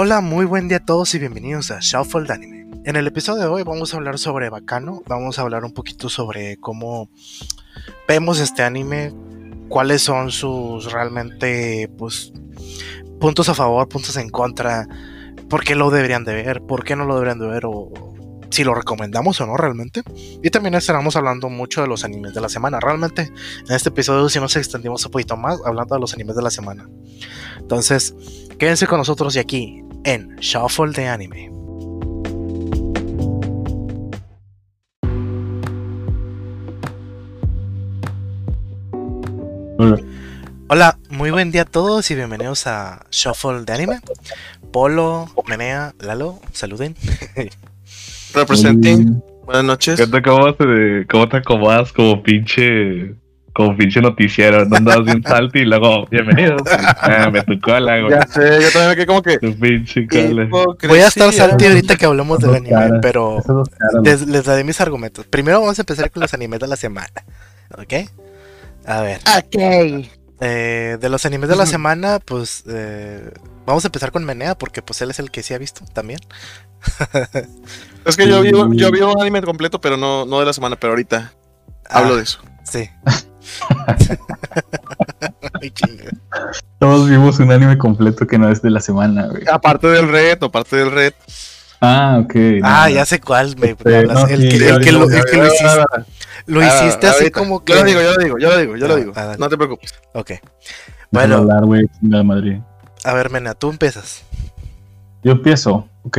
Hola, muy buen día a todos y bienvenidos a Shuffle de Anime. En el episodio de hoy vamos a hablar sobre Bacano, vamos a hablar un poquito sobre cómo vemos este anime, cuáles son sus realmente pues puntos a favor, puntos en contra, por qué lo deberían de ver, por qué no lo deberían de ver o si lo recomendamos o no realmente. Y también estaremos hablando mucho de los animes de la semana. Realmente en este episodio si nos extendimos un poquito más hablando de los animes de la semana. Entonces, quédense con nosotros y aquí en Shuffle de Anime. Hola. Hola, muy buen día a todos y bienvenidos a Shuffle de Anime. Polo, Menea, Lalo, saluden. Representing. Buenas noches. ¿Qué te acabas de, ¿Cómo te acomodas como pinche como pinche noticiero? No andabas bien salty y luego, bienvenidos. Ah, me tocó la güey. Ya sé, yo también me quedé como que. Tu pinche cale. Voy a estar salty ahorita que hablemos del anime, caras, pero caras, les, les daré mis argumentos. Primero vamos a empezar con los animes de la semana. ¿Ok? A ver. Ok. eh, de los animes de la semana, pues eh, vamos a empezar con Menea porque pues él es el que sí ha visto también. Es que yo vi, yo vi un anime completo, pero no, no de la semana, pero ahorita hablo Ah, de eso. Sí. Todos vimos un anime completo que no es de la semana, güey. Aparte del reto, aparte del reto. Ah, ok. ah, no, ya sé cuál. Me, Este, no, el, sí, que, el que lo, el que lo hiciste, lo hiciste Ah, así ahorita. como que. Yo lo digo, yo lo digo, yo lo digo, yo lo Ah, digo. ah. No te preocupes. Ok. Bueno, hablar, güey, chingada madre. a ver, Menea, tú empiezas. Yo empiezo. Ok.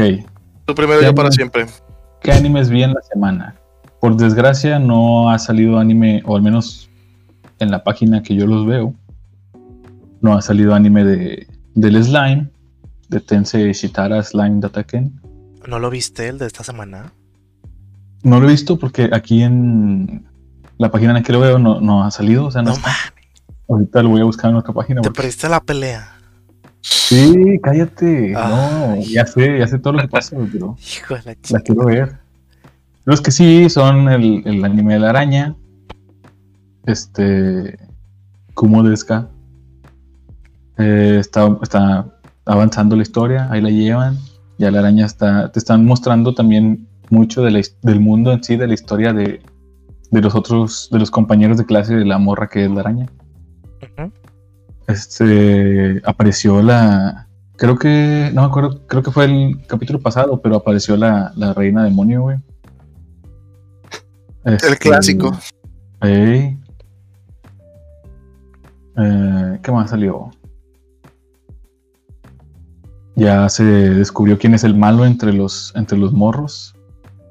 Tu primero Ya yo para siempre. ¿Qué animes vi en la semana? Por desgracia, no ha salido anime, o al menos en la página que yo los veo, no ha salido anime de, del Slime, de Tensei Shitara Slime Dataken. ¿No lo viste el de esta semana? No lo he visto porque aquí en la página en la que lo veo no, no ha salido. O sea, no No está. mames, Ahorita lo voy a buscar en otra página. te porque- perdiste la pelea. Sí, cállate. No, ya sé, ya sé todo lo que pasa, pero Hijo de la quiero ver. Los que sí son el, el anime de la araña. Este. Kumo Deska. Eh, está, está avanzando la historia, ahí la llevan. Ya la araña está. Te están mostrando también mucho de la his- del mundo en sí, de la historia de, de los otros, de los compañeros de clase de la morra que es la araña. Este apareció la. Creo que. No me acuerdo, creo que fue el capítulo pasado, pero apareció la, la reina demonio, güey. El Este, clásico. ey. Eh, ¿Qué más salió? Ya se descubrió quién es el malo entre los, entre los morros.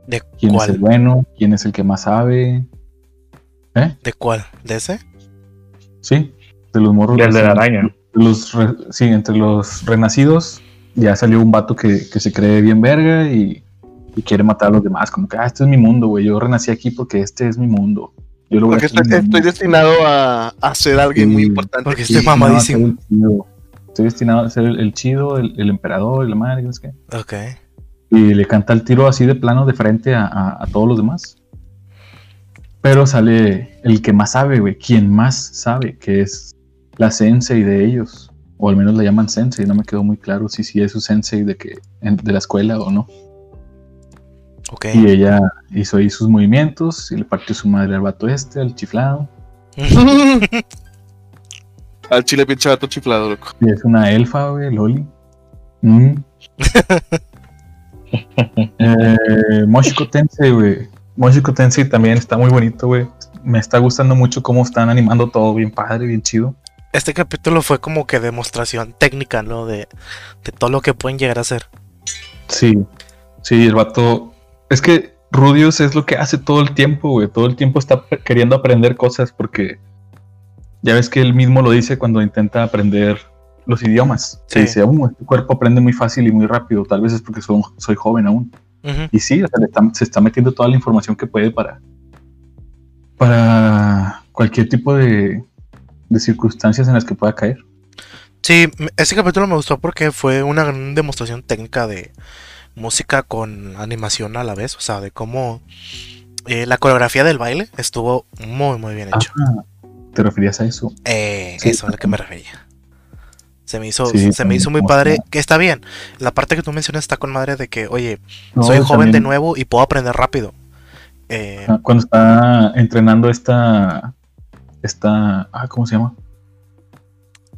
¿De Quién es el bueno, quién es el que más sabe. ¿De cuál? ¿De ese? Sí, de los morros. Del de la araña. los re- sí, entre los renacidos ya salió un vato que, que se cree bien verga y, y quiere matar a los demás. Como que, ah, este es mi mundo, güey. Yo renací aquí porque este es mi mundo. Yo lo voy a Porque hacer estoy, estoy mundo". destinado a, a ser alguien muy importante. Porque estoy mamadísimo. Estoy destinado a ser el, el chido, el, el emperador, la madre, no sé qué. Ok. Y le canta el tiro así de plano de frente a, a- a todos los demás. Pero sale el que más sabe, güey. Quien más sabe, que es la sensei de ellos. O al menos la llaman sensei. No me quedó muy claro si sí es su sensei de, que, en- de la escuela o no. Y ella hizo ahí sus movimientos y le partió su madre al vato este, al chiflado. Al chile pinche vato chiflado, loco. Y es una elfa, güey, Loli. Mm. eh, Moshiko Tensei, güey. Moshiko Tensei también está muy bonito, güey. Me está gustando mucho cómo están animando todo bien padre, bien chido. Este capítulo fue como que demostración técnica, ¿no? De, de todo lo que pueden llegar a hacer. Sí, sí, el vato. Es que Rudius es lo que hace todo el tiempo, güey. Todo el tiempo está queriendo aprender cosas porque ya ves que él mismo lo dice cuando intenta aprender los idiomas. Se Sí. dice, "Uh, este cuerpo aprende muy fácil y muy rápido. Tal vez es porque soy, soy joven aún. Y sí, o sea, le está- se está metiendo toda la información que puede para, para cualquier tipo de, de circunstancias en las que pueda caer. Sí, este capítulo me gustó porque fue una gran demostración técnica de música con animación a la vez. O sea, de cómo eh, la coreografía del baile estuvo muy, muy bien hecho. Ah, ¿Te referías a eso? Eh, sí. Eso es a lo que me refería. Se me hizo, Sí, se me hizo muy padre, sea. que está bien. La parte que tú mencionas está con madre de que, oye, No, soy joven de nuevo y puedo aprender rápido. Eh, ah, Cuando está entrenando esta. Esta. Ah, ¿cómo se llama?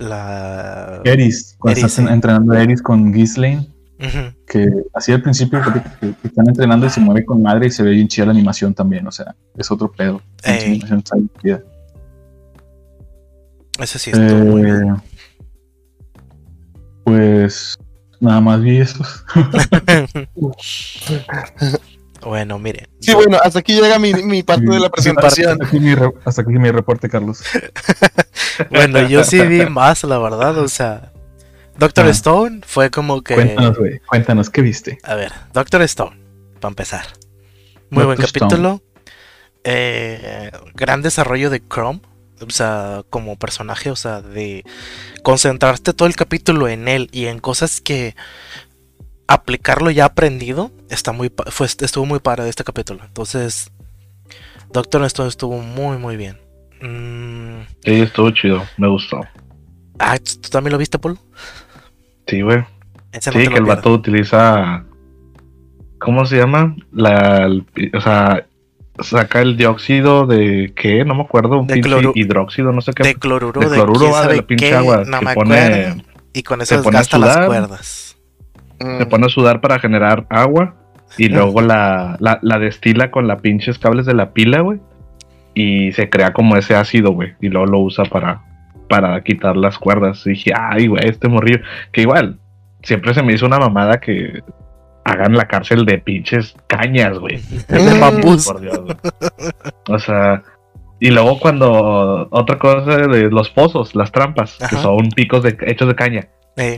la... Eris. Cuando Eris, está sí. entrenando a Eris con Ghislaine. Que así al principio que, que- que están entrenando y se mueve con madre y se ve bien chida la animación también. O sea, es otro pedo. Ey. animación está bien chida. Ese sí estuvo muy bien. Eh, Pues nada más vi esos. bueno, miren. Sí, bueno, hasta aquí llega mi, mi parte de la presentación. Hasta aquí mi, re- hasta aquí mi reporte, Carlos. Bueno, yo sí vi más, la verdad, o sea... Doctor Ah. Stone fue como que... Cuéntanos, güey. Cuéntanos, ¿qué viste? A ver, Doctor Stone, para empezar. Muy buen capítulo. Eh, gran desarrollo de Chrome. O sea, como personaje, o sea, de concentrarte todo el capítulo en él y en cosas que aplicarlo ya aprendido. Está muy fue, estuvo muy padre de este capítulo. Entonces, Doctor Stone estuvo muy, muy bien. Mm, Sí, estuvo chido, me gustó. ah, ¿tú tú también lo viste, Paul? Sí, güey. Ese Sí, que el vato utiliza. ¿Cómo se llama? La, o sea, saca el dióxido de qué, no me acuerdo, un De pinche cloro- hidróxido, no sé qué. De cloruro, de de, cloruro, quién va, de la pinche qué, agua no que me pone-. Y con eso se pone a desgasta las sudar. cuerdas. Se pone a sudar para generar agua y luego la, la, la destila con la pinches cables de la pila, güey. Y se crea como ese ácido, güey. Y luego lo usa para, para quitar las cuerdas. Y dije, ay, güey, este morrillo. Que igual, siempre se me hizo una mamada que hagan la cárcel de pinches cañas, güey. de bambús. Por Dios, güey. O sea, y luego cuando otra cosa de los pozos, las trampas, que son picos de, hechos de caña.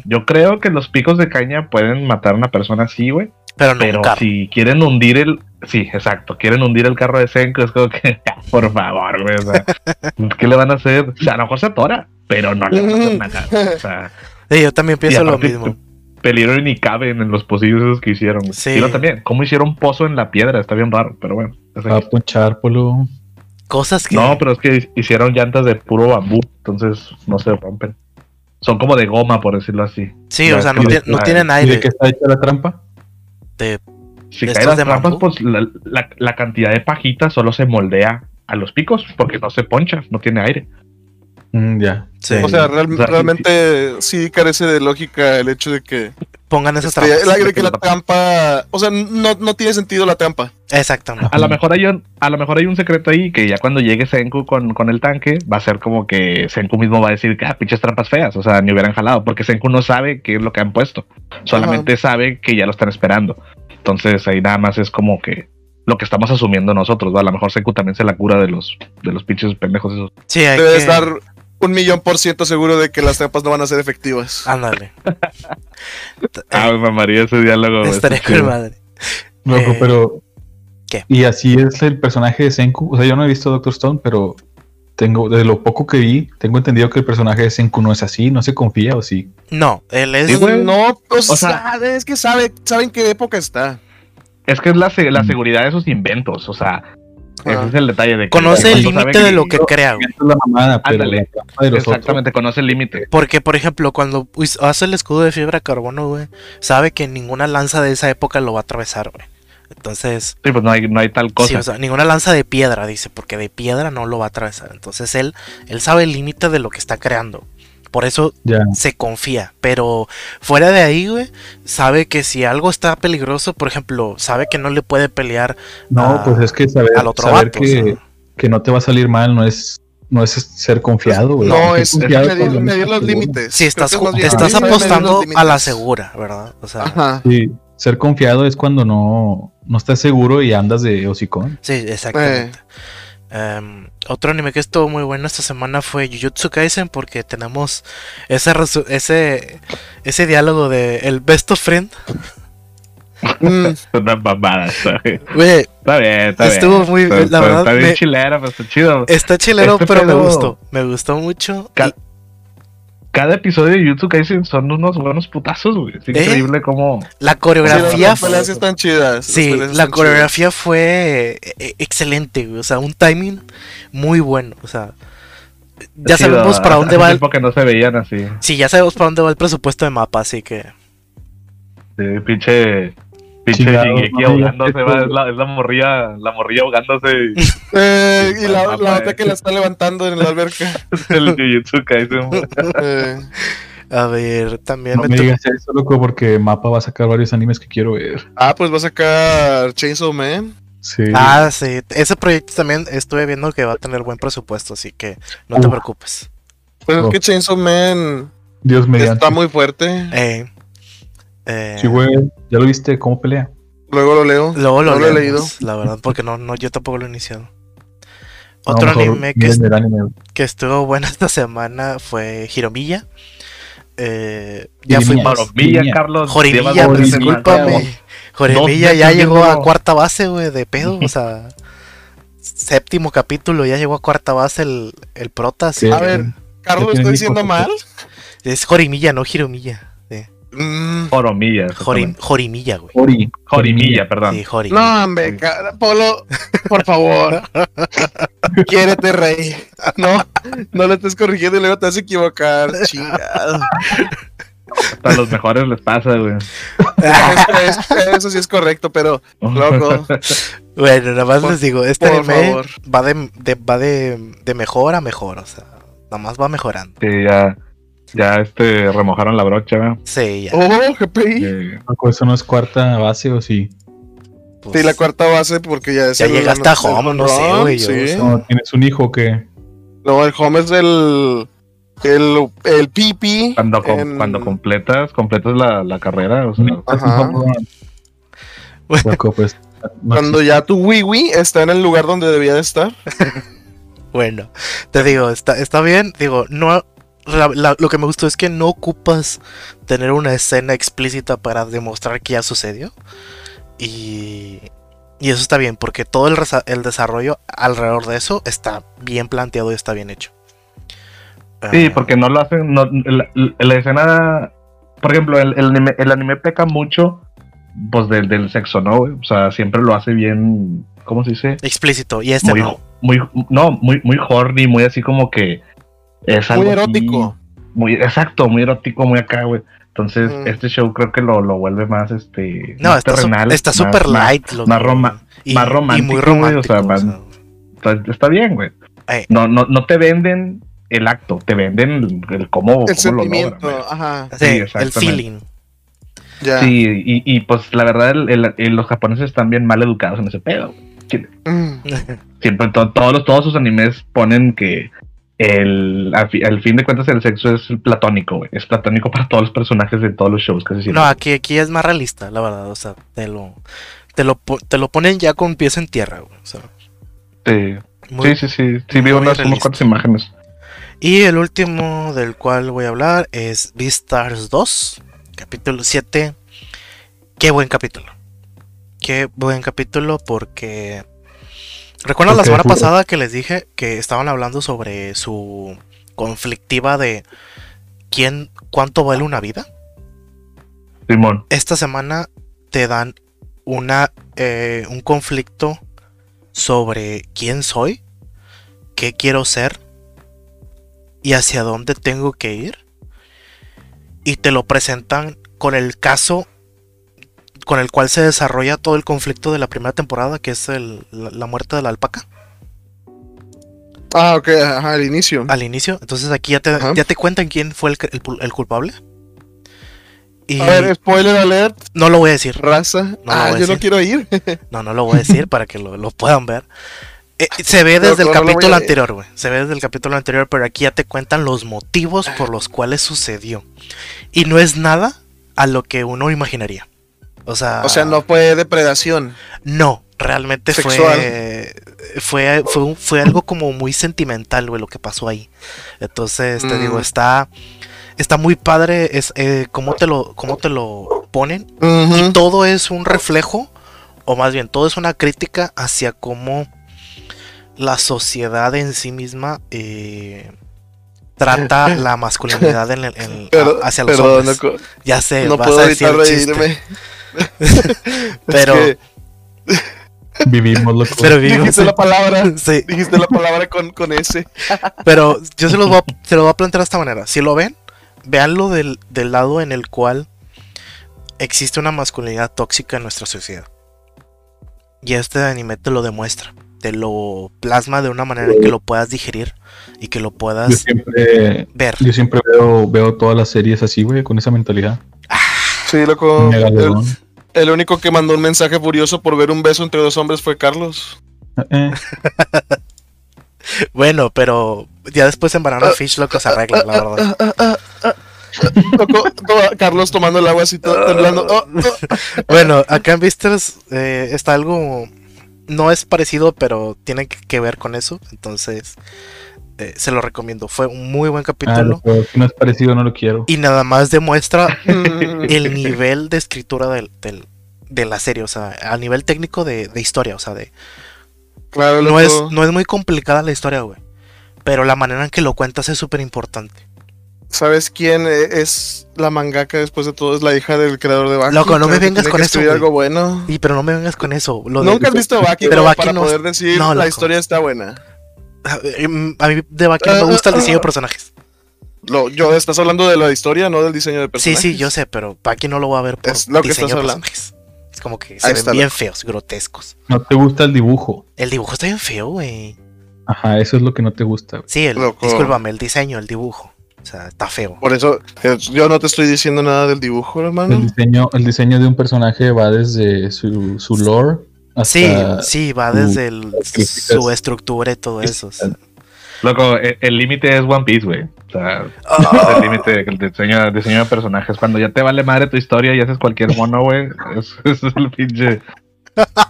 Yo creo que los picos de caña pueden matar a una persona así, güey. pero no Pero si quieren hundir el. Sí, exacto. Quieren hundir el carro de Senko. Es como que. Por favor, güey. O sea, ¿qué le van a hacer? O sea, a lo mejor se atora, pero no le van a hacer nada. O sea, Sí, yo también pienso lo mismo. Peligro ni caben en los pocillos esos que hicieron. Sí. Y también, ¿cómo hicieron pozo en la piedra? Está bien raro, pero bueno. a Polo. Cosas que. No, pero es que hicieron llantas de puro bambú, entonces no se rompen. Son como de goma, por decirlo así. sí, ya o sea, no, que- tie- no tienen ¿Y de aire. qué está hecha la trampa? De, Si ¿De caen las trampas, pues la, la- la cantidad de pajita solo se moldea a los picos porque no se poncha, no tiene aire. Mm, ya. sí, O sea, real- O sea, sí, realmente sí carece de lógica el hecho de que, pongan esas este, trampas. el- de que la trampa, o sea, no, no tiene sentido la trampa. Exactamente. A lo mejor hay un, a lo mejor hay un secreto ahí que ya cuando llegue Senku con, con el tanque va a ser como que Senku mismo va a decir que ah, pinches trampas feas, o sea, ni hubieran jalado, porque Senku no sabe qué es lo que han puesto, solamente sabe que ya lo están esperando. Entonces ahí nada más es como que lo que estamos asumiendo nosotros, ¿va? a lo mejor Senku también se la cura de los, de los pinches pendejos esos. Sí, hay Debe que. estar un millón por ciento seguro de que las trampas no van a ser efectivas. Ándale. Ah, me mamaría ese diálogo. está con chido. madre. Loco, Eh, pero. ¿qué? Y así es el personaje de Senku. O sea, yo no he visto Doctor Stone, pero tengo, de lo poco que vi, tengo entendido que el personaje de Senku no es así, no se confía o sí. No, él es. Sí, güey. No, o sea, es que sabe, saben qué época está. Es que es la, la Mm. seguridad de sus inventos, o sea, ese Ajá. es el detalle de que conoce el límite de lo que crea. Exactamente, conoce el límite. Porque, por ejemplo, cuando hace el escudo de fibra de carbono, güey, sabe que ninguna lanza de esa época lo va a atravesar, güey. Entonces, Sí, pues no hay, no hay tal cosa. sí, o sea, ninguna lanza de piedra, dice, porque de piedra no lo va a atravesar. Entonces, él, él sabe el límite de lo que está creando. Por eso se confía. Pero fuera de ahí, güey, sabe que si algo está peligroso, por ejemplo, sabe que no le puede pelear No, a- pues es que saber, al otro saber vato. que, o sea. que no te va a salir mal no es, no es ser confiado, güey. No, es, medir, los límites. Si estás, bien- estás sí, apostando a la segura, ¿verdad? O sea, Ajá. Sí, ser confiado es cuando no, no estás seguro y andas de hocicón. Sí, exactamente. Em, otro anime que estuvo muy bueno esta semana fue Jujutsu Kaisen porque tenemos ese ese ese diálogo de el best of friend. Mm, Una mamada, ¿sabes? Güey, Está bien, está Estuvo bien. muy- Está- la está- verdad, Está bien me- chilera, pero está chido. está chilero, Este pero me pedo- gustó. Me gustó mucho. Ca- y- Cada episodio de YouTube Kaisen son unos buenos putazos, güey. Es increíble cómo. la sí, coreografía las fue- peleas están chidas. Sí, la coreografía fue eh, excelente, güey, o sea, un timing muy bueno, o sea, ya sabemos para dónde va el, tiempo que no se veían así. sí, ya sabemos para dónde va el presupuesto de mapa, así que Sí, pinche. Pinche Shingeki ahogándose, va, es la, es la morrilla, la morrilla ahogándose. y- Eh, y la, la otra eh. que la está levantando en la alberca. el Jujutsu Kaisen. Eh, a ver, también No me me to- digas eso, loco, porque Mapa va a sacar varios animes que quiero ver. ah, pues va a sacar Chainsaw Man. Sí. Ah, sí, ese proyecto también estuve viendo que va a tener buen presupuesto, así que no te Uf. preocupes. Pues es Oh. que Chainsaw Man Dios mediante. está muy fuerte. Eh, eh, Sí, güey. ¿Ya lo viste cómo pelea? Luego lo leo. Luego lo, no lo he leído. la verdad, porque no, no, yo tampoco lo he iniciado. Otro anime que, anime, estuvo bueno esta semana fue Hiromiya. Eh, ya. Moromilla, Niña. Carlos. Semanas. discúlpame. Jorimilla ya llegó a cuarta base, güey, de pedo. O sea, séptimo capítulo, ya llegó a cuarta base el, el prota. Sí. A ver, Carlos, Ya ¿estoy diciendo mal? Es Jorimilla, no Hiromiya. Mm, Joromilla. Jorim-. Jorimilla, güey. Ori. Jorimilla, perdón. Sí, Jorimilla. no, hombre, Polo, por favor. Quiérete, rey. No, no le estés corrigiendo y luego te vas a equivocar. Chingado. A los mejores les pasa, güey. Es- es- eso sí es correcto, pero loco. Bueno, nada más Por- les digo, este anime va, de, de- va de, de mejor a mejor, o sea, nada más va mejorando. Sí, ya, ya este, remojaron la brocha, ¿verdad? Sí, ya. Oh, GPI. Eh, ¿Eso no es cuarta base o sí? pues, Sí, la cuarta base porque ya es Ya el- llegaste a el home, no sé, güey, sí. No, ¿Tienes un hijo que No, el home es el. El, el pipi. cuando, com- en- cuando completas, completas la, la carrera, o sea, Ajá. Loco, pues. Cuando ya tu wiwi está en el lugar donde debía de estar. Bueno, te digo, está, está bien, digo, no... la- la- lo que me gustó es que no ocupas tener una escena explícita para demostrar que ya sucedió. Y, y eso está bien, porque todo el, desarrollo alrededor de eso está bien planteado y está bien hecho. Sí, Ah, porque no lo hacen. No, la, la escena. Por ejemplo, el, el anime, el anime peca mucho pues del, del sexo, ¿no? O sea, siempre lo hace bien. ¿Cómo se dice? Explícito, y este Muy, no. muy, no, muy, muy horny, muy así como que. Es Muy algo erótico. así, muy, exacto, muy erótico, muy acá, güey. Entonces, Mm. este show creo que lo, lo vuelve más este. No, más está su- terrenal, está más- súper más- light. lo más que- roma- y, más y romántico, güey, o sea, o más- sea. Está, bien, güey. Eh. No, no, no te venden el acto, te venden el, el cómo, El cómo lo logran. Ajá. Sí, el exactamente. feeling. Sí, y, y pues la verdad, el- el- el- los japoneses están bien mal educados en ese pedo. güey. Mm. Siempre, to- todos, todos sus animes ponen que el, al, fi- al fin de cuentas el sexo es platónico, güey. Es platónico para todos los personajes de todos los shows, casi siempre. No, aquí, aquí es más realista, la verdad. O sea, te lo, te lo, te lo ponen ya con pies en tierra, güey. O sea, Sí, muy- sí, sí, sí. Sí, vi unas, unas cuantas imágenes. Y el último del cual voy a hablar es Beastars 2, capítulo 7. Qué buen capítulo. Qué buen capítulo porque... ¿Recuerdan la semana pasada que les dije que estaban hablando sobre su conflictiva de quién, cuánto vale una vida? Simón. esta semana te dan una eh, un conflicto sobre quién soy, qué quiero ser y hacia dónde tengo que ir. Y te lo presentan con el caso con el cual se desarrolla todo el conflicto de la primera temporada, que es el- la, la muerte de la alpaca Ah, ok, ajá, al inicio. al inicio. Entonces aquí ya te, ya te cuentan quién fue el, el pu- el culpable. Y A ver, spoiler alert, no lo voy a decir. raza. No ah, yo no quiero ir. No, no lo voy a decir para que lo, lo puedan ver. Eh, se ve desde el capítulo anterior, güey. Se ve desde el capítulo anterior, pero aquí ya te cuentan los motivos por los cuales sucedió. Y no es nada a lo que uno imaginaría. O sea, O sea, no fue depredación. no, realmente fue, Sexual. fue, fue, un- fue algo como muy sentimental, güey, lo que pasó ahí. Entonces, te Mm. digo, está, está muy padre es, eh, cómo, te lo, cómo te lo ponen y todo es un reflejo, o más bien, todo es una crítica hacia cómo la sociedad en sí misma eh, trata la masculinidad en el- en- Pero- a- hacia los perdón, hombres. no, ya sé, no vas puedo a decir el chiste. Pero- Es que- Vivimos loco. Pero vivimos. Dijiste la palabra. Sí, Dijiste la palabra con, con ese. pero yo se los voy a, se los voy a plantear de esta manera. Si lo ven, véanlo del, del lado en el cual existe una masculinidad tóxica en nuestra sociedad. Y este anime te lo demuestra. Te lo plasma de una manera en que lo puedas digerir y que lo Yo puedas siempre, ver. yo siempre veo, veo todas las series así, güey, con esa mentalidad. Sí, loco. El. El único que mandó un mensaje furioso por ver un beso entre dos hombres fue Carlos. Eh, Bueno, pero ya después en Banana Fish lo que se arregla, la verdad. Loco, Carlos tomando el agua así todo temblando. Oh, oh. Bueno, acá en Vistas eh, está algo. No es parecido, pero tiene que ver con eso. Entonces, eh, se lo recomiendo. Fue un muy buen ah, capítulo. si no es parecido, no lo quiero. Y nada más demuestra Mm. el nivel de escritura del, del- de la serie. O sea, a nivel técnico de, de historia. O sea, de. Claro, No es, no es muy complicada la historia, güey. Pero la manera en que lo cuentas es súper importante. ¿Sabes quién eh, es la mangaka después de todo? Es la hija del creador de Baki. Loco, no me vengas con que eso, algo bueno. Y pero no me vengas con eso. Lo de- Nunca has visto Baki Pero Baki para no- poder decir no, la historia está buena. Em, A mí de no me gusta el diseño de personajes. Lo, yo estás hablando de la historia, no del diseño de Sí, personajes. sí, yo sé, pero Baki no lo va a ver por Es lo que diseño estás de hablando. personajes. Es como que se Ahí ven bien loco. feos, grotescos. No te gusta el dibujo. El dibujo está bien feo, güey. Ajá, eso es lo que no te gusta. güey. Sí, el, Loco. discúlpame, el diseño, el dibujo. O sea, está feo. Por eso, eh, yo no te estoy diciendo nada del dibujo, hermano. El diseño, el diseño de un personaje va desde su, su lore Sí, sí, va desde el- su estructura y todo eso. o sea. Loco, e- el límite es One Piece, güey. O sea, Ah. el límite del diseño, diseño de personajes. Cuando ya te vale madre tu historia y haces cualquier mono, güey. es- el pinche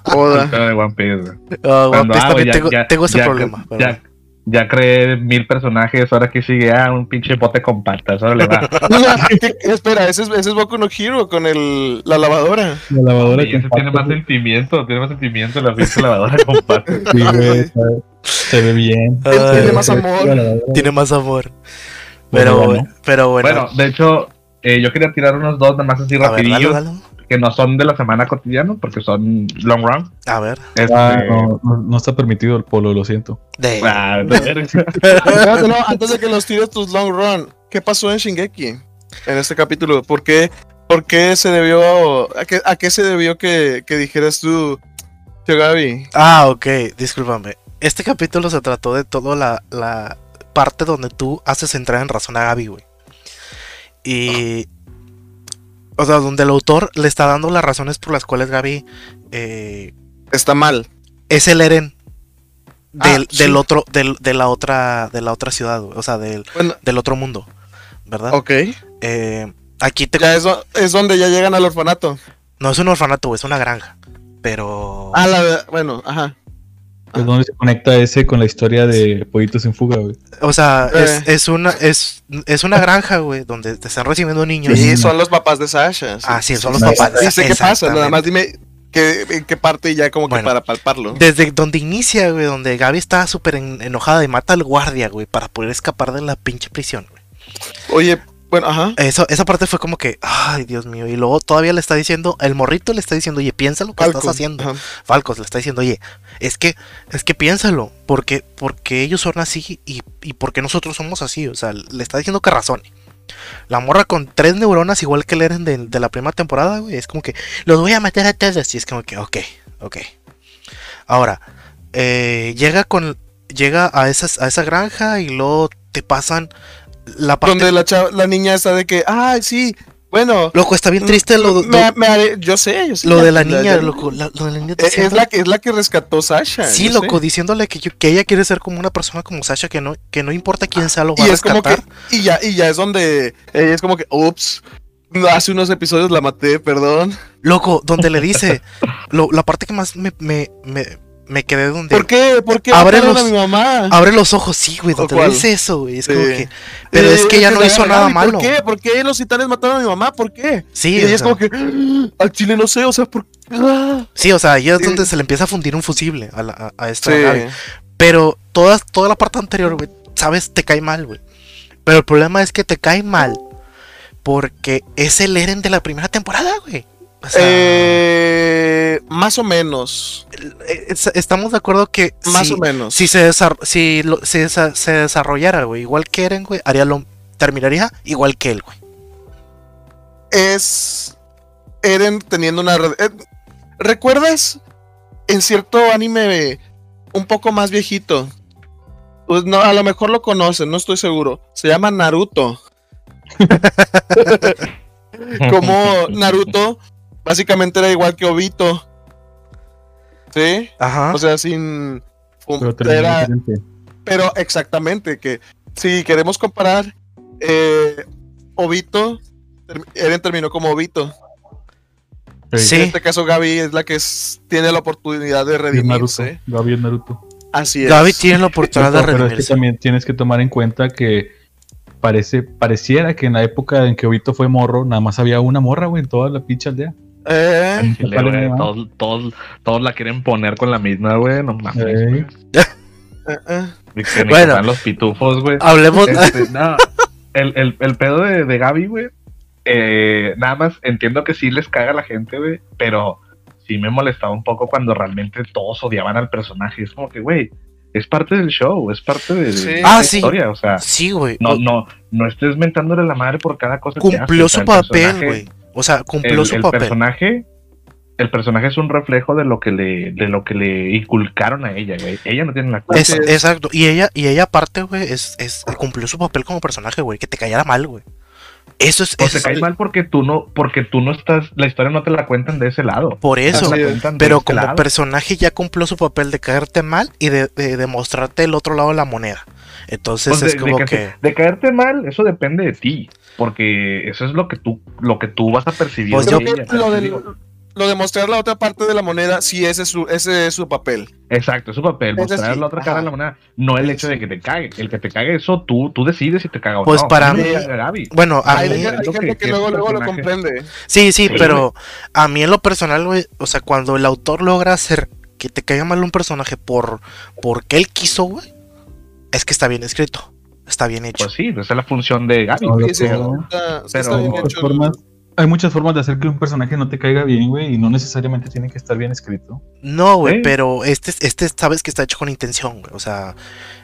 Joda. de One Piece, güey. Ah, One Cuando, Piece ah, también ya- tengo, ya- tengo ese ya- problema. pero Ya, ya creé mil personajes, ahora que sigue, ah, un pinche bote con patas, ahora le va. ¿Qué- qué- espera, ese es, ese es Boku no Hero con el, la lavadora. la lavadora Y ese tiene más sentimiento, tiene más sentimiento la pinche lavadora con patas. sí, güey, está- se ve bien. Ay, tiene más amor. Tiene más amor. Pero, bueno. pero bueno. Bueno, de hecho, eh, yo quería tirar unos dos nada más así a ver, dale. Que no son de la semana cotidiana, porque son long run. A ver. Este, Ah, no, no, no está permitido el polo, lo siento. De, ah, de no, antes de que los tires tus long run, ¿qué pasó en Shingeki? En este capítulo, ¿por qué, por qué se debió, a qué, a qué se debió que, que dijeras tú, tío Gaby? Ah, ok, discúlpame. Este capítulo se trató de toda la, la parte donde tú haces entrar en razón a Gaby, güey. Y. O sea, donde el autor le está dando las razones por las cuales Gaby eh, Está mal. es el Eren del, Ah, sí. del otro, del, de la otra, de la otra ciudad, o sea, del, Bueno, del otro mundo, ¿verdad? ok. Eh, aquí te, Ya es, es donde ya llegan al orfanato. no es un orfanato, es una granja. Pero. Ah, la, bueno, ajá. Es donde se conecta ese con la historia de Pollitos en Fuga, güey. O sea, Eh. es, es una, es, es una granja, güey, donde te están recibiendo niños. Sí, son los papás de Sasha. Ah, sí, son los papás. Sí, sé qué pasa, nada más dime qué, en qué parte y ya como que Bueno. para palparlo. Desde donde inicia, güey, donde Gaby está súper en- enojada y mata al guardia, güey, para poder escapar de la pinche prisión, güey. Oye, bueno, ajá. Eso, esa parte fue como que, ay, Dios mío. Y luego todavía le está diciendo, el morrito le está diciendo, oye, piensa lo que estás haciendo. ajá. Falcos le está diciendo, oye, es que, es que piénsalo, porque, porque ellos son así y, y porque nosotros somos así. O sea, le está diciendo que razone. La morra con tres neuronas, igual que el Eren de, de la primera temporada, güey, es como que los voy a matar a todos. Y es como que, ok, ok. Ahora, eh, llega con. Llega a, esas, a esa granja y luego te pasan la parte. Donde la, chava- la niña está de que, ay, sí, bueno. Loco, está bien triste lo, me- lo- me haré- yo sé, yo sé. lo de la niña, loco. la- lo de la niña Es, la que, es la que rescató Sasha. Sí, loco, sé. diciéndole que, que ella quiere ser como una persona como Sasha, que no, que no importa quién sea, lo va Y a es como que, rescatar. y ya, y ya es donde ella es como que, ups, hace unos episodios la maté, perdón. Loco, donde le dice, lo- la parte que más me, me, me, me quedé donde ¿Por qué? ¿Por qué Abre los- a mi mamá? abre los ojos, sí, güey, ¿O donde le cuál? dice eso, güey. Es Sí. como que, pero Eh, es que se no la hizo agarra, nada malo. ¿Por qué? ¿Por qué los titanes mataron a mi mamá? ¿por qué? Sí, y es sea, como que, "Ah, al chile no sé, o sea, ¿por qué? sí, o sea, ahí es Sí. donde se le empieza a fundir un fusible a, la- a, a esta Sí. Gaby. Pero toda, toda la parte anterior, güey, sabes, te cae mal, güey. Pero el problema es que te cae mal porque es el Eren de la primera temporada, güey. O sea, Eh, más o menos. eh, es- estamos de acuerdo que Más si, o menos. si se, desar- si lo- si se desarrollara, güey, igual que Eren, güey, haría lo, terminaría igual que él, güey. es Eren teniendo una red. eh, ¿Recuerdas en cierto anime un poco más viejito? Pues no, a lo mejor lo conocen, no estoy seguro. Se llama Naruto. Como Naruto básicamente era igual que Obito. ¿Sí? Ajá. O sea, sin. Pero era- pero exactamente, que si queremos comparar, eh, Obito, Eren terminó como Obito. Sí. En este caso, Gaby es la que es- tiene la oportunidad de Y Naruto. redimirse. Gaby es Naruto. Así es. Gaby tiene la oportunidad de Pero es que redimirse. también tienes que tomar en cuenta que parece, pareciera que en la época en que Obito fue morro, nada más había una morra, güey, en toda la pinche aldea. Eh, todos, todos, todos la quieren poner con la misma, güey. No mames, eh, eh. Ni que Bueno. que los pitufos, güey. Hablemos. Este, no, el, el, el pedo de, de Gaby, güey. eh, nada más entiendo que sí les caga a la gente, güey. Pero sí me molestaba un poco cuando realmente todos odiaban al personaje. Es como que, güey, es parte del show, es parte de, la Ah, sí. historia. O sea, Sí, güey. no, no, no estés mentándole la madre por cada cosa que hace, cumplió o sea, su el papel, güey. O sea, cumplió el, su el papel. personaje el personaje es un reflejo de lo que le de lo que le inculcaron a ella güey ella no tiene la culpa Es- exacto. Y ella, y ella aparte, güey, es, es, cumplió su papel como personaje, güey. Que te cayera mal, güey. Eso es, o eso te es- cae mal porque tú no porque tú no estás la historia no te la cuentan de ese lado por eso. Así Te la es. cuentan de Pero este como lado. personaje ya cumplió su papel de caerte mal y de, de, de mostrarte el otro lado de la moneda. Entonces Pues es de, como de que... que- de caerte mal eso depende de ti porque eso es lo que tú lo que tú vas a percibir Pues de yo- ella, lo, del- lo de mostrar la otra parte de la moneda, sí, ese es su, ese es su papel. exacto es su papel Ese mostrar sí, la otra ajá. cara de la moneda no el hecho de que te cague el que te cague eso tú tú decides si te caga o Pues no para A mí. Bueno, a Hay, mí... hay gente que- que, que luego, es luego lo comprende. Sí, sí, Sí, pero a mí en lo personal, güey, o sea, cuando el autor logra hacer que te caiga mal un personaje por porque él quiso, güey, es que está bien escrito, está bien hecho. pues sí esa es la función de Gaby No, Sí, sí, pero- está, sí pero- está bien Hay muchas hecho. formas- hay muchas formas de hacer que un personaje no te caiga bien, güey, y no necesariamente tiene que estar bien escrito. No, güey, ¿Eh? pero este, este sabes que está hecho con intención, güey. O sea,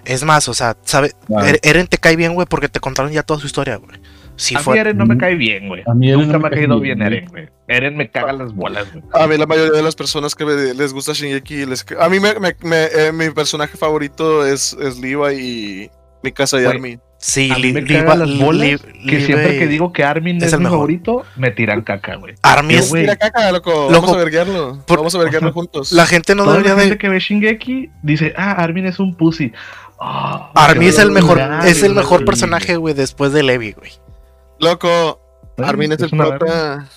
es más, o sea, sabe, Claro. Er- Eren te cae bien, güey, porque te contaron ya toda su historia, güey. Si a mí Eren no me Mm. cae bien, güey. A mí Eren Nunca no me ha me caído bien. Eren, güey. Eren me caga las bolas, güey. A mí la mayoría de las personas que me- les gusta Shingeki, les, a mí me, me- me- eh, mi personaje favorito es, es Levi y mi casa y Güey, Armin. sí, A mí Li- me Liva- las bolas Li- Que siempre que digo que Armin es es, el mi mejor. favorito, me tiran caca, güey. Armin es-. Mira caca, loco. Loco, Vamos a verguearlo. por- Vamos a verguarlo juntos. la gente no Toda debería la gente de. que ve Shingeki dice, ah, Armin es un pussy. Ah, Armin es el mejor, es el mejor personaje, güey, después de Levi, güey. Loco, Armin es el prota.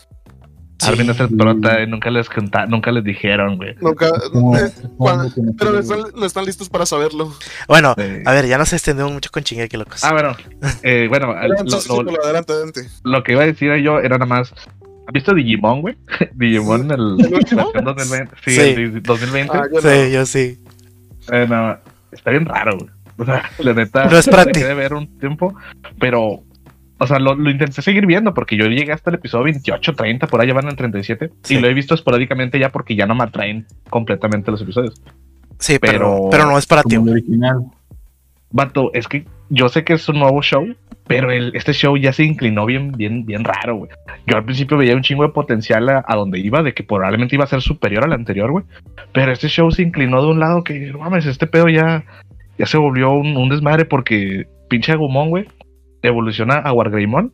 Armin es el prota, y nunca les conta- nunca les dijeron, güey. Nunca, eh, cuando- que pero no están, no están listos para saberlo. Bueno, Sí. a ver, ya nos extendemos mucho con Chingeki, locos. Ah, bueno, eh, bueno, lo, lo- sí, adelante, adelante. lo que iba a decir yo era nada más. ¿Has visto Digimon, güey? Digimon en el ¿El último? versión 2020. Sí, Sí. el di- 2020. Ah, yo sí, no. yo sí. Eh, no, está bien raro, güey. O sea, la neta, No es para ti. ver un tiempo, pero, o sea, lo, lo intenté seguir viendo porque yo llegué hasta el episodio 28, 30, por ahí ya van en 37, Sí. y lo he visto esporádicamente ya porque ya no me atraen completamente los episodios. Sí, pero, Pero- pero no es para ti, original. Vato, es que yo sé que es un nuevo show, pero el, este show ya se inclinó bien, bien, bien raro, güey. Yo al principio veía un chingo de potencial a, a donde iba, de que probablemente iba a ser superior al anterior, güey. Pero este show se inclinó de un lado que, no mames, este pedo ya, ya se volvió un, un desmadre porque pinche Agumon, güey, evoluciona a Wargreymon,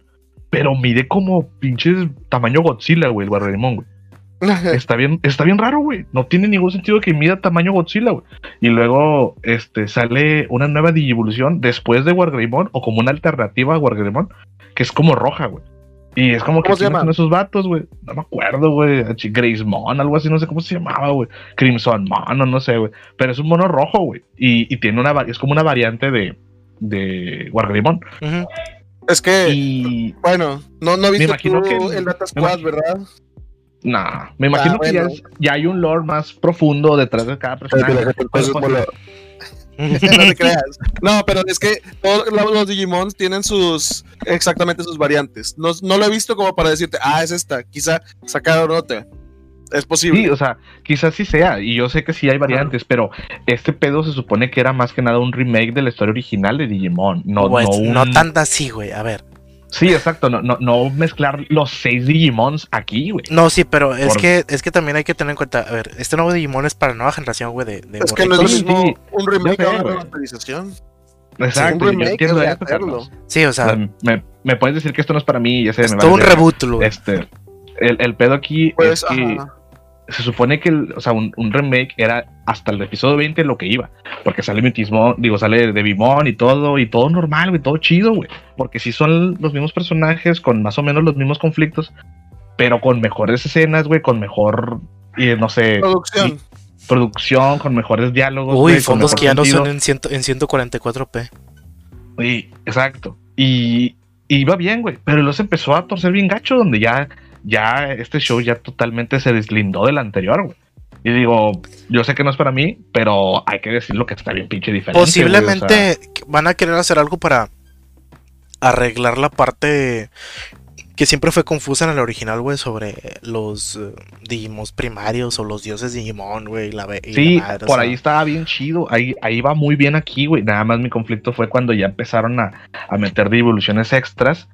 pero mide como pinches tamaño Godzilla, güey, el Wargreymon, güey. Está bien, está bien raro, güey. No tiene ningún sentido que mida tamaño Godzilla, güey. Y luego este, sale una nueva Digivolución después de Wargreymon o como una alternativa a Wargreymon, que es como roja, güey. Y es como que ¿Cómo se ¿quiénes llama? son esos vatos, güey. No me acuerdo, güey. Ch- Gracemon, algo así, no sé cómo se llamaba, güey. Crimson Mon, o no sé, güey. Pero es un mono rojo, güey. Y, y tiene una es como una variante de, de Wargreymon. Ujú. Es que, Y bueno, no, no viste tú que- el Data Squad, imagino- ¿verdad? nah, me imagino Ah, que ya, ya hay un lore más profundo detrás de cada personaje. Pero, pues, no te creas. No, pero es que todos lo- los Digimon tienen sus, exactamente sus variantes. No, no lo he visto como para decirte, ah, es esta. Quizá sacaron otra. Es posible. Sí, o sea, quizás sí sea, y yo sé que sí hay variantes, pero este pedo se supone que era más que nada un remake de la historia original de Digimon, no, Güey, no un... no tan así, güey. A ver. Sí, exacto, no, no, no mezclar los seis Digimons aquí, güey. No, sí, pero es Por- que es que también hay que tener en cuenta, a ver, este nuevo Digimon es para la nueva generación, güey, de, de es que no es lo Sí, mismo sí. un remake a una remasterización. Exacto, un yo entiendo de eso. Carlos. Sí, o O sea, me, me puedes decir que esto no es para mí, ya sé, es me todo un vale verga. reboot, güey. Este, el, el pedo aquí Pues, es que ajá. Se supone que el- o sea, un, un remake era hasta el episodio 20 lo que iba. Porque sale Mutismo, digo, sale de Bimon y todo, y todo normal, güey, todo chido, güey. Porque sí son los mismos personajes, con más o menos los mismos conflictos, pero con mejores escenas, güey, con mejor, eh, no sé, Producción. producción, con mejores diálogos. Uy, con fondos que ya no son en, ciento, en 144p. Sí, exacto. Y, y iba bien, güey. Pero luego se empezó a torcer bien gacho, donde ya, ya este show ya totalmente se deslindó del anterior, güey. Y digo, yo sé que no es para mí, pero hay que decirlo que está bien pinche diferente. güey, o sea, Posiblemente van a querer hacer algo para arreglar la parte que siempre fue confusa en el original, güey, sobre los eh, Digimons primarios o los dioses Digimon, güey. La, y Sí, la madre, o por sea, ahí estaba bien chido. Ahí, ahí va muy bien aquí, güey. Nada más mi conflicto fue cuando ya empezaron a, a meter devoluciones extras.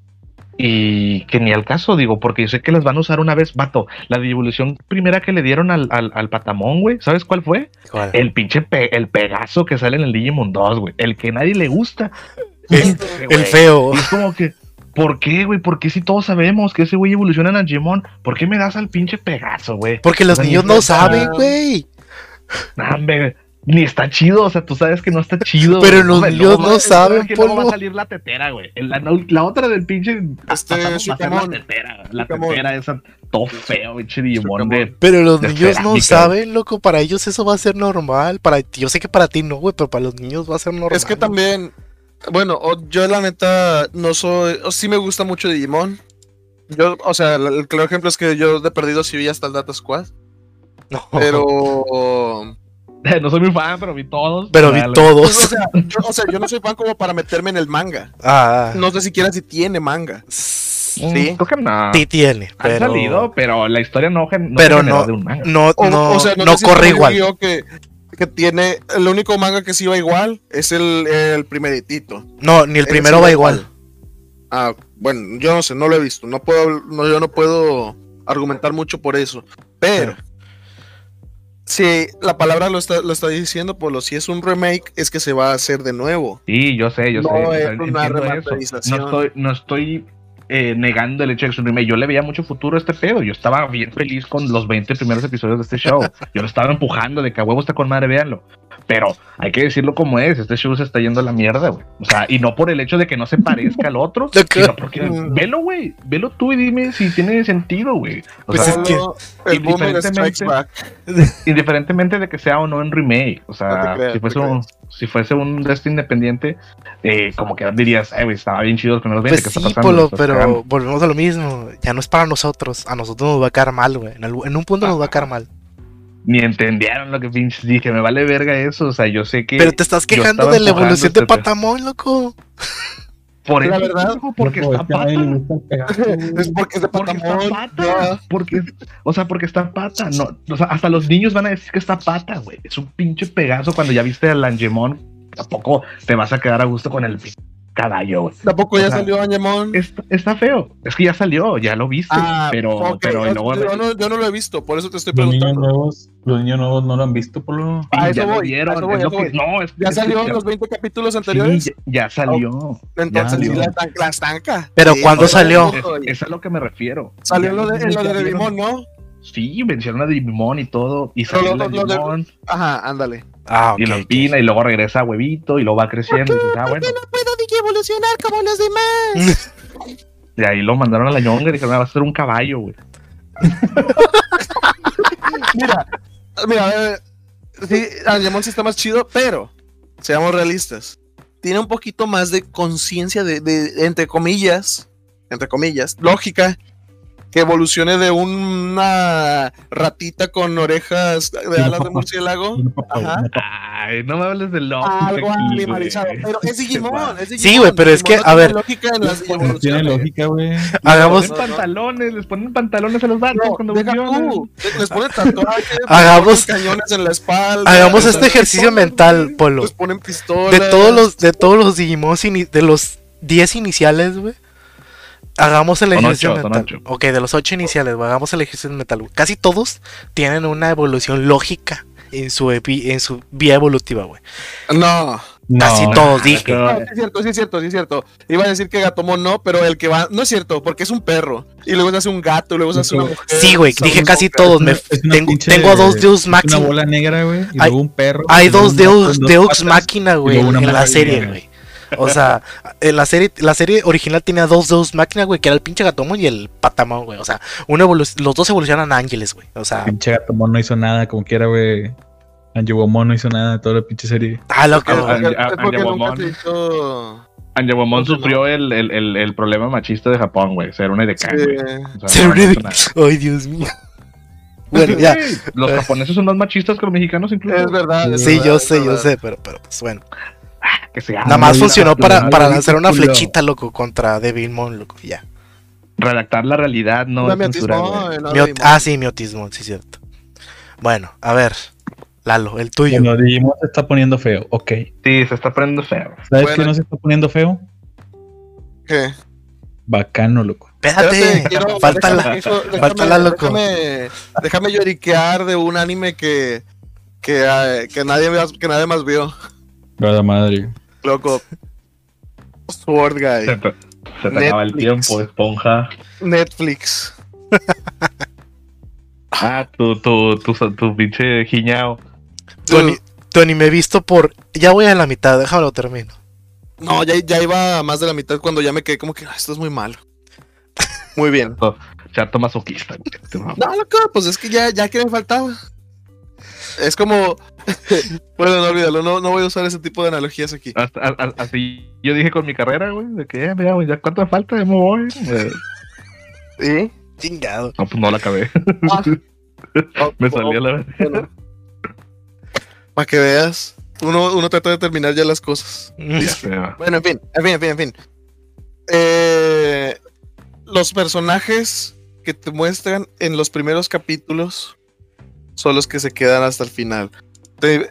Y que ni al caso, digo, porque yo sé que las van a usar una vez, vato. La devolución primera que le dieron al, al, al patamón, güey, ¿sabes cuál fue? ¿cuál? El pinche pe- el Pegaso que sale en el Digimon 2, güey. El que nadie le gusta. El, el feo. Y es como que, ¿por qué, güey? ¿Por qué si todos sabemos que ese güey evoluciona en Digimon? ¿Por qué me das al pinche Pegaso, güey? Porque los niños ni- no saben, güey. Nah, ni está chido, o sea, tú sabes que no está chido. Pero los niños no va- saben, que luego va a salir la tetera, güey. La, la otra del pinche. Este, va a ser la Shukamon. tetera. La Shukamon. tetera esa, todo feo, pinche Digimon de. Pero los de niños no saben, loco. Para ellos eso va a ser normal. Para yo sé que para ti no, güey, pero para los niños va a ser normal. Es que también, bueno, yo la neta no soy, sí me gusta mucho Digimon. Yo, o sea, el, el claro ejemplo es que yo de perdido sí vi hasta el Data Squad, No. pero... No soy muy fan, pero vi todos. Pero vi Dale. pues, o, todos. sea, yo, o sea, yo no soy fan como para meterme en el manga. Ah, No sé siquiera si tiene manga. Mm, sí. Creo que no. sí tiene, Han pero salido, pero la historia no, no Pero no- de un manga. no, O, no, o sea, no, no sé corre igual. Que, que tiene, el único manga que sí va igual es el, el primeritito. No, ni el primero va igual. Ah, bueno, yo no sé, no lo he visto. No puedo, no, yo no puedo argumentar mucho por eso. Pero, si la palabra lo está, lo está diciendo, Polo, si es un remake, es que se va a hacer de nuevo. Sí, yo sé, yo No sé. o sea, es una remasterización. No estoy, no estoy eh, negando el hecho de que es un remake. Yo le veía mucho futuro a este pedo. Yo estaba bien feliz con los 20 primeros episodios de este show. Yo lo estaba empujando de que a huevo está con madre, véanlo. Pero hay que decirlo como es. Este show se está yendo a la mierda, güey. O sea, y no por el hecho de que no se parezca al otro, sino porque velo, güey. Velo tú y dime si tiene sentido, güey. O Pues sea, es que- indiferentemente- indiferentemente de que sea o no en remake, o sea, creas, si, fuese un, si fuese un de este independiente, eh, como que dirías, eh, güey, estaba bien chido los primeros 20, Pues ¿qué sí, está pasando? Polo, pero cagando". volvemos a lo mismo. Ya no es para nosotros. A nosotros nos va a caer mal, güey. En un punto nos va a caer mal. Ni entendieron lo que pinches dije, me vale verga eso, o sea, yo sé que... Pero te estás quejando de la evolución de este. Patamón, loco. Por La eso, verdad, porque Loco, está pata. Es porque es Porque está pata, porque, o sea, porque está pata, no, o sea, hasta los niños van a decir que está pata, güey, es un pinche pegazo cuando ya viste al Angemon, tampoco te vas a quedar a gusto con el pinche caballo. Tampoco ya O sea, salió Angemon. Está, está feo. Es que ya salió, ya lo viste. Ah, pero, pero y es- luego yo, no, yo no lo he visto, por eso te estoy Los niños preguntando. nuevos, los niños nuevos no lo han visto, por lo. eso voy, vieron, eso voy, es que- no, es, ¿Ya es en ya- los 20 capítulos sí, anteriores? ya, ya salió. Entonces, ya sí, salió. la, tan- la estanca. Pero Sí, ¿cuándo salió? Es, es a lo que me refiero. Salió Ya lo de, lo- en lo de Digimon. ¿no? Sí, mencionaron a Digimon y todo. Y salió lo- la lo de- Digimon Ajá, ándale. Ah, y lo empina y luego regresa a huevito y luego va creciendo. Y dices, ah, bueno. no puedo evolucionar como los demás? Y ahí lo mandaron a la ñonga y dijeron, "Ah, va a ser un caballo, güey. Mira, mira, eh, sí, Angemon sí está más chido, pero seamos realistas. Tiene un poquito más de conciencia de, de, entre comillas, entre comillas, lógica que evolucione de una ratita con orejas de alas de murciélago. Ajá. Ay, no me hables de Loki. Algo aquí, animalizado. Pero es Digimon, es Sí, Digimon. güey, pero es que, a tiene ver. lógica en las No tiene evoluciones. lógica, güey. Hagamos, Les ponen pantalones, les ponen pantalones a los vatos No, cuando deja evolucionan. tú. Les ponen tatuajes, les Hagamos- ponen cañones en la espalda. hagamos les este ejercicio ponen- mental, Polo. Les ponen pistolas. De todos los, de todos los Digimon, de los 10 iniciales, güey. Hagamos el ejercicio ocho, mental. ocho. Ok, de los 8 iniciales, hagamos el ejercicio mental. Casi todos tienen una evolución lógica en su, epi- en su vía evolutiva, güey. No. Casi No, todos, dije. No, sí es cierto, sí es cierto, sí es cierto. Iba a decir que Gatomon no, pero el que va. No es cierto, porque es un perro. Y luego se hace un gato, y luego se hace una mujer. Sí, güey, dije casi todos. Me, Es una tengo, pinche- tengo a dos Deus Es una Máxima. bola negra, güey. Y Hay- luego un perro. Hay dos Deus, Deus. Máquina, güey, en la serie, güey. O sea, en la serie, la serie original tenía dos Deus Máquina, güey, que era el pinche Gatomon y el Patamon, güey. O sea, uno los dos evolucionan a ángeles, güey. O sea, Pinche Gatomon no hizo nada, como quiera, güey. Anjewomon no hizo nada de toda la pinche serie. ah, loco. Ah, Entonces, sufrió el, el, el, el problema machista de Japón, güey. Ser una de güey. O sea, Ser no, nada. Ay, Dios mío. Bueno, ya. Los japoneses son más machistas que los mexicanos incluso. Es verdad. es Sí, verdad, yo sé, yo sé, pero, pero pues bueno. Que se Nada más funcionó para, para lanzar una flechita, loco, contra Devilmon, loco, ya. redactar la realidad no No, es mi censura, autismo, güey. no, Mi ot- Digimon. ah, sí, mi autismo, sí, cierto. Bueno, a ver, Lalo, el tuyo. Bueno, Digimon se está poniendo feo. Ok. Sí, se está poniendo feo. ¿Sabes Bueno. qué no se está poniendo feo? ¿Qué? Bacano, loco. Espérate, quiero- falta déjame- la. déjame- falta la, loco. Déjame, déjame lloriquear de un anime que, que, eh, que, nadie, que nadie más vio. Verdad madre. Loco. Sword Se Guy. te, se te acaba el tiempo, esponja. Netflix. Ah, tu, tu, tu, tu pinche giñao. Tu, ani- tu anime visto por. Ya voy a la mitad, déjalo termino. No, ya, ya iba a más de la mitad cuando ya me quedé como que "Ah, esto es muy malo. Muy bien. Chato masoquista, güey. No, loco, pues es que ya, ya que me faltaba. Es como. bueno, no olvídalo, no, no voy a usar ese tipo de analogías aquí. Hasta- a- a- así yo dije con mi carrera, güey, de que ya, mira, güey, ya cuánto falta, ya me voy. Eh, ¿Sí? Chingado. No, pues no la acabé. Ah. me salía la Para que veas. Uno, uno trata de terminar ya las cosas. verdad. Bueno, en fin, en fin, en fin, en fin. Eh, los personajes que te muestran en los primeros capítulos son los que se quedan hasta el final. Te,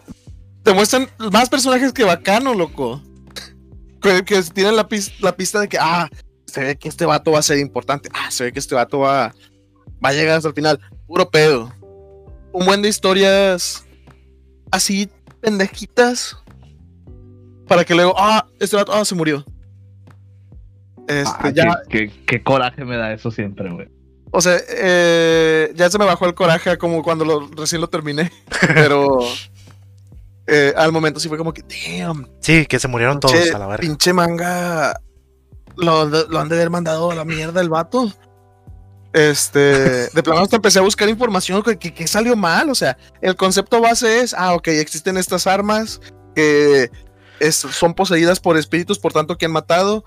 te muestran más personajes que bacano, loco. Que, que tienen la, pis- la pista de que, ah, se ve que este vato va a ser importante. Ah, se ve que este vato va, va a llegar hasta el final. Puro pedo. Un buen de historias así pendejitas para que luego, ah, este vato, ah, se murió. Este, Ah, ya, qué, qué- qué coraje me da eso siempre, güey. O sea, eh, ya se me bajó el coraje como cuando lo, recién lo terminé, pero eh, al momento sí fue como que, damn, Sí, que se murieron todos pinche, a la verga. pinche manga, lo, lo han de haber mandado a la mierda el vato. Este, de plano hasta empecé a buscar información que, que- que salió mal, o sea, el concepto base es, ah, ok, existen estas armas que es- son poseídas por espíritus, por tanto que han matado,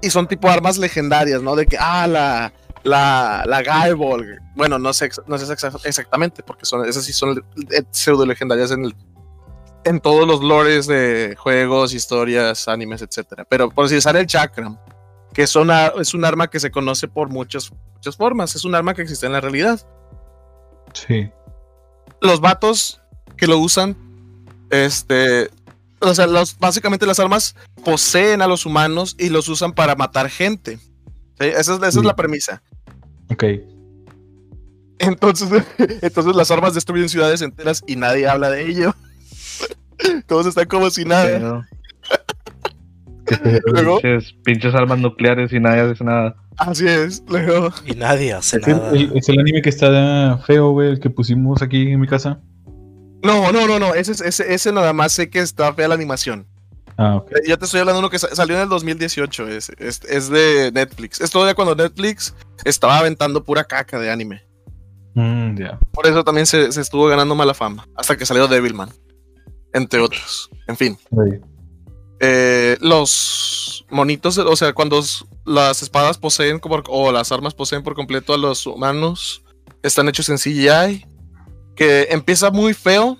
y son tipo armas legendarias, ¿no? De que, ah, la, la, la Guyball, bueno, no sé, no sé exa- exactamente, porque son, esas sí son eh, pseudo legendarias en el, en todos los lores de juegos, historias, animes, etcétera. Pero por si sale el Chakram, que es, una, es un arma que se conoce por muchas, muchas formas, es un arma que existe en la realidad. Sí. Los vatos que lo usan, este, o sea, los, básicamente las armas poseen a los humanos y los usan para matar gente. ¿sí? Esa, es, esa es Sí. la premisa. Ok. Entonces, entonces las armas destruyen ciudades enteras y nadie habla de ello. Todos están como si nada. Pero, Luego, pinches, pinches armas nucleares y nadie hace nada. así es. Luego, Y nadie hace Es nada. el- es el anime que está feo, güey, el que pusimos aquí en mi casa. no, no, no, no. Ese, es- ese, ese nada más sé que está fea la animación. Ah, ok. Eh, Yo te estoy hablando de uno que sa- salió en el 2018. Es, es, es de Netflix. Es todavía cuando Netflix estaba aventando pura caca de anime. Mm. Por eso también se, se estuvo ganando mala fama. Hasta que salió Devilman. Entre otros. En fin. Eh, los monitos, o sea, cuando las espadas poseen como, o las armas poseen por completo a los humanos, están hechos en CGI, que empieza muy feo,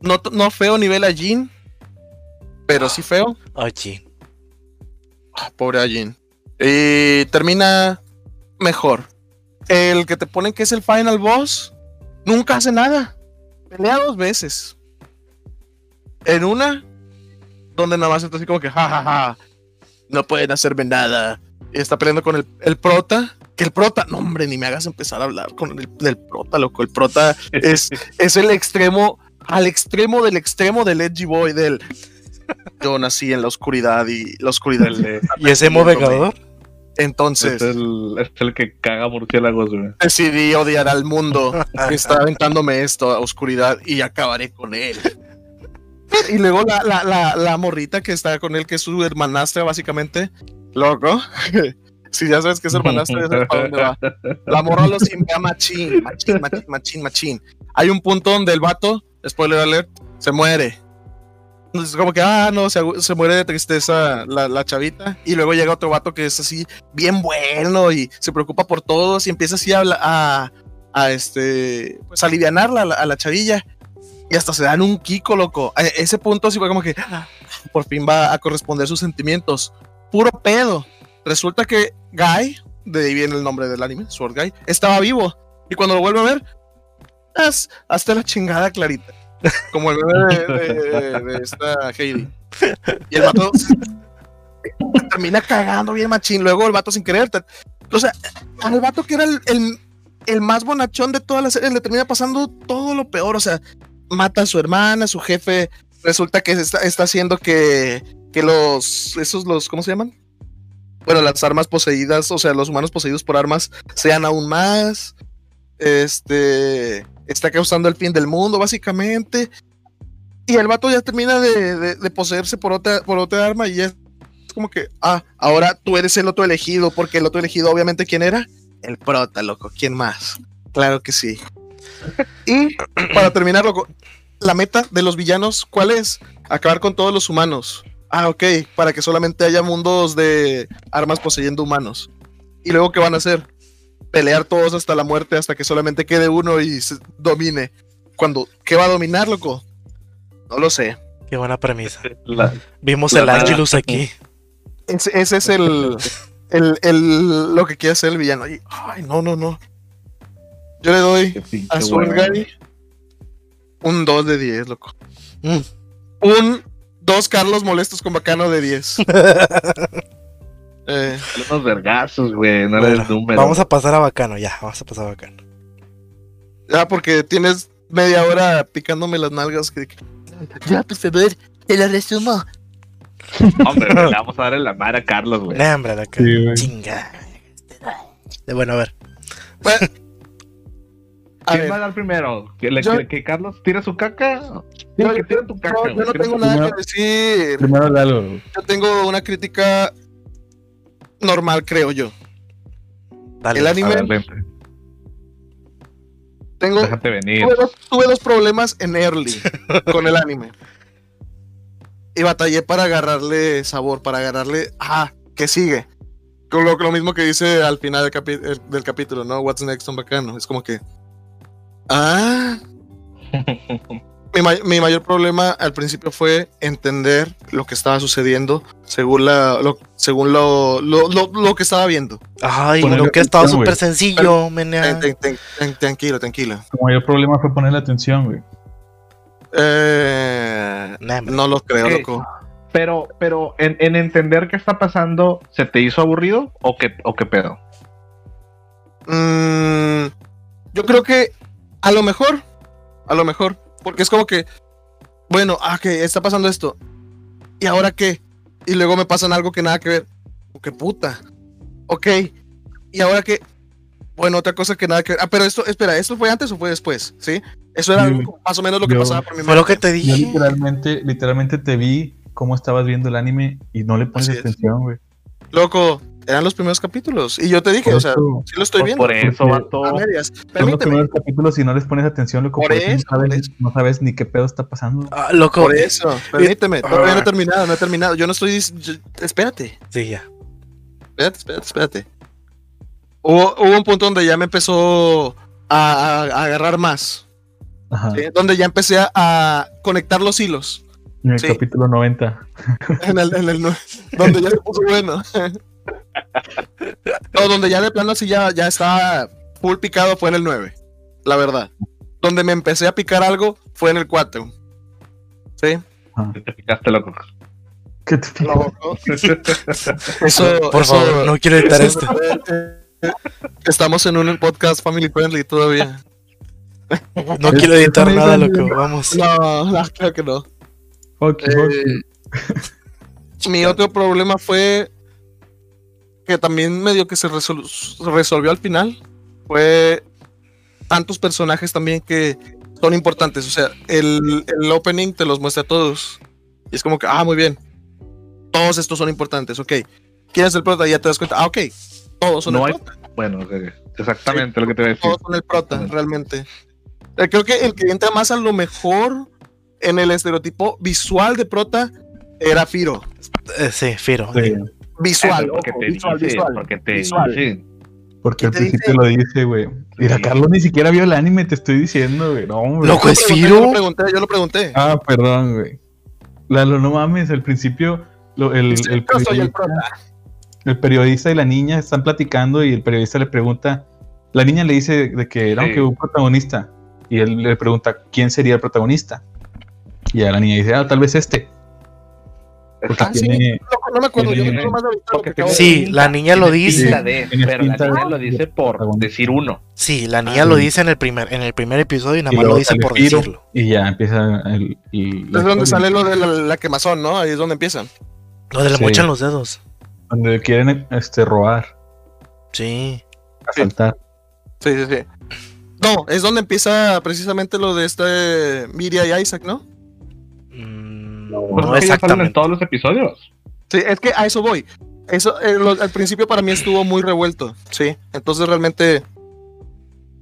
no, no feo nivel a Jin, pero sí feo. Oye. Ah, Pobre Ajin. Y termina mejor. El que te ponen que es el final boss, nunca hace nada. Pelea dos veces. En una, donde nada más está así como que, jajaja, no pueden hacerme nada. Y está peleando con el, el prota. Que el prota, no hombre, ni me hagas empezar a hablar con el del prota, loco. El prota es, es el extremo, al extremo del extremo del Edgy Boy, del... Yo nací en la oscuridad y la oscuridad ¿Y ese movegador? Entonces, Es el, es el que caga murciélagos, güey. decidí odiar al mundo que está aventándome esto a oscuridad y acabaré con él. Y luego la, la, la, la morrita que está con él, que es su hermanastra, básicamente. Loco. Si ya sabes que es hermanastra, ya sabes para dónde va. La morra lo simpea machín, machín, machín, machín, machín. Hay un punto donde el vato, spoiler alert, se muere. Entonces, como que, ah, no, se, se muere de tristeza la, la chavita. Y luego llega otro vato que es así, bien bueno y se preocupa por todos y empieza así a, a, a, este, pues alivianarla a la, chavilla. Y hasta se dan un kiko, loco. A ese punto sí fue como que ah, por fin va a corresponder sus sentimientos. Puro pedo. Resulta que Guy, de ahí viene el nombre del anime, Sword Guy, estaba vivo. Y cuando lo vuelve a ver, es hasta la chingada clarita. Como el bebé de, esta Heidi. Y el vato termina cagando bien machín. Luego el vato sin querer. o sea, al vato que era el, el- más bonachón de toda la serie le termina pasando todo lo peor. O sea, mata a su hermana, su jefe. Resulta que está, está haciendo que, que los. Esos, los. ¿Cómo se llaman? Bueno, las armas poseídas, o sea, los humanos poseídos por armas sean aún más. Este. Está causando el fin del mundo, básicamente. Y el vato ya termina de, poseerse por otra, por otra arma y ya es como que, ah, ahora tú eres el otro elegido, porque el otro elegido, obviamente, ¿quién era? El prota, loco. ¿Quién más? Claro que sí. Y para terminar, loco, la meta de los villanos, ¿cuál es? Acabar con todos los humanos. Ah, ok, para que solamente haya mundos de armas poseyendo humanos. ¿Y luego qué van a hacer? Pelear todos hasta la muerte, hasta que solamente quede uno y se domine. Cuando, ¿qué va a dominar, loco? No lo sé. Qué buena premisa. La- Vimos La el. Angelus aquí. Ese, ese es el, el, el- lo que quiere hacer el villano. Y, ay, no, no, no. Yo le doy qué a. Guy un 2 de 10, loco. Mm. Un 2 Carlos molestos con bacano de 10. Eh, Unos vergazos, güey. No Bueno, eres número. vamos a pasar a Bacano, ya, vamos a pasar a Bacano. ya, porque tienes media hora picándome las nalgas. Que, ya, por favor, te lo resumo. Hombre, le vamos a dar en la madre a Carlos, güey. Nah, hombre, la que- Sí. Chinga. De bueno, a ver. A ¿Quién ver, va a dar primero? ¿Que, le- Yo- que- que Carlos tire su caca? Yo- que tire tu caca. no, yo no tira tengo nada primero- que decir. Primero Lalo. Yo tengo una crítica normal, creo yo. Dale. El anime, ver, tengo, déjate venir. tuve, dos, tuve dos problemas en early con el anime. Y batallé para agarrarle sabor, para agarrarle, ah, ¿qué sigue? Con lo, lo mismo que dice al final del, capi- el- del capítulo, ¿no? What's next on bacano. Es como que, ah. mi, may- mi mayor problema al principio fue entender lo que estaba sucediendo según, la, lo, según lo, lo, lo- lo que estaba viendo. Ay, Ponerle lo que estaba súper sencillo, menea. Ten- ten- ten- ten- tranquilo, tranquilo. Tu mayor problema fue ponerle atención, güey. Eh, Nah, no lo creo, loco. Pero, pero en, en entender qué está pasando, ¿se te hizo aburrido o qué, o qué pedo? Mm, yo creo que a lo mejor, a lo mejor, porque es como que, bueno, ah, que está pasando esto. ¿Y ahora qué? Y luego me pasan algo que nada que ver. Oh, ¡Qué puta! Ok. ¿Y ahora qué? Bueno, otra cosa que nada que ver. Ah, pero esto, espera, ¿esto fue antes o fue después? ¿Sí? Eso era algo más o menos lo que yo- pasaba por mi Fue lo mente. que te Yo dije. literalmente, literalmente te vi cómo estabas viendo el anime y no le pones Así atención, güey. Loco, eran los primeros capítulos. Y yo te dije, Por o sea, eso- sí lo estoy viendo. por eso, vato. A medias. Son los primeros capítulos si no les pones atención, loco. Por por eso no, sabes, no ni qué pedo está pasando. Ah, loco. Por eso, permíteme. Todavía no he Ah. terminado, no he terminado. Yo no estoy. yo- espérate, Sí, ya. espérate, espérate, espérate. Hubo, hubo un punto donde ya me empezó a, a- a agarrar más. Ajá. ¿sí? Donde ya empecé a, a conectar los hilos. En el Sí. capítulo 90. En el, en el donde ya se puso bueno. No, donde ya de plano así ya, ya estaba full picado fue en el 9. La verdad. Donde me empecé a picar algo fue en el 4. ¿Sí? Te picaste, loco. ¿Qué te no. Eso, Por eso- favor, no quiero editar esto. Estamos en un podcast family friendly todavía. No quiero es editar nada, loco. Vamos. No, no, creo que no. Ok, Eh, ok. mi otro problema fue que también medio que se resol- se resolvió al final. Fue tantos personajes también que son importantes. O sea, el, el opening te los muestra a todos. Y es como que, ah, muy bien. Todos estos son importantes, ok. ¿Quién es el prota? Y ya te das cuenta, ah, ok. Todos son No el hay- prota. Bueno, eh, exactamente lo que te voy a decir. Todos son el prota, realmente. Eh, Creo que el que entra más a lo mejor en el estereotipo visual de prota era Firo. Eh, sí, Firo. Sí, Visual, porque ojo, te visual, dice, visual, porque te visual. dice. porque al ¿Qué te principio dice? lo dice, güey. Mira, Sí. Carlos ni siquiera vio el anime, te estoy diciendo, güey. No, hombre. Loco, es Firo. Yo lo pregunté, yo lo pregunté. Ah, perdón, güey. Lalo, no mames, al principio lo- el, el yo soy el periodista, el periodista y la niña están platicando y el periodista le pregunta, la niña le dice de que no, Sí. que un protagonista y él le pregunta quién sería el protagonista y a la niña dice, ah, tal vez este, porque Ah, sí. tiene, no me acuerdo, yo ahorita lo que de Sí, la niña lo dice. de, pero la niña de- lo dice por decir uno. Sí, la niña lo dice en el primer, en el primer episodio y nada y más lo dice por decirlo. y ya empieza el... el- Es donde sale lo de la, la quemazón, ¿no? Ahí es donde empiezan. Lo de le Sí. mochan los dedos. donde quieren este, robar, Sí. asaltar. Sí, sí, sí. No, es donde empieza precisamente lo de este Miria y Isaac, ¿no? No, Pues no es que ya salen en exactamente. todos los episodios. Sí, es que a eso voy. Eso eh, lo- al principio para mí estuvo muy revuelto, sí. Entonces realmente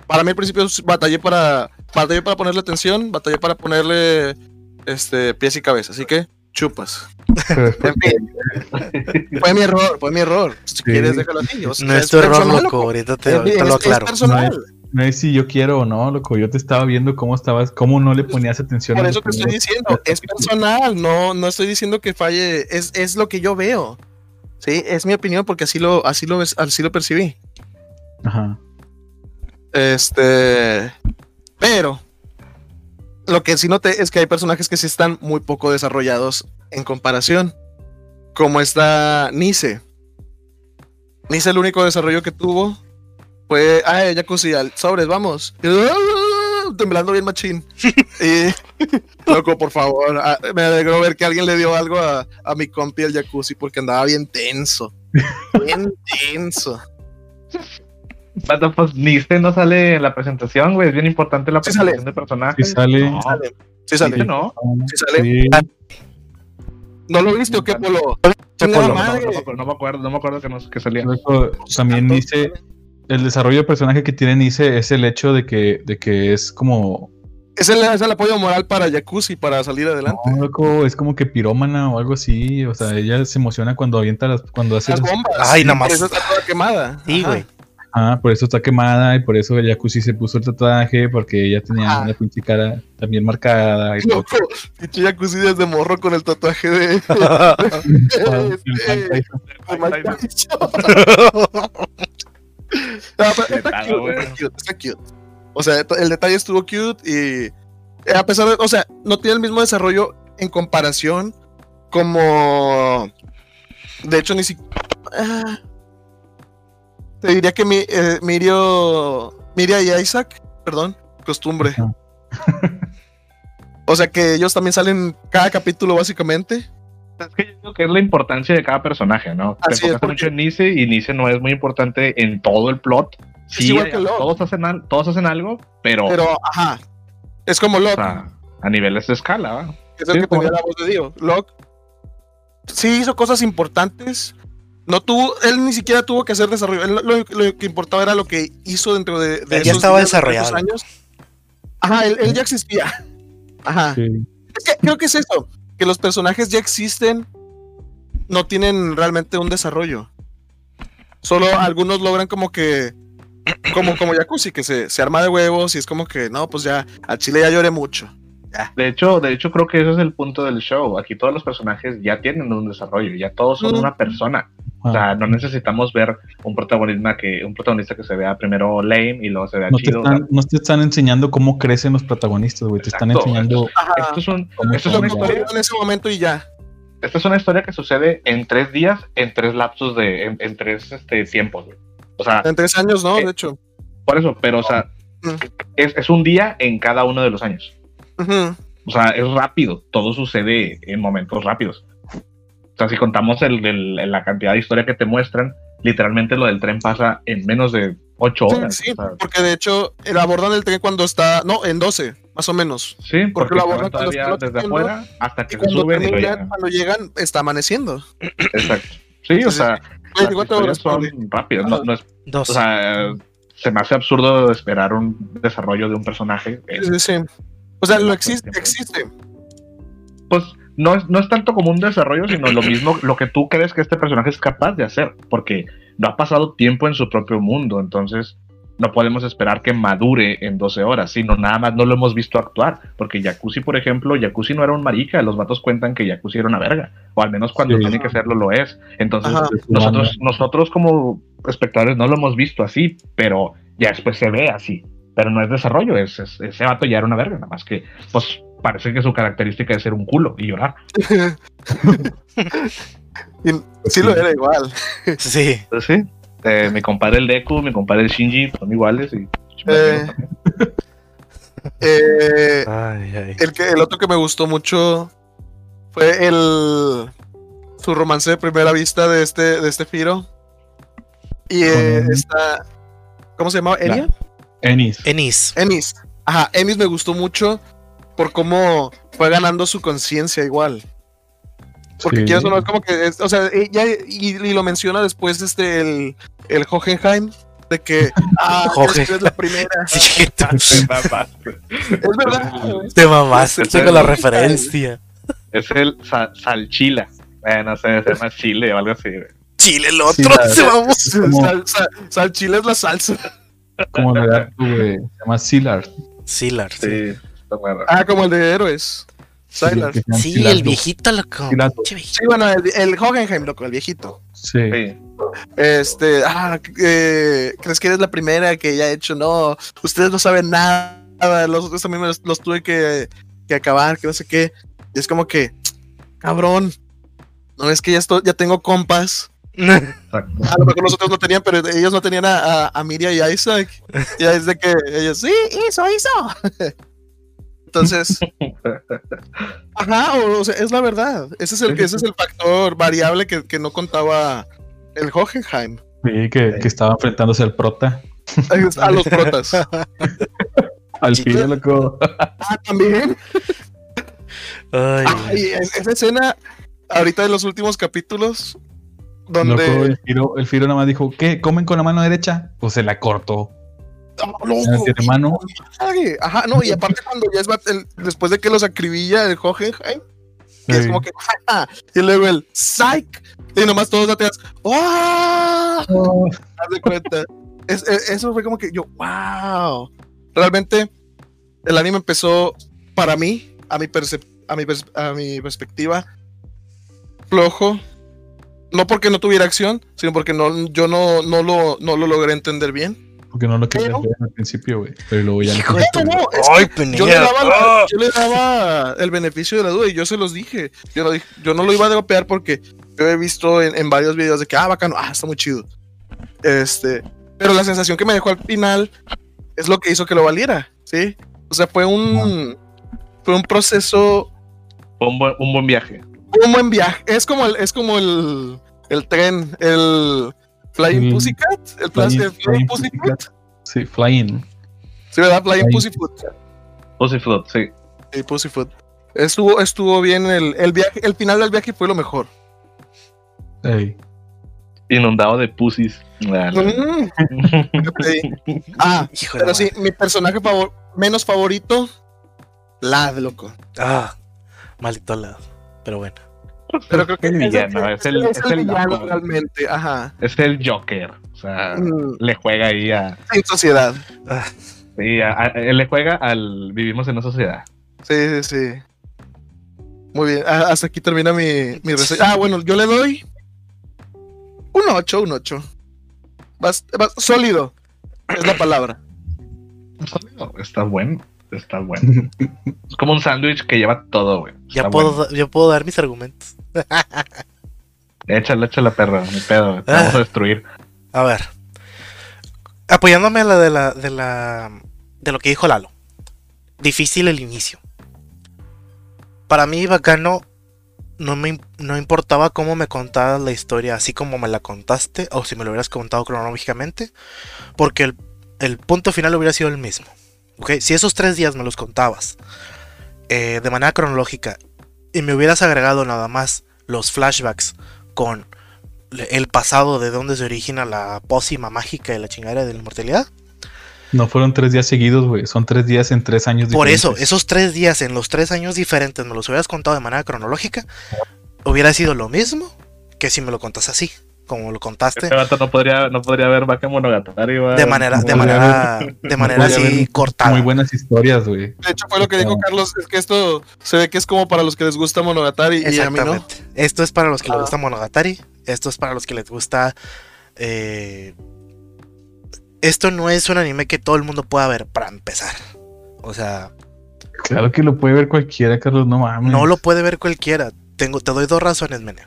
para mí al principio batallé para batallé para ponerle atención, batallé para ponerle este pies y cabeza, así que chupas. Fue mi error, fue mi error. Si quieres déjalo así. o sea, No es tu error, personal, loco. Ahorita te, Es, es- lo es aclaro. personal. No es si yo quiero o no, loco. Yo te estaba viendo cómo estabas, cómo no le ponías atención. Por eso te estoy diciendo, es personal, no, no estoy diciendo que falle, es, es lo que yo veo. Sí, es mi opinión porque así lo, así lo, así lo percibí. Ajá. Este, pero lo que sí noté es que hay personajes que sí están muy poco desarrollados en comparación. Como está Nice. Nice el único desarrollo que tuvo fue, ah, Jacuzzi, al sobres, vamos. Y, "Ah", temblando bien machín. y, loco, por favor, ah, me alegró ver que alguien le dio algo a, a mi compi el Jacuzzi porque andaba bien tenso. Bien tenso. Vato, pues Nice no sale en la presentación, güey. Es bien importante la Sí sale. presentación de personajes. Sí sale. No, Sí sale. No. Sí sale. Sí. ¿No lo viste o qué, Polo? No, No, no, me acuerdo- no me acuerdo, no me acuerdo que, no, que salía. Luego, también dice el desarrollo de personaje que tiene Nice es el hecho de que, de que es como Es el, es el apoyo moral para Jacuzzi para salir adelante. no, loco, es como que pirómana o algo así. O sea, ella se emociona cuando avienta las, cuando hace Las las- bombas. Ay, nada Por más. eso está toda quemada. Sí, güey. Ah, por eso está quemada y por eso el Jacuzzi se puso el tatuaje porque ella tenía una pinche cara también marcada y. Loco, pinche Jacuzzi desde morro con el tatuaje de. Ah, de- el de Mike Tyson. No, pero está cute, está cute, está cute. O sea, el detalle estuvo cute y eh, a pesar de, o sea, no tiene el mismo desarrollo en comparación como, de hecho, ni siquiera, te diría que mi, eh, Mirio, Miria y Isaac, perdón, costumbre. O sea que ellos también salen cada capítulo básicamente. Es que yo digo que es la importancia de cada personaje, ¿no? Así Te porque- mucho en Nice y Nice no es muy importante en todo el plot. Sí, igual que Locke. todos hacen, al- todos hacen algo, pero, Pero, ajá, es como o Locke. sea, a niveles de escala, ¿va? es el Sí, que tenía la voz de Dio. Locke sí hizo cosas importantes, No tuvo, él ni siquiera tuvo que hacer desarrollo. Él lo, lo que importaba era lo que hizo dentro de, de Él ya esos estaba días, desarrollado. años. Ajá, él, él ya existía. Ajá. Sí. Es que creo que es eso, que los personajes ya existen, no tienen realmente un desarrollo. Solo algunos logran como que, como, como Jacuzzi, que se, se arma de huevos y es como que, no, pues ya, al chile ya lloré mucho. De hecho, de hecho, creo que ese es el punto del show. Aquí todos los personajes ya tienen un desarrollo, ya todos son Mm. una persona. O Ah, sea, no necesitamos ver un protagonista que, un protagonista que se vea primero lame y luego se vea no, te chido. sea, están, no te están enseñando cómo crecen los protagonistas, güey. Te están enseñando. Esto es, un- ¿Cómo esto es una historia, en ese momento y ya. esta es una historia que sucede en tres días, en tres lapsos de, en, en tres este, tiempos. güey. O sea, En tres años, ¿no? Eh, De hecho. por eso, pero o sea, Mm. es, es un día en cada uno de los años. Ujú. O sea, es rápido, todo sucede en momentos rápidos. O sea, si contamos el, el- la cantidad de historia que te muestran, literalmente lo del tren pasa en menos de ocho Sí, horas. sí, o sea, porque de hecho el abordan el tren cuando está, no, en 12, más o menos. sí, porque porque lo abordan cuando desde afuera hasta que Y cuando, suben y lo llegan. cuando llegan, está amaneciendo. Exacto. Sí, o sea, las ¿cuánto historias horas, son rápidas. No, no es, Dos. o sea, se me hace absurdo esperar un desarrollo de un personaje. Sí, sí, sí. O sea, lo existe, existe. pues no es, no es tanto como un desarrollo, sino lo mismo, lo que tú crees que este personaje es capaz de hacer, porque no ha pasado tiempo en su propio mundo, entonces no podemos esperar que madure en 12 horas, sino nada más no lo hemos visto actuar, porque Jacuzzi, por ejemplo, Jacuzzi no era un marica, los vatos cuentan que Jacuzzi era una verga, o al menos cuando Sí. tiene que serlo lo es, entonces Ajá. nosotros, nosotros como espectadores no lo hemos visto así, pero ya después se ve así. Pero no es desarrollo, es, es- ese vato ya era una verga, nada más que, pues parece que su característica es ser un culo y llorar. Y sí lo era igual. Sí. Pues sí, eh, mi compadre el Deku, mi compadre el Shinji son iguales y. Eh. Eh, Ay, ay. el, que, el otro que me gustó mucho fue el su romance de primera vista de este, de este Firo. Y eh, está. ¿Cómo se llamaba? ¿Elia? Ennis. Enis. Emis. Ajá, Emis me gustó mucho por cómo fue ganando su conciencia igual. Porque Sí. quieras o no, es como que, es- o sea, eh, ya, y, y lo menciona después este, el, el Hohenheim, de que, ah, es la primera. Sí, tú- Es verdad. te mamaste con la es- referencia. Es el sa- Salchila. Eh, no sé, se llama Chile o algo así. güey. Chile el otro, se vamos. Es como, Sal, sal- sal chile es la salsa. como el gato, güey. Se llama Silar. Silar, sí. Sí, está. Ah, como el de héroes. Sí, el viejito, loco. Viejito. Sí, bueno, el, el Hohenheim, loco, el viejito. Sí. Sí. Este, ah, eh, ¿crees que eres la primera que ya he hecho? No, ustedes no saben nada. Los otros también los, los tuve que, que acabar, que no sé qué. Y es como que, cabrón, no es que ya, estoy, ya tengo compas. Exacto. A lo mejor los otros no tenían, pero ellos no tenían a, a, a Miria y a Isaac. Ya es de que ellos, sí, hizo, hizo. Entonces, ajá, o, o sea, es la verdad. Ese es el, ese es el factor variable que, que no contaba el Hohenheim. Sí, que, que estaba enfrentándose al prota. A los protas. Al fin, loco. Ah, también. Ay, Ay, es- esa escena, ahorita de los últimos capítulos, Loco, donde. el Firo, el Firo nada más dijo, ¿qué? ¿Comen con la mano derecha? Pues se la cortó. ¡Oh, loco! tiene mano. Ay, Ajá, no, y aparte cuando ya es bat- el- después de que los acribilla el Hohenheim, que es como que. ¡ja! Y luego el Psych. Y nomás todos atrás. ¡Wow! Oh, Haz de cuenta. Es- es- eso fue como que yo, wow. Realmente, el anime empezó para mí, a mi, a mi, pers- a mi perspectiva, flojo. No porque no tuviera acción, sino porque no, yo no, no, lo, no lo logré entender bien. Porque no lo quería Pero- ver al principio, güey. Pero luego ya Hijo lo No, no, Ay, yo, le daba la- Ah. yo le daba el beneficio de la duda y yo se los dije. Yo no, dije- yo no lo iba a dropear porque yo he visto en, en varios videos de que, ah, bacano, ah, está muy chido. Este, pero la sensación que me dejó al final es lo que hizo que lo valiera, ¿sí? O sea, fue un, fue un proceso, Fue un buen, un buen viaje. un buen viaje. Es como el, es como el, el tren, el Flying. Pussycat, el, Flying- el Flying Pussyfoot. Sí, Flying. Sí, ¿verdad? Flying Pussyfoot. Pussyfoot, sí. Sí, Pussyfoot. Estuvo, estuvo bien el, el viaje, el final del viaje fue lo mejor. Ey. Inundado de pussies. Mm. Ah, de pero sí, mi personaje favor- menos favorito, Lad, loco. Ah, maldito lado. Pero bueno. Pero creo que el es villano, es el, es el villano loco. realmente, ajá. Es el Joker. O sea, Mm, le juega ahí a. sin sociedad. Ah, Sí, a- le juega al. Vivimos en una sociedad. Sí, sí, sí. Muy bien, ah, hasta aquí termina mi, mi reseña. Ah, bueno, yo le doy un 8, un 8. Bast- bast- sólido, es la palabra. Está bueno. Está bueno. es como un sándwich que lleva todo, güey. ya, puedo, bueno. puedo dar mis argumentos. Échale, échale, perra. Mi pedo. Te Ah. vamos a destruir. A ver. Apoyándome a la de la, de la. de lo que dijo Lalo. Difícil el inicio. Para mí, bacano. No me no importaba cómo me contabas la historia, así como me la contaste, o si me lo hubieras contado cronológicamente, porque el, el punto final hubiera sido el mismo. ¿Ok? Si esos tres días me los contabas eh, de manera cronológica y me hubieras agregado nada más los flashbacks con el pasado de dónde se origina la pócima mágica de la chingadera de la inmortalidad. No fueron tres días seguidos, güey. Son tres días en tres años Por eso, diferentes. esos tres días en los tres años diferentes me los hubieras contado de manera cronológica, hubiera sido lo mismo que si me lo contas así, como lo contaste, Este vato no podría, no podría ver Vaca Monogatari, de manera, de manera, de manera así cortada. Muy buenas historias, güey. De hecho, fue lo que dijo Carlos, es que esto se ve que es como para los que les gusta Monogatari y a mí no. Exactamente. Esto es para los que les Ah. gusta Monogatari. Esto es para los que les gusta. eh, Esto no es un anime que todo el mundo pueda ver para empezar. O sea, Claro que lo puede ver cualquiera, Carlos. No mames. no lo puede ver cualquiera. Tengo, te doy dos razones, Mene.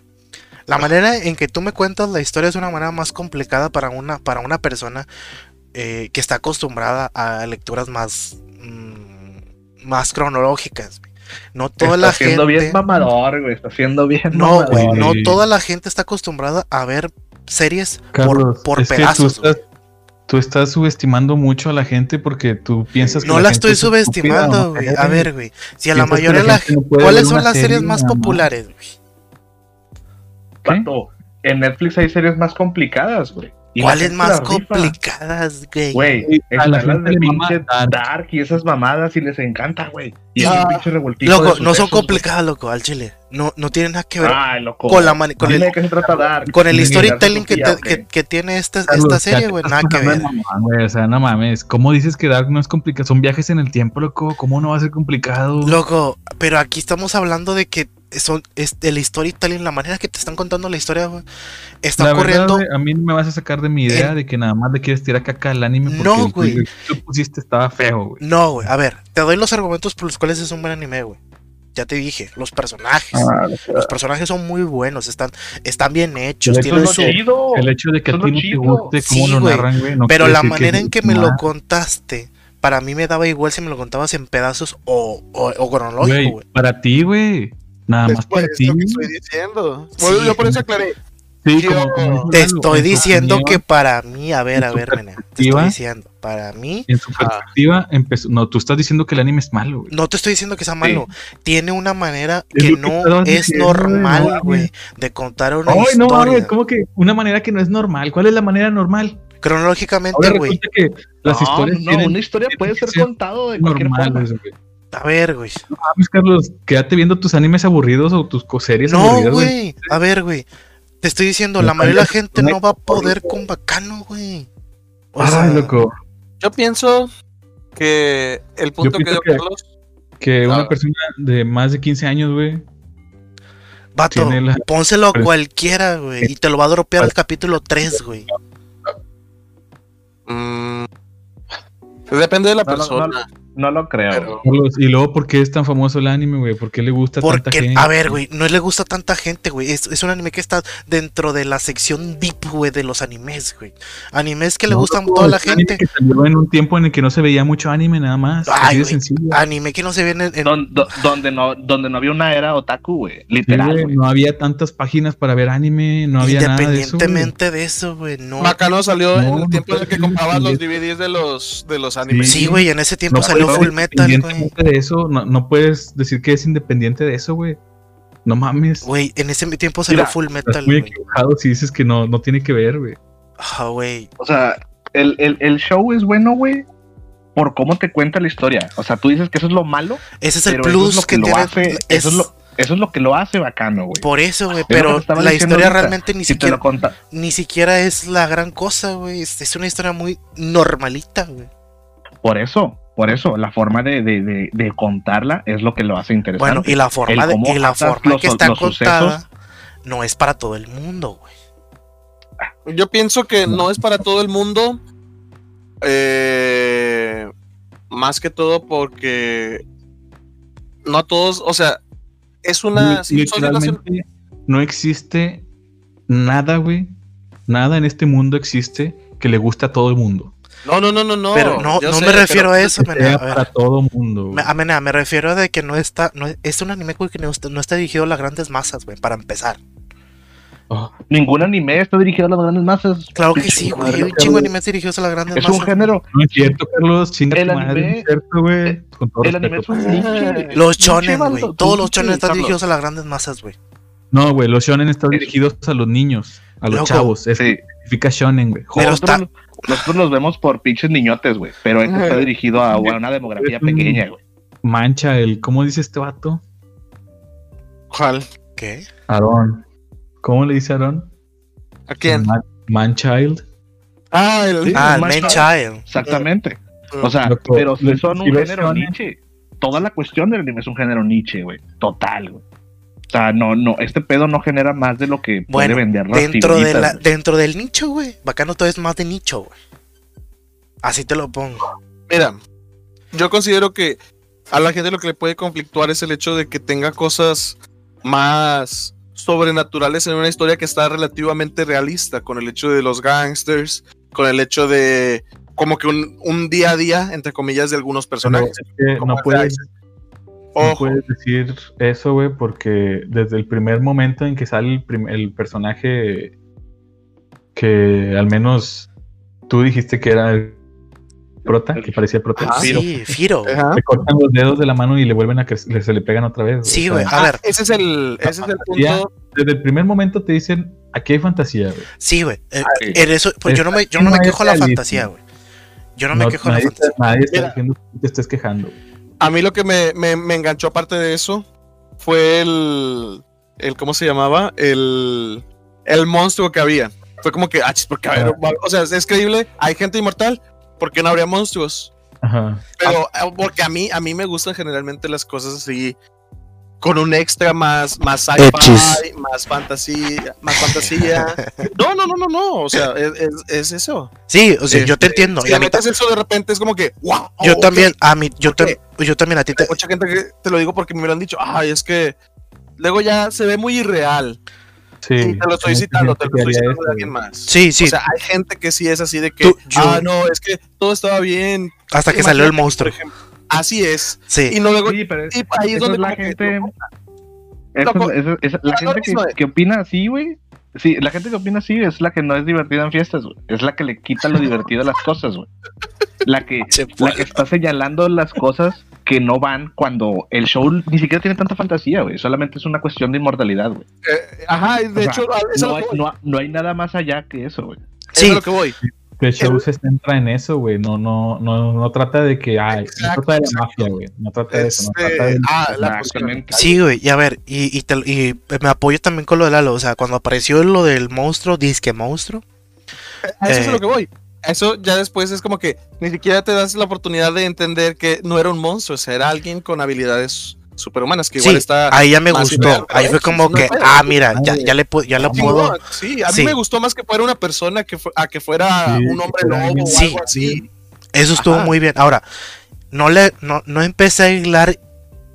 La manera en que tú me cuentas la historia es una manera más complicada para una, para una persona eh, que está acostumbrada a lecturas más, mm, más cronológicas. No toda está la siendo gente. bien mamador, güey. Está siendo bien No, mamador. güey, no toda la gente está acostumbrada a ver series Carlos, por, por es que pedazos. tú güey. estás, tú estás subestimando mucho a la gente porque tú piensas que No la estoy es estúpida, subestimando, güey. A ver, güey. Si a la mayoría de la gente no ¿Cuáles son las series más? populares, güey? En Netflix hay series más complicadas, güey. ¿Cuáles más complicadas, güey? A las de pinche Dark. Y esas mamadas y les encanta, güey. Y Ah, es un pinche revoltijo Loco, no son complicadas, loco, al chile. No, no tienen nada que ver Ay, loco. con la mani- con el- se trata Dark. con el storytelling que, Sofía, que, que tiene esta, serie, güey. Nada que ver. O sea, no mames. ¿Cómo dices que Dark no es complicado? Son viajes en el tiempo, loco. ¿Cómo no va a ser complicado? Loco, pero aquí estamos hablando de que son es el storytelling, la manera que te están contando la historia, güey. Está La ocurriendo. a mí no me vas a sacar de mi idea En- de que nada más le quieres tirar caca al anime porque No, el güey. que tú pusiste estaba feo, güey. No, güey. A ver, te doy los argumentos por los cuales es un buen anime, güey. Ya te dije, los personajes. Ah, Los personajes son muy buenos, están, están bien hechos, De hecho, tienen su... chido. El hecho de que a ti no te guste cómo Sí, lo narran, güey. no Pero la manera en que me lo contaste, para mí me daba igual si me lo contabas en pedazos o, o, o cronológico, güey. para ti, güey. Nada más para es ti. lo que estoy diciendo. Sí. Bueno, yo por eso aclaré. Sí, Yo- como- como Te estoy diciendo opinión, que para mí, a ver, a ver, Mene, te estoy diciendo, para mí, En su perspectiva, empezó. No, tú estás diciendo que el anime es malo, güey. no te estoy diciendo que sea malo, tiene una manera Es que que no estabas es diciendo, no normal, güey, de contar una Ay, no historia. mames, ¿cómo que una manera que no es normal? ¿Cuál es la manera normal? Cronológicamente, güey. que No, historias no, tienen una historia puede ser que contado de cualquier forma. güey. A ver, güey. No mames, Carlos, quédate viendo tus animes aburridos o tus series No, aburridas, güey. güey. A ver, güey. Te estoy diciendo, No la mayoría de la gente en no va a poder con bacano, güey. O Ay, sea, loco. Yo pienso que el punto que dio Carlos. Que Ah. una persona de más de 15 años, güey. vato, la- pónselo a cualquiera, güey. Y te lo va a dropear al capítulo 3, güey. mm, depende de la No, no, persona. no, no lo creo. Pero- Carlos, y luego, ¿por qué es tan famoso el anime, güey? ¿Por qué le gusta tanta Porque, gente? a ver, güey, no le gusta a tanta gente, güey. Es, es un anime que está dentro de la sección deep, güey, de los animes, güey. Animes que le No, gustan a loco, toda la gente. Que salió en un tiempo en el que no se veía mucho anime, nada más. Ay, así de. Anime que no se ven en. en- Don- do- donde, no, donde no había una era otaku, güey. Sí, Literal, güey, güey. no había tantas páginas para ver anime, no había nada independientemente de eso, güey. No. Bacano salió en No, el tiempo en el que no, comprabas no, los no. DVDs de los, de los animes. Sí, güey, en ese tiempo No salió Full Metal, güey. independiente de eso, no, no puedes decir que es independiente de eso, güey. No mames. Güey, en ese tiempo salió Mira, Full Estás Metal, muy güey. equivocado si dices que no, no tiene que ver, güey. Ah, güey. O sea, el, el, el show es bueno, güey, por cómo te cuenta la historia. O sea, tú dices que eso es lo malo, Ese es el plus eso es lo que, que, lo tiene. hace, es- eso es lo, eso es lo que lo hace bacano, güey. Por eso, güey. Pero la historia ahorita. realmente ni Si te siquiera, lo conta, ni siquiera es la gran cosa, güey. Es, es una historia muy normalita, güey. por eso, por eso, la forma de, de, de, de contarla es lo que lo hace interesante. Bueno, y la forma, El de, y la forma los- que está contada sucesos. no es para todo el mundo, güey. Yo pienso que no es para todo el mundo. eh, más que todo porque no a todos, o sea, es una Literalmente no existe nada, güey. Nada en este mundo existe que le guste a todo el mundo. No, no, no, no, no. pero no, no sé, me refiero pero- a eso, mena, a ver. para todo mundo. a mena, me refiero de que no está, no, es un anime güey, que no está, no está dirigido a las grandes masas, güey, para empezar. Oh, Ningún anime está dirigido a las grandes masas. Claro que sí, güey. Hay un chingo de animes dirigidos a las grandes Es masas. un género. no es cierto, Carlos. Chinga El anime- es güey. Con todo El anime es un. Los Pinche shonen, güey. Todos los shonen están dirigidos a las grandes masas, güey. No, güey, los shonen están dirigidos a los niños, a los Loco. chavos. Es Sí. significa shonen, güey. Pero está- nosotros los vemos por pinches niñotes, güey. Pero este está dirigido a, una demografía un- pequeña, güey. Mancha el, ¿cómo dice este vato? ¿Cuál? ¿Qué? Aarón. ¿Cómo le dice Aarón? ¿A quién? Man, Manchild. Ah, el Sí. Ah, el más Man child. Child. Exactamente. O sea, Loco, pero los- son si un género niche. Toda la cuestión del anime es un género niche, güey. Total, güey. O sea, no, no, este pedo no genera más de lo que puede vender las Dentro, de la, dentro del nicho, güey. Bacano todo es más de nicho, güey. Así te lo pongo. Mira, yo considero que a la gente lo que le puede conflictuar es el hecho de que tenga cosas más sobrenaturales en una historia que está relativamente realista, con el hecho de los gangsters, con el hecho de como que un, un día a día, entre comillas, de algunos personajes. es que como no el puedes, no puedes decir eso, güey, porque desde el primer momento en que sale el, el personaje que al menos tú dijiste que era el prota, que parecía el prota. Firo. Sí, Firo. Ajá. le cortan los dedos de la mano y le vuelven a que se le pegan otra vez. Sí, güey. A ver, ese es el, ese es el punto. Desde el primer momento te dicen, aquí hay fantasía, güey. sí, güey. Eh, sí. en eso, pues yo no me, yo no me quejo de la fantasía, güey. Yo no me No- quejo de la fantasía. nadie está Mira. diciendo que te estés quejando. güey. A mí lo que me, me, me enganchó aparte de eso fue el, el ¿cómo se llamaba? El, el monstruo que había. Fue como que, ah, porque a ver, o sea, es creíble, hay gente inmortal, ¿por qué no habría monstruos? Ajá. Pero eh, porque a mí, a mí me gustan generalmente las cosas así con un extra más, más sci-fi, más fantasía, más fantasía. No, no, no, no, no. O sea, es, es- es eso. Sí, o sea, yo te Este, entiendo. Si y a mí metes eso de repente es como que, wow. yo también, a mí, yo, Ok. tam- yo también a ti te. Hay mucha gente que te lo digo porque me lo han dicho, ay, es que luego ya se ve muy irreal. Sí. y te lo estoy citando, te lo estoy citando de eso, alguien más. Sí, sí. O sea, hay gente que sí es así de que, Tú- yo- ah, no, es que todo estaba bien. hasta que salió el monstruo. por ejemplo. Así es. Sí. Y no luego, Sí, pero y ahí es donde es la gente. esa- esa- la gente que opina así, güey. Sí, la gente que opina así es la que no es divertida en fiestas, güey. Es la que le quita lo divertido a las cosas, güey. La que, la está señalando las cosas que no van cuando el show ni siquiera tiene tanta fantasía, güey. Solamente es una cuestión de inmortalidad, güey. Eh, ajá, y de O hecho, No hay, no, no hay nada más allá que eso, güey. Eso es Sí, lo que voy. Que el show El- se centra en eso, güey. No, no, no, no trata de que, ay, Exacto, no trata de la mafia, güey. No trata de eso, no Este, trata de... ah, la posición. Sí, güey, y a ver, y, y, te- y me apoyo también con lo de Lalo, o sea, cuando apareció lo del monstruo, disque monstruo, A eso es Eh. a lo que voy. Eso ya después es como que ni siquiera te das la oportunidad de entender que no era un monstruo, o sea, era alguien con habilidades superhumanas, que igual sí, está ahí ya me gustó, ahí fue como no que, ah, mira, ya, ya le, ya lo puedo, Sí, a mí Sí. me gustó más que fuera una persona que a que fuera Sí, un hombre lobo o algo así. eso estuvo Ajá. muy bien, ahora, no le, no, no empecé a hilar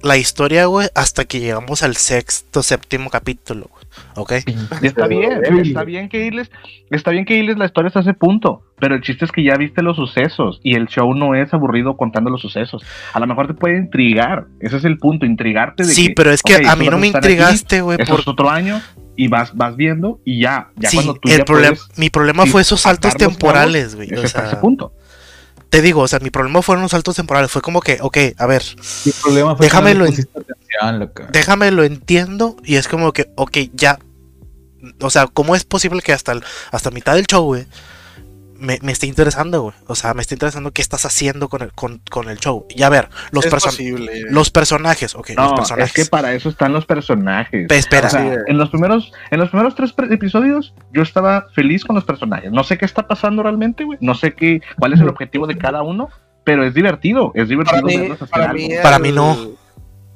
la historia, güey, hasta que llegamos al sexto, séptimo capítulo, güey, ¿ok? Y está bien, está bien que irles, está bien que irles la historia hasta ese punto, pero el chiste es que ya viste los sucesos y el show no es aburrido contando los sucesos. A lo mejor te puede intrigar, ese es el punto, intrigarte de Sí, que, pero es que ok, a mí no me intrigaste, güey, por... es otro año y vas, vas viendo y ya, ya Sí, cuando tú el ya problema, puedes mi problema sí, fue esos saltos temporales, güey, es o hasta ese sea, punto. te digo, o sea, mi problema fueron los saltos temporales, fue como que, ok, a ver, El problema fue Déjame que no lo le en- déjame lo entiendo y es como que, ok, ya. O sea, ¿cómo es posible que hasta, el- hasta mitad del show, güey, me, me esté interesando, güey? O sea, me está interesando qué estás haciendo con el, con, con el show. Y a ver, los, perso- posible. los personajes, ok, No, los personajes. es que para eso están los personajes. Pe- espera. O sea, en los primeros, en los primeros tres episodios, yo estaba feliz con los personajes. No sé qué está pasando realmente, güey. No sé qué, cuál es el objetivo de cada uno, pero es divertido. Es divertido para mí, para mí, Para mí no.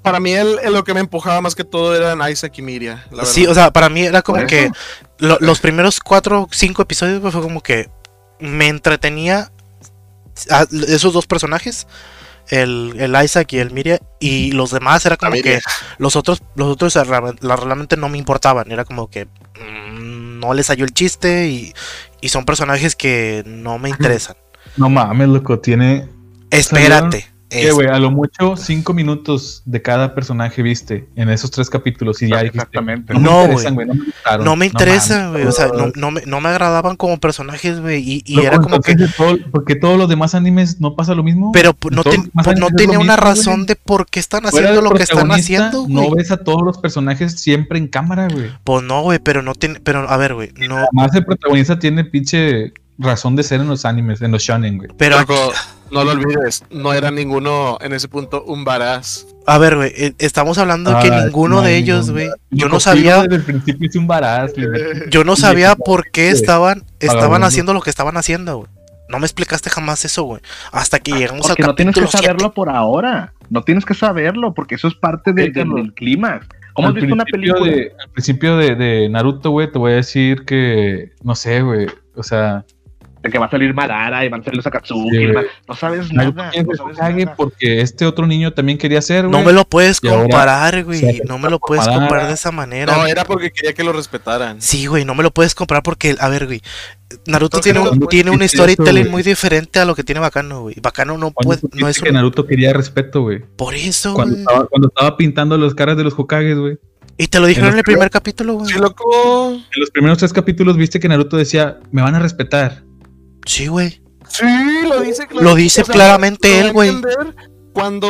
Para mí el, el lo que me empujaba más que todo eran Isaac y Miria. la Sí, o sea, para mí era como que lo- los primeros cuatro o cinco episodios fue como que me entretenía a- esos dos personajes, el, el Isaac y el Miria, y los demás era como que los otros, los otros realmente no me importaban, era como que mm, no les salió el chiste y, y son personajes que no me interesan. No mames, loco, tiene. Espérate. ¿Qué, es- güey? A lo mucho cinco minutos de cada personaje viste en esos tres capítulos y ya dijiste. Exactamente. No, me No, interesan, güey. güey. No no me interesa, güey. O sea, no, no me, no me agradaban como personajes, güey. Y, era como que. todo- porque todos los demás animes no pasa lo mismo. Pero no, pues, no lo tenía una mismo, razón de por qué están haciendo lo que están haciendo, No ves a todos los personajes siempre en cámara, güey. Pues no, güey, pero no tiene. Pero a ver, güey. No. Además, el protagonista tiene pinche razón de ser en los animes, en los shonen, güey. Pero, Loco, no lo olvides, no era ninguno en ese punto un varaz. a ver, güey. eh, Estamos hablando de que Ah, ninguno no de ellos, güey. Yo no sabía. Desde el principio es un varaz, Yo no sabía por qué estaban, estaban haciendo lo que estaban haciendo, güey. No me explicaste jamás eso, güey. Hasta que llegamos al Porque no tienes que capítulo 7. saberlo por ahora. No tienes que saberlo, porque eso es parte de- del, Carlos. del clímax. ¿Cómo has visto una película? De, al principio de, de Naruto, güey, te voy a decir que, no sé, güey, o sea, De que va a salir Madara y van a salir los Akatsuki. Sí, No sabes Naruto nada. quiere No que sabes nada. porque este otro niño también quería ser, güey. No me lo puedes comparar, güey. No me lo puedes comparar de esa manera. No, era porque quería que lo respetaran. Sí, güey, no me lo puedes comprar porque, a ver, güey, Naruto tiene, un, ¿cómo tiene un existe storytelling eso, muy diferente a lo que tiene Bacano, güey. Bacano no ¿Cuándo puede, no es que un... Naruto quería respeto, güey. Por eso, Cuando güey. estaba, cuando estaba pintando las caras de los Hokages, güey. Y te lo dijeron en el primer capítulo, güey. Sí, loco. En los primeros tres capítulos viste que Naruto decía, me van a respetar. Sí, güey. Sí, lo dice Lo dice claramente lo da él, a güey. entender Cuando.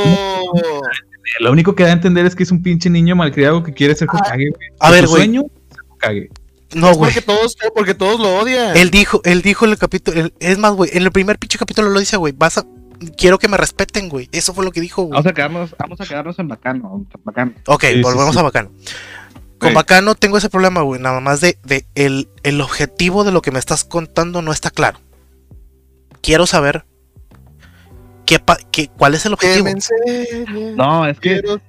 Lo único que da a entender es que es un pinche niño malcriado que quiere ser Hokage, güey. A ver, güey. sueño Hokage. No, güey. Porque todos, porque todos lo odian. Él dijo, él dijo en el capítulo, él- es más, güey, en el primer pinche capítulo lo dice, güey, vas a, quiero que me respeten, güey. Eso fue lo que dijo, güey. Vamos a quedarnos, vamos a quedarnos en bacano. bacano. Ok, Sí, sí, volvemos sí. a Bacano. Con Sí. Bacano tengo ese problema, güey, nada más de, de el, el objetivo de lo que me estás contando no está claro. Quiero saber qué, pa- qué- cuál es el objetivo. No, es que Quiero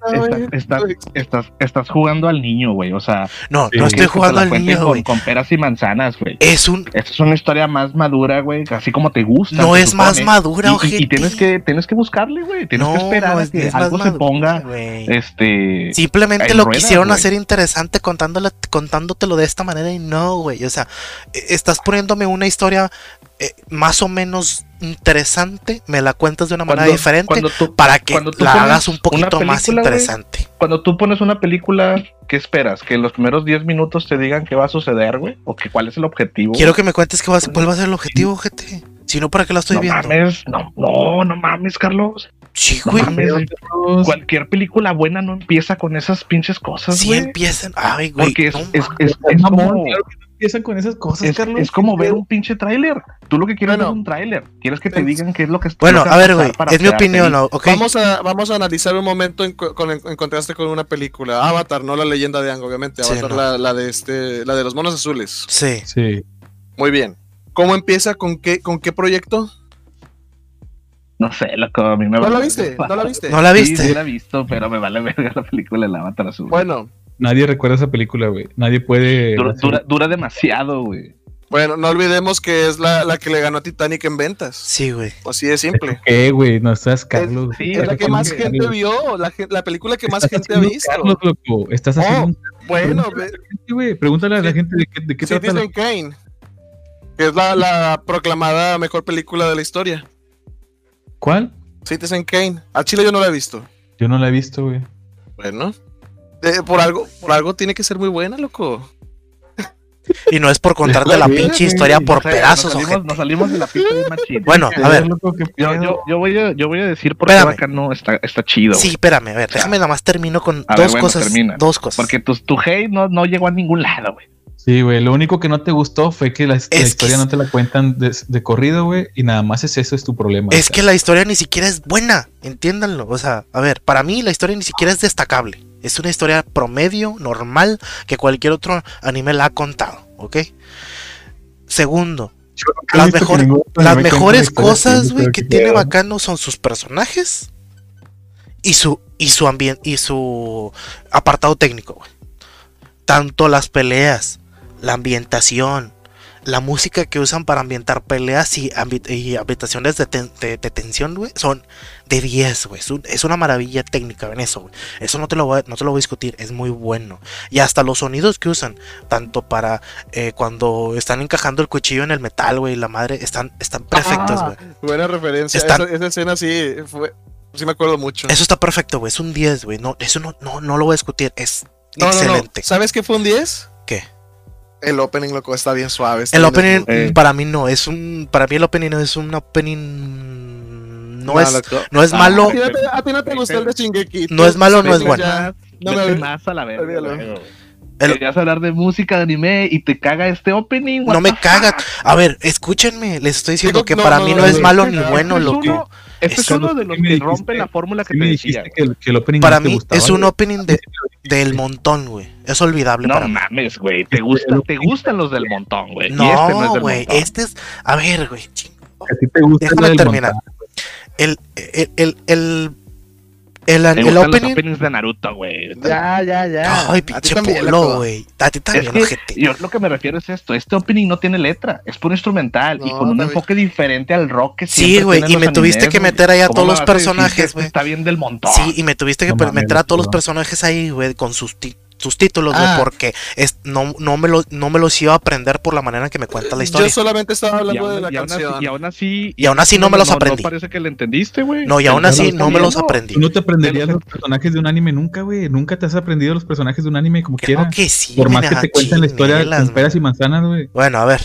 estás, estás, jugando al niño, güey. O sea, No, no estoy jugando al niño, con, güey. con peras y manzanas, güey. Es un, Esta es una historia más madura, güey, así como te gusta. no es más madura, Y- y, tienes que tienes que buscarle, güey. Tienes no, que esperar no a es- que es algo se ponga, este, Simplemente en lo ruedas, quisieron hacer interesante contándole, contándotelo de esta manera y no, güey. O sea, e- estás poniéndome una historia eh, más o menos interesante, me la cuentas de una manera cuando- diferente cuando tú- para que cuando tú la hagas un poquito más película, interesante. cuando tú pones una película, ¿qué esperas? ¿Que en los primeros 10 minutos te digan qué va a suceder, güey? ¿O que cuál es el objetivo? Quiero que me cuentes que vas, cuál va a ser el objetivo, gente. Si no, ¿para qué la estoy no viendo? mames, no, no, no mames, Carlos. Sí, No güey. mames, Carlos. cualquier película buena no empieza con esas pinches cosas, güey. empiezan. Ay, güey. Porque es, no es, es, como, empiezan con esas cosas, es, Carlos. es como ver un pinche tráiler. Tú lo que quieres Bueno. es un tráiler. Quieres que te Es- digan qué es lo que está Bueno, a ver, güey. para Es mi opinión. ¿no? Vamos a, vamos a analizar un momento en, co- con, en contraste con una película. Avatar, no la leyenda de Aang, obviamente. Sí, Avatar, no. la, la de este, la de los monos azules. Sí. Sí. Muy bien. ¿Cómo empieza? ¿Con qué, con qué proyecto? No sé, loco, a mí me ¿No vale la viste? ¿No la viste? ¿No la viste? Sí, la he visto, pero me vale verga la película de Avatar Azul. Bueno, Nadie recuerda esa película, güey. Nadie puede. dura, dura, dura demasiado, güey. bueno, no olvidemos que es la, la que le ganó a Titanic en ventas. Sí, güey. Así de simple. ¿Qué, güey? No estás, Carlos. sí, Es la que más gente vio, la, la película que más gente ha visto. Carlos, loco. Estás Oh, haciendo un Bueno, Pregúntale ve- a la gente, güey. Pregúntale a la Sí. gente de qué, de qué trata la... Citizen Kane, que es la, la proclamada mejor película de la historia. ¿Cuál? Citizen Kane. A Chile yo no la he visto. Yo no la he visto, güey. Bueno. Eh, por algo, por algo tiene que ser muy buena, loco. Y no es por contarte la pinche historia por O sea, pedazos, nos salimos, nos salimos de la de machín. Bueno, a ver, Yo, pedo. yo, yo, voy a, yo voy a decir por qué. Bacano está, está chido. sí, espérame, a ver, déjame nada más termino con A ver, dos bueno, cosas. termina. Dos cosas. Porque tu, tu hate no, no llegó a ningún lado, güey. Sí, güey. Lo único que no te gustó fue que la, la que historia es- no te la cuentan de, de corrido, güey. Y nada más es eso, es tu problema. Es o sea. que la historia ni siquiera es buena, entiéndanlo. O sea, a ver, para mí la historia ni siquiera es destacable. Es una historia promedio, normal, que cualquier otro anime la ha contado, ¿ok? Segundo, las, mejor- ningún mejores cosas, güey, que tiene. Bacano son sus personajes y su y su ambiente y su apartado técnico, güey. Tanto las peleas, la ambientación, la música que usan para ambientar peleas y, ambi- y ambientaciones de, ten- de- de tensión, güey, son de 10, güey. Es, un- es una maravilla técnica en eso, güey. Eso no te, lo voy a, no te lo voy a discutir, es muy bueno. Y hasta los sonidos que usan, tanto para eh, cuando están encajando el cuchillo en el metal, güey, la madre, están, están perfectos, Ah, güey. Buena referencia. Están- Esa, esa escena sí fue. Sí me acuerdo mucho. Eso está perfecto, güey. Es un 10, güey. No, eso no, no, no lo voy a discutir. Es No, no, no. excelente. ¿Sabes qué fue un 10? ¿Qué? El opening, loco, está bien suave. está El bien opening. Eh. para mí no, es un. Para mí el opening no es un opening. No, No, es, loco. no es Ah, malo. A ti no te, a ti no te gustó el de Shingeki. No es malo, no es bueno. ya. No me más a la verga. El- Querías hablar de música de anime y te caga este opening. No me caga. A ver, escúchenme. Les estoy diciendo Digo, que no, para no, mí no, no es malo ni no, bueno, loco. Este es uno de los que dijiste- rompen la fórmula que te decía. dijiste que el, que el opening Para no mí gustaba, es un güey. opening de, del montón, güey. Es olvidable No para mames, güey. Te, gusta, te gustan los del montón, güey. y este no es No, del güey. montón. Este es. A ver, güey. Déjame terminar. montón. El, el, el, el, el, Te el gustan los opening. openings de Naruto, güey. Ya, ya, ya. Ay, pinche polo, güey. A ti también, Es que yo lo que me refiero es esto, este opening no tiene letra, es puro instrumental y No, con un también. enfoque diferente al rock que Sí, güey, y los me tuviste animes, que meter ahí a ¿Cómo todos me los personajes, güey. Está bien del montón. Sí, y me tuviste que No meter a todos los loco. personajes ahí, güey, con sus, sus títulos, güey, Ah. porque es, no, no, me lo, no me los iba a aprender por la manera en que me cuenta la historia. Yo solamente estaba y hablando aún, de la y aún canción. y aún así, Y aún así no me los aprendí. No parece que le entendiste, güey. No, y aún así no me los aprendí. Tú no te aprenderías los- personajes de un anime nunca, güey. Nunca te has aprendido los personajes de un anime como Creo quieras. que sí, Por más que te cuenten la historia chinelas, con peras y man. manzanas, güey. Bueno, a ver,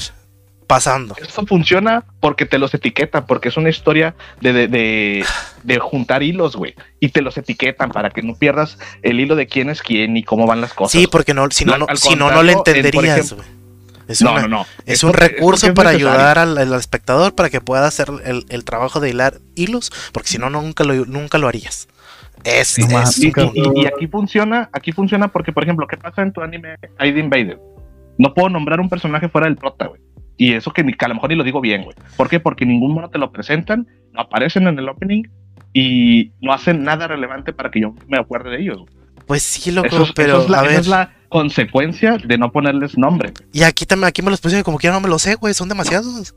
pasando. Esto funciona porque te los etiquetan, porque es una historia de, de, de, de juntar hilos, güey. Y te los etiquetan para que no pierdas el hilo de quién es quién y cómo van las cosas. Sí, porque no, si no, no, si no, no le entenderías, güey. Es, no, una- no, no. es Esto- un recurso es para ayudar al, al espectador para que pueda hacer el, el trabajo de hilar hilos, porque si no, nunca lo, nunca lo harías. Es, No es-. Y, y- y aquí funciona, aquí funciona porque, por ejemplo, ¿qué pasa en tu anime ID Invader? No puedo nombrar un personaje fuera del prota, güey. Y eso que, ni- que a lo mejor ni lo digo bien, güey. ¿Por qué? Porque ningún mono te lo presentan, no aparecen en el opening y no hacen nada relevante para que yo me acuerde de ellos. güey. pues sí, loco, Eso, es- pero eso es la, a esa ver. es la consecuencia de no ponerles nombre. güey. Y aquí también, aquí me los puse como que ya no me los sé, güey, son demasiados.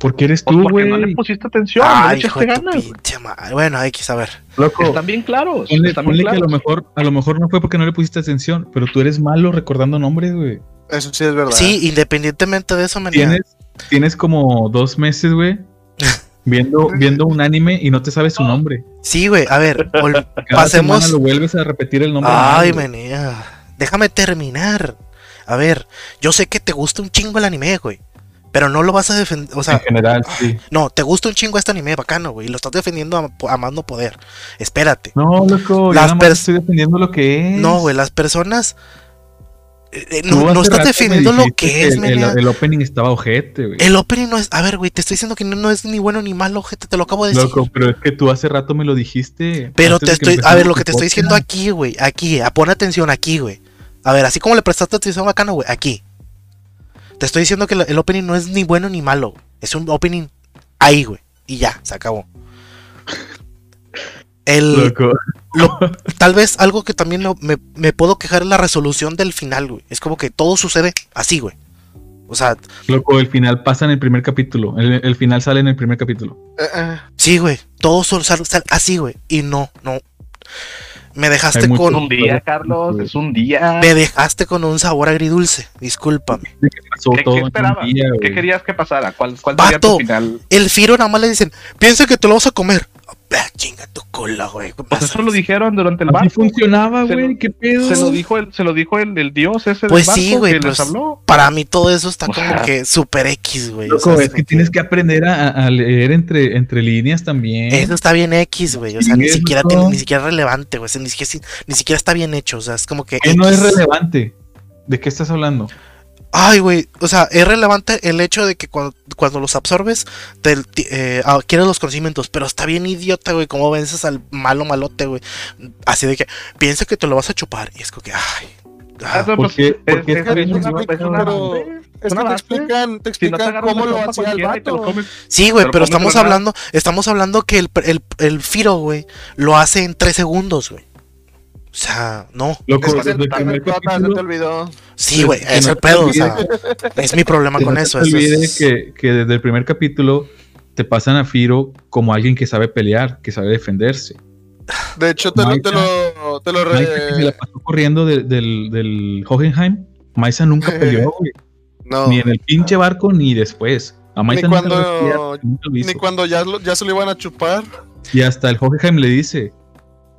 Porque eres Pues tú, porque no le güey. pusiste atención, no le Ay, hijo echaste ganas. güey. pinche. Bueno, hay que saber. Loco, Están bien claros. ponle, están bien ponle que a lo mejor, a lo mejor no fue porque no le pusiste atención, pero tú eres malo recordando nombres, güey. Eso sí es verdad. Sí, independientemente de eso, me Tienes, tienes como dos meses, güey, viendo, viendo un anime y no te sabes su nombre. Sí, güey, a ver, Cada pasemos. semana lo vuelves a repetir el nombre. Ay, güey. menea. Déjame terminar. A ver, yo sé que te gusta un chingo el anime, güey. Pero no lo vas a defender. O sea, en general, sí. no, te gusta un chingo este anime bacano, güey. Y lo estás defendiendo a, a más no poder. Espérate. No, loco, yo Las nada más pers- estoy defendiendo lo que es. No, güey, las personas. eh, eh, no, estás defendiendo lo que es, el, el, el opening estaba ojete, güey. El opening no es. A ver, güey, te estoy diciendo que no, no es ni bueno ni malo, gente. Te lo acabo de decir. Loco, pero es que tú hace rato me lo dijiste. Pero te estoy, a ver, lo que te estoy diciendo aquí, güey, aquí, a pon atención aquí, güey. A ver, así como le prestaste atención bacano, güey, aquí. Te estoy diciendo que el opening no es ni bueno ni malo, es un opening ahí, güey, y ya, se acabó. El, Loco, lo- tal vez algo que también me, me puedo quejar es la resolución del final, güey. Es como que todo sucede así, güey. O sea, loco, el final pasa en el primer capítulo. El, el final sale en el primer capítulo. Eh, eh. sí, güey, todo sol- sal- sal- así, güey. Y no, no. Me dejaste con... Es un día, Carlos, es un día. Me dejaste con un sabor agridulce, discúlpame. ¿Qué, todo qué un esperabas? día, ¿Qué querías que pasara? ¿Cuál, cuál sería Vato. tu final? El Firo nada más le dicen, piensa que te lo vas a comer. "Ah, chinga tu culo, güey. ¿qué Pues pasa?". eso lo dijeron durante el Así barco. funcionaba, Se lo- güey. ¿Qué pedo? Se lo dijo el, se lo dijo el, el dios ese Pues del barco sí, güey, que pues, les habló. Para mí todo eso está O como sea, que super X, güey. o Loco, sea, es que tienes que aprender a, a leer entre, entre líneas también. Eso está bien X, güey. O sea, ni eso siquiera tiene, ni siquiera es relevante, güey. o sea, ni siquiera, ni siquiera está bien hecho. O sea, es como que. ¿Qué no es X. relevante? ¿De qué estás hablando? Ay, güey. O sea, es relevante el hecho de que cuando, cuando los absorbes, te, eh, adquieres los conocimientos. Pero está bien idiota, güey. Cómo vences al malo malote, güey. Así de que piensa que te lo vas a chupar. Y es como que, ay. ah, Ah, no, ¿Por pues, qué- es- por qué es- está bien es una- explica, es una pero- base, Es una que te explican, te Si no te explican agarras cómo lo hacía el vato. comes, Sí, güey, Pero estamos hablando, estamos hablando que el, el, el Firo, güey, lo hace en tres segundos, güey. O sea, no. Loco, Es que desde se, el primer se te capítulo, olvidó. Sí, güey, es no el pedo, o olvides. sea, es mi problema que con no eso. te eso olvide es- que, que desde el primer capítulo te pasan a Firo como alguien que sabe pelear, que sabe defenderse. De hecho, te lo, te lo, te lo re- se la pasó corriendo de- del, del Hohenheim. Maisa nunca peleó, güey. No. Ni en el pinche barco ni después. A Maisa Ni nunca lo cuando- hacía, nunca lo hizo. Ni cuando ya, lo- ya se lo iban a chupar. Y hasta el Hohenheim le dice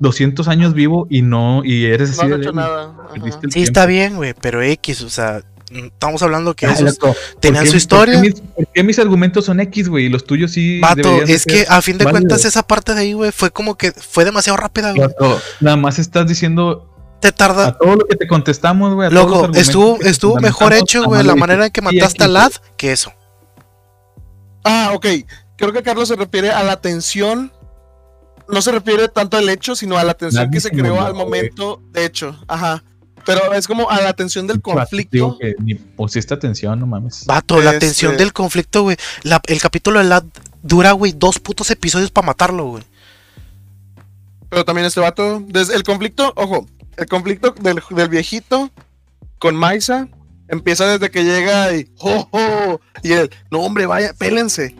200 años vivo y no, y eres No así han de hecho nada. Sí, tiempo. está bien, güey, pero X, o sea, estamos hablando que Ah, esos loco, tenían ¿por su historia. ¿por qué, mis, por qué mis argumentos son X, güey? Y los tuyos sí. Vato, es ser que a fin de cuentas esa parte de ahí, güey, fue como que fue demasiado rápida, güey. Nada más estás diciendo Te a tarda. todo lo que te contestamos, güey. a todos los Loco, estuvo, estuvo mejor hecho, güey, la manera en que mataste a Lad que eso. Ah, ok. Creo que Carlos se refiere a la tensión. No se refiere tanto al hecho, sino a la tensión Nadie que se creó al momento de hecho. Ajá. Pero es como a la tensión del Vato, conflicto. Digo que ni pusiste atención, no mames. Vato, la Este- tensión del conflicto, güey. la- El capítulo de Lad dura, güey, dos putos episodios para matarlo, güey. Pero también este vato. Desde el conflicto, ojo, el conflicto del, del viejito con Maisa empieza desde que llega y. ¡Oh, oh! Y él, no, hombre, vaya, pélense.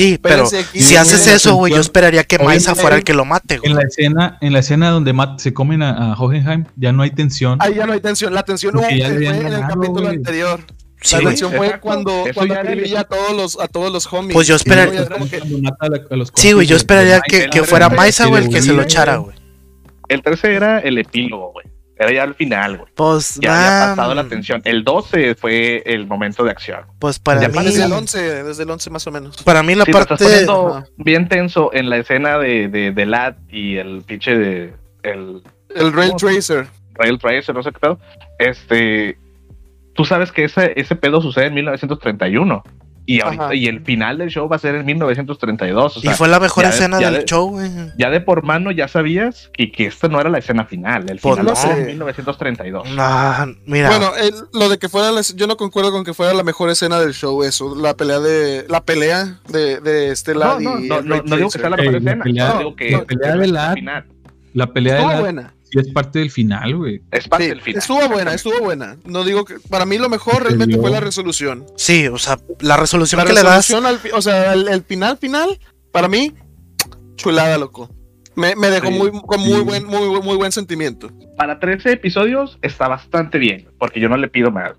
Sí, pero aquí. si haces eso, güey, yo esperaría que Oye, Maisa fuera el que lo mate, güey. En la escena, en la escena donde mat- se comen a, a Hohenheim, ya no hay tensión. Ahí ya no hay tensión. La tensión hubo- en el capítulo anterior. Sí, la tensión fue Exacto. cuando, cuando a todos los, a todos los homies. Pues yo esperar- Y luego ya es como que- Cuando mata a la- a los Sí, güey, yo esperaría que, que fuera Maisa, güey, el que se lo echara, güey. güey. El 13 era el epílogo, güey. Era ya el final, güey. Pues, Ya había pasado la tensión. El 12 fue el momento de acción. pues para Ya mí, Desde el 11, desde el 11 más o menos. para mí la Sí, lo estás parte, poniendo bien tenso en la escena de, de, de Lad y el pinche de el El Rail. Tracer. Rail Tracer, no sé qué pedo. Este, tú sabes que ese, ese pedo sucede en 1931 y ahorita Ajá. y el final del show va a ser en 1932. O sea, y fue la mejor de- escena del de- show, güey. ya de por mano ya sabías que, que esta no era la escena final. El final no va a ser sé. en 1932. Nah, mira, Bueno, el- lo de que fuera la- yo no concuerdo con que fuera la mejor escena del show eso, la pelea de la pelea de, de este No, Lad no, y no, no, no digo que sea la Ey, mejor la escena. pelea- no digo que la pelea de Lad- final. La pelea de la buena. Sí es parte del final, güey. Es parte Sí, del final. estuvo buena, estuvo buena. No digo que para mí lo mejor realmente fue la resolución. sí, o sea, la resolución La que le das, resolución al o sea, el, el final final para mí chulada, loco. Me, me dejó Sí, muy con muy sí. buen muy, buen- muy buen sentimiento. Para 13 episodios está bastante bien, porque yo no le pido más.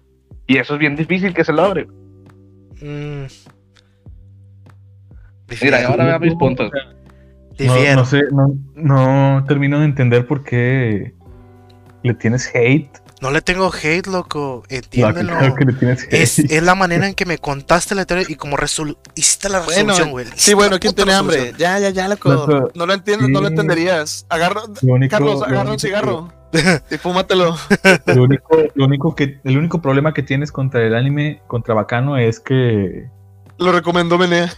Y eso es bien difícil que se logre. mm, Mira, ahora vea mis puntos. No, difiero. no sé, no, no termino de entender por qué le tienes hate. No le tengo hate, loco, No, entiéndelo. claro que le tienes hate. Es, es la manera en que me contaste la historia y como hiciste la resolución, güey. Sí, bueno, ¿quién tiene hambre? Ya, ya, ya, loco. Loco, No lo entiendes, no lo entenderías. Agarra, Lo único- Carlos, lo agarra un único que- cigarro y fúmatelo. Lo único, lo único que, el único problema que tienes contra el anime, contra Bacano, es que. Lo recomendó Menea.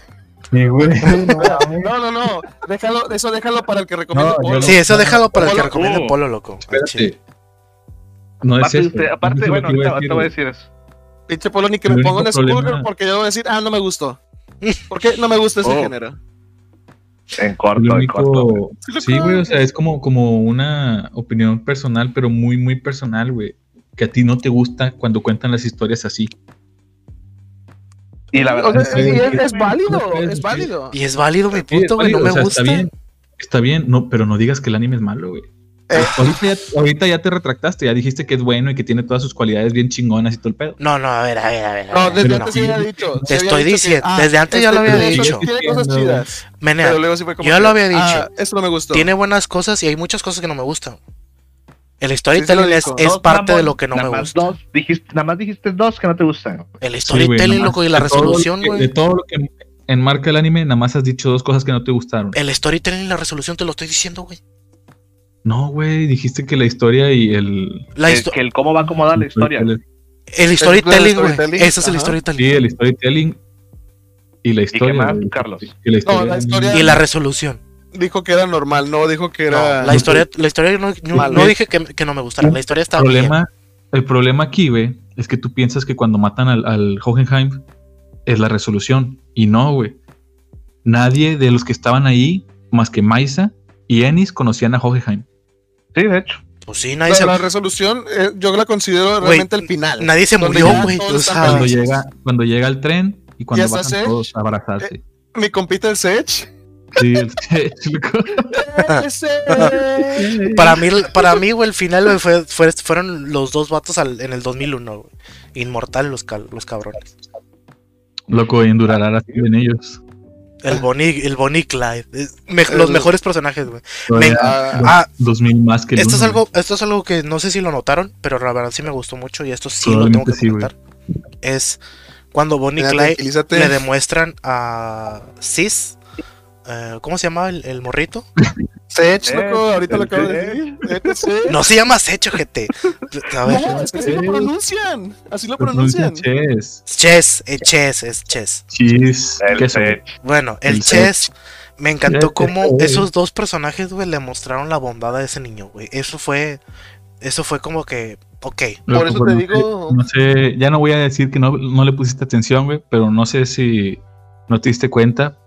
Sí, güey. No, no, no. Déjalo, eso déjalo para el que recomienda No, Polo. Sí, eso déjalo para el que recomiende uh, Polo, loco. Espérate. No es Aparte, eso. usted- no aparte, es bueno, ahorita, voy a decir eso. Pinche Polo ni que El me ponga un Skullgirl porque yo voy a decir, ah, no me gustó. ¿Por qué no me gusta ese Oh. género? En corto, en corto. Sí, güey, o sea, es como, como una opinión personal, pero muy, muy personal, güey. Que a ti no te gusta cuando cuentan las historias así. Y la O verdad sea, sí, es, es sí, válido, es válido. Y es válido mi punto, es güey. No me o sea, gusta. Está bien, está bien, no, pero no digas que el anime es malo, güey. Eh, Ahorita ya, ahorita ya te retractaste, ya dijiste que es bueno y que tiene todas sus cualidades bien chingonas y todo el pedo. No, no, a ver, a ver, a ver. no, desde antes sí sí, había dicho. te estoy dicho que, diciendo, ah, desde antes ya lo había dicho. Tiene cosas chidas. Menea, Pero luego sí fue como. yo que, lo había dicho. Ah, eso no me gustó. tiene buenas cosas y hay muchas cosas que no me gustan. El sí storytelling lo es, es parte mamón, de lo que no me más gusta. Dos, dijiste, nada más dijiste dos que no te gustan. El Sí, storytelling, nada loco, y más. la resolución, güey. De todo lo que enmarca el anime, nada más has dicho dos cosas que no te gustaron. El storytelling y la resolución te lo estoy diciendo, güey. No, güey, dijiste que la historia y el. La histo- que el cómo va acomodada la historia. el storytelling, güey. Ese es el storytelling. Sí, el storytelling y la qué historia. más, güey. Carlos? Que la historia, No, la historia- Y la resolución. Dijo que era normal, no dijo que No, era. la historia, la historia no, no- Mal, no dije que, que no me gustara. La historia está el bien. problema, el problema aquí, güey, es que tú piensas que cuando matan al, al Hohenheim es la resolución. Y no, güey. Nadie de los que estaban ahí, más que Maisa y Ennis, conocían a Hohenheim. Sí, de hecho. Pues sí, nadie La, se, la resolución, eh, yo la considero realmente el final. nadie se murió, güey. Cuando llega, cuando llega el tren y cuando ¿Y esa bajan todos a abrazarse. Mi compita el Sech. Sí, el para mí, para mí, güey, el final güey, fue, fue- fueron los dos vatos al- en el 2001, güey. Inmortal los, cal- los cabrones. Loco, y endurará la en ellos. El Bonnie, el Bonnie Clyde. Me- los mejores personajes, güey. Ah, Ah, 2000 más que el esto es algo, esto es algo que no sé si lo notaron, pero la verdad sí me gustó mucho y esto sí lo tengo que sí, es cuando Bonnie y Clyde le demuestran a Sis, eh, ¿cómo se llama el, el morrito? Sech, loco, ahorita lo acabo de Sech. decir. Sech. No se llama Secho, GT. A ver, No, es que así lo pronuncian. Así lo Pronuncia pronuncian. Chess. Chess, eh, Chess, es Chess. Sech. Bueno, el, El Chess, me encantó cómo güey. esos dos personajes, güey, le mostraron la bondad a ese niño, güey. Eso fue, eso fue como que, ok. Por eso pues, te no digo. No sé, ya no voy a decir que no, no le pusiste atención, güey, pero no sé si no te diste cuenta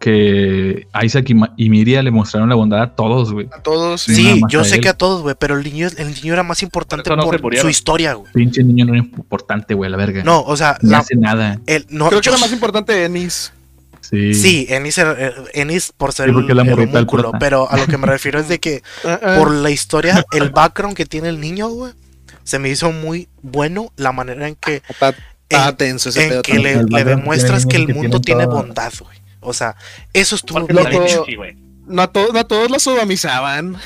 que Isaac y, Ma- y Miria le mostraron la bondad a todos, güey. A todos, sí. Sí, yo sé él. que a todos, güey, pero el niño, el niño era más importante Por no su historia, güey. Pinche niño no era importante, güey, la verga. No, o sea, no la- hace nada. el, no, Creo que era más importante Ennis. Sí. sí, Ennis, era- eh, Ennis por ser Sí, porque el, el prota. pero a lo que me refiero es de que Ah, ah. por la historia, el background que tiene el niño, güey, se me hizo muy bueno la manera en que Está, está en- tenso ese en pedo que le, demuestras que el que mundo tiene bondad, güey. O sea, eso estuvo bien lo loco. No a, no a todos los sodomizaban.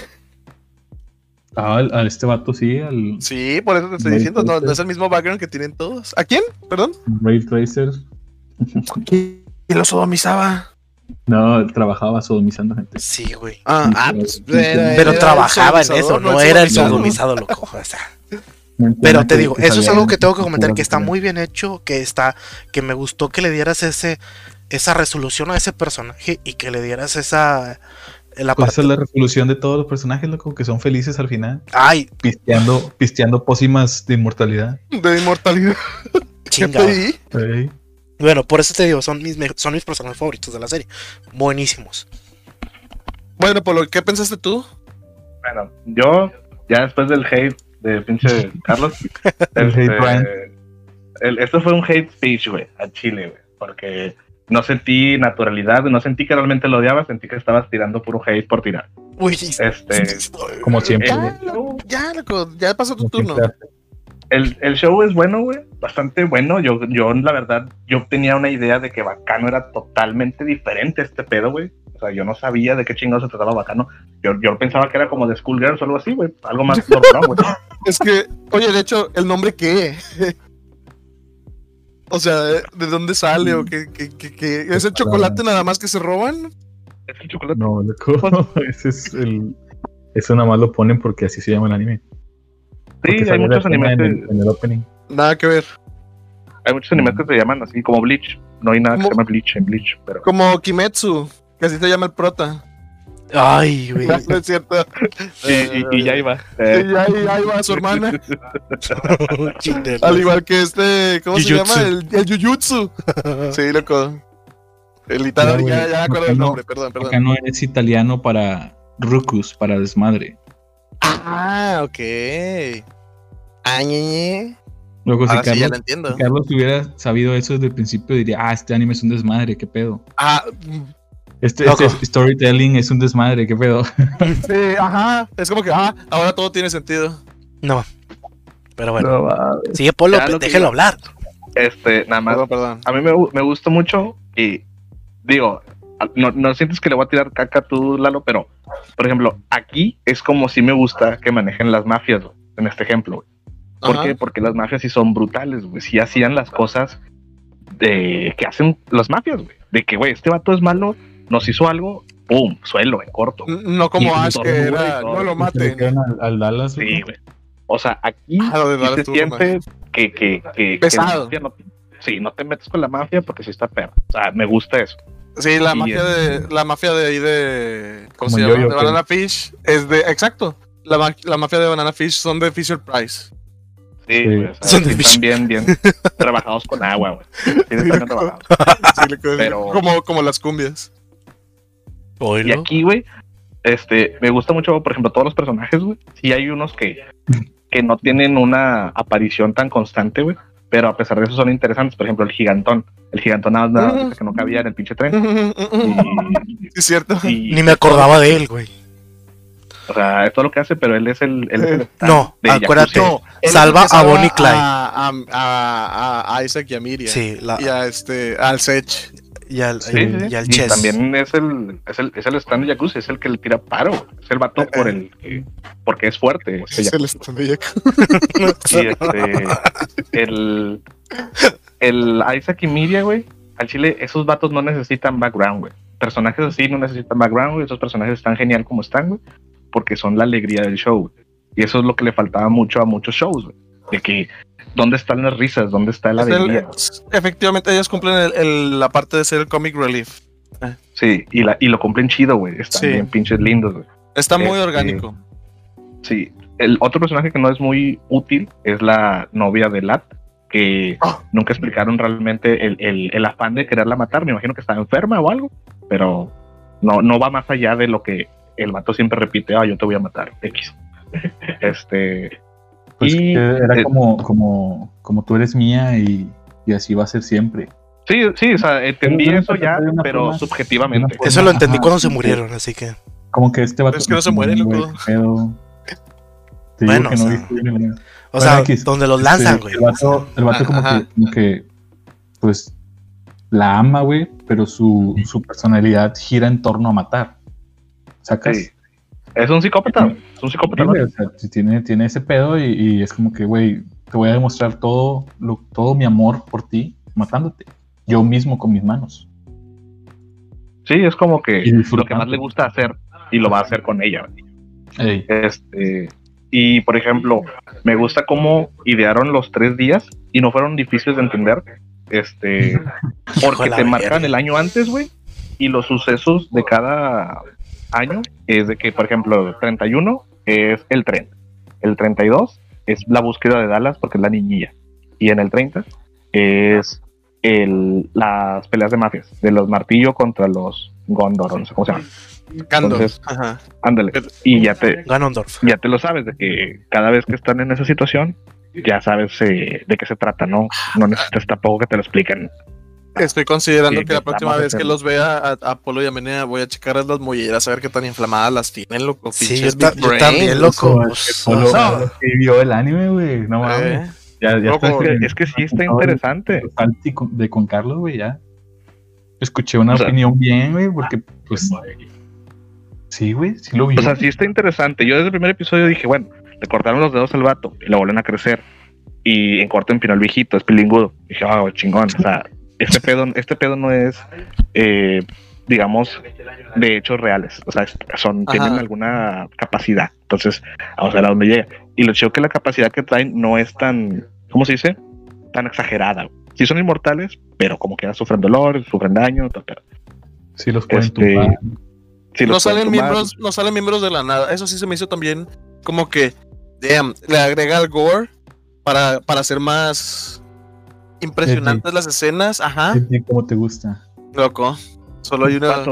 Ah, al, al este vato sí, al Sí, por eso te estoy Ray diciendo. No, es el mismo background que tienen todos. ¿A quién? Perdón. Ray Tracer. ¿Quién lo sodomizaba? No, trabajaba sodomizando gente. Sí, güey. Ah, ah, pero- pues, pero era- Pero era trabajaba en eso, no era el sodomizado. sodomizado, loco. O sea, pero te digo, eso es algo que tengo que comentar, que está muy bien hecho, que está, que me gustó que le dieras ese, esa resolución a ese personaje y que le dieras esa, la Pues parte, esa es la resolución de todos los personajes, loco, que son felices al final. ay, Pisteando, pisteando pócimas de inmortalidad. De inmortalidad. Ey. Bueno, por eso te digo, son mis, son mis personajes favoritos de la serie, buenísimos. Bueno, Polo, ¿qué pensaste tú? Bueno, yo, ya después del hate de pinche Carlos, El hate Brian. el- esto fue un hate speech, güey, a Chile, güey, porque no sentí naturalidad, no sentí que realmente lo odiaba, sentí que estabas tirando puro hate por tirar. Uy, Este, Como siempre. el, Ya, loco, ya, loco, ya pasó tu Como turno. el- el show es bueno, güey, bastante bueno. Yo, yo, la verdad, yo tenía una idea de que Bacano era totalmente diferente a este pedo, güey. O sea, yo no sabía de qué chingados se trataba Bacano. Yo, yo pensaba que era como de Schoolgirls o algo así, güey, algo más normal, güey. Es que, oye, de hecho, ¿el nombre qué? O sea, ¿de de dónde sale o qué? qué, qué- qué? ¿Es el chocolate nada más que se roban? Es el chocolate. No, loco. Ese es el. Eso nada más lo ponen porque así se llama el anime. Porque Sí, hay muchos animes en el, en el opening. Nada que ver. hay muchos animes que se llaman así como Bleach. No hay nada que se llame Bleach en Bleach, pero Como Kimetsu, que así se llama el prota. Ay, güey. No es cierto. y, y- y ya iba. Y Eh, ahí, ahí va su hermana. Al igual que este, ¿cómo Jujutsu. se llama? El, el Jujutsu. Sí, loco. El italiano, Ya, ya, ya me acuerdo acá del no- nombre, perdón, Acá perdón. no es italiano para Rucus, para desmadre. Ah, ok. Ah, ñe, ñe. Luego, si Ahora sí, ya Carlos, lo entiendo. si Carlos hubiera sabido eso desde el principio, diría, ah, este anime es un desmadre, qué pedo. Ah, Este, este storytelling es un desmadre, qué pedo. Sí, ajá. Es como que, ah, ahora todo tiene sentido. No. Pero bueno. No. Sigue Polo, Ya lo que déjelo hablar. este, nada más. Perdón, perdón. A mí me, me gusta mucho y digo, no, no sientes que le voy a tirar caca a tú, Lalo, pero por ejemplo, aquí es como si me gusta que manejen las mafias, en este ejemplo. güey. ¿Por Ajá. qué? Porque las mafias sí son brutales, güey. Sí hacían las cosas de que hacen las mafias, güey. De que, güey, este vato es malo, nos hizo algo, pum, suelo, en corto. No como Ash, que era, no lo maten. al, al Dallas. Sí, güey. O sea, aquí Ah, lo de sí Dallas se siente que, que, que, que Pesado. la mafia no, sí, no te metes con la mafia porque sí está perro. O sea, me gusta eso. Sí, la Y mafia de la mafia de ahí de ¿cómo se llama? De. Banana Fish es de exacto. La, la mafia de Banana Fish son de Fisher Price. Sí, Sí. güey, o sea, Son de están bien, bien trabajados con agua, güey. Sí, están bien trabajados. Sí, le quedó- Pero- como, como las cumbias. Y aquí, güey, este, me gusta mucho, por ejemplo, todos los personajes, güey. Sí hay unos que, que no tienen una aparición tan constante, güey. Pero a pesar de eso son interesantes. Por ejemplo, el gigantón. El gigantón nada Ujú. que no cabía en el pinche tren. Sí, Y, es cierto. y- Ni me acordaba de él, güey. o sea, es todo lo que hace, pero él es el. él es el stand No, de acuérdate. Salva a Bonnie Clyde. A, a- a- a Isaac y a Miriam. Sí, la, Y a este, al Sech. Y al, Sí, sí, sí. y al Y Chess. también es el, es el, es el stand de Yakuza, es el que le tira paro. Es el vato por el que- porque es fuerte. Es el stand de. Y este, el, el Isaac y Miria, güey, al chile, esos vatos no necesitan background, güey. Personajes así no necesitan background, güey. Esos personajes están genial como están, güey, porque son la alegría del show. Y eso es lo que le faltaba mucho a muchos shows, güey. De que, ¿dónde están las risas? ¿Dónde está la Es el- alegría? efectivamente, ellos cumplen el- el- la parte de ser el comic relief. Sí, y, la, y lo cumplen chido, güey. Están Sí. bien pinches lindos, güey. Está muy Este, orgánico. Sí. El otro personaje que no es muy útil es la novia de Lat, que Ah. nunca explicaron realmente el, el- el afán de quererla matar. Me imagino que estaba enferma o algo, pero no, no va más allá de lo que el vato siempre repite, ah, yo te voy a matar, X. este, Pues Y- que era eh, como, como, como tú eres mía y, y así va a ser siempre. sí, sí, o sea, entendí Pero eso ya, pero forma- subjetivamente. una Eso lo entendí Ajá, cuando se murieron, así que. Como que este vato. Es que no se mueren, loco. Bueno, o no sea, bien. O sea, donde los Este, lanzan, güey. El vato, el vato como, Ajá. que, como que, pues, la ama, güey, pero su, su personalidad gira en torno a matar. ¿Sacas? Sí. Es un psicópata, es un psicópata. Sí, ¿no? güey, o sea, sí tiene, tiene ese pedo y, y es como que, güey, te voy a demostrar todo, lo, todo mi amor por ti, matándote. Yo mismo con mis manos. Sí, es como que lo que más le gusta hacer y lo va a hacer con ella. güey. Ey, Este, y por ejemplo, me gusta cómo idearon los tres días y no fueron difíciles de entender. Este, porque te marcan el año antes, güey, y los sucesos de cada año es de que, por ejemplo, el 31 es el tren, el 32 es la búsqueda de Dallas porque es la niñilla, y en el 30 es el, las peleas de mafias, de los martillo contra los Gondor, no sé cómo se llaman. Entonces- Ajá. Ándale, y ya te, Ganondorf. ya te lo sabes, de que cada vez que están en esa situación, ya sabes eh, de qué se trata, ¿no? No necesitas tampoco que te lo expliquen. Estoy considerando Sí, que la próxima vez que los vea a, a Apolo y a Menea voy a checar las molleras a ver qué tan inflamadas las tienen, loco. Sí, yo, ta- yo también, loco. vio el anime, güey. No mames. Eh, Ya, ya Loco, estoy Es que, sí está interesante. De con Carlos, güey, ya. Escuché una O sea- opinión bien, güey, porque, pues. Sí, güey, sí lo vi. O sea, sí está interesante. Yo desde el primer episodio dije, bueno, le cortaron los dedos al vato y le vuelven a crecer. Y en corto empinó el viejito, es pilingudo. Dije, ah, chingón. O sea, este pedo, este pedo no es, eh, digamos, de hechos reales. O sea, son, Ajá. tienen alguna capacidad. Entonces, vamos a ver a dónde llega. Y lo chido que la capacidad que traen no es tan, ¿cómo se dice? Tan exagerada. Sí son inmortales, pero como que ya sufren dolor, sufren daño, todo, pero sí los pueden este, tumbar. no pueden salen tumbar. miembros, no salen miembros de la nada. Eso sí se me hizo también como que, damn, le agrega el gore para, para hacer más impresionantes las escenas. Ajá, Sí, sí, como te gusta. loco. Solo hay una.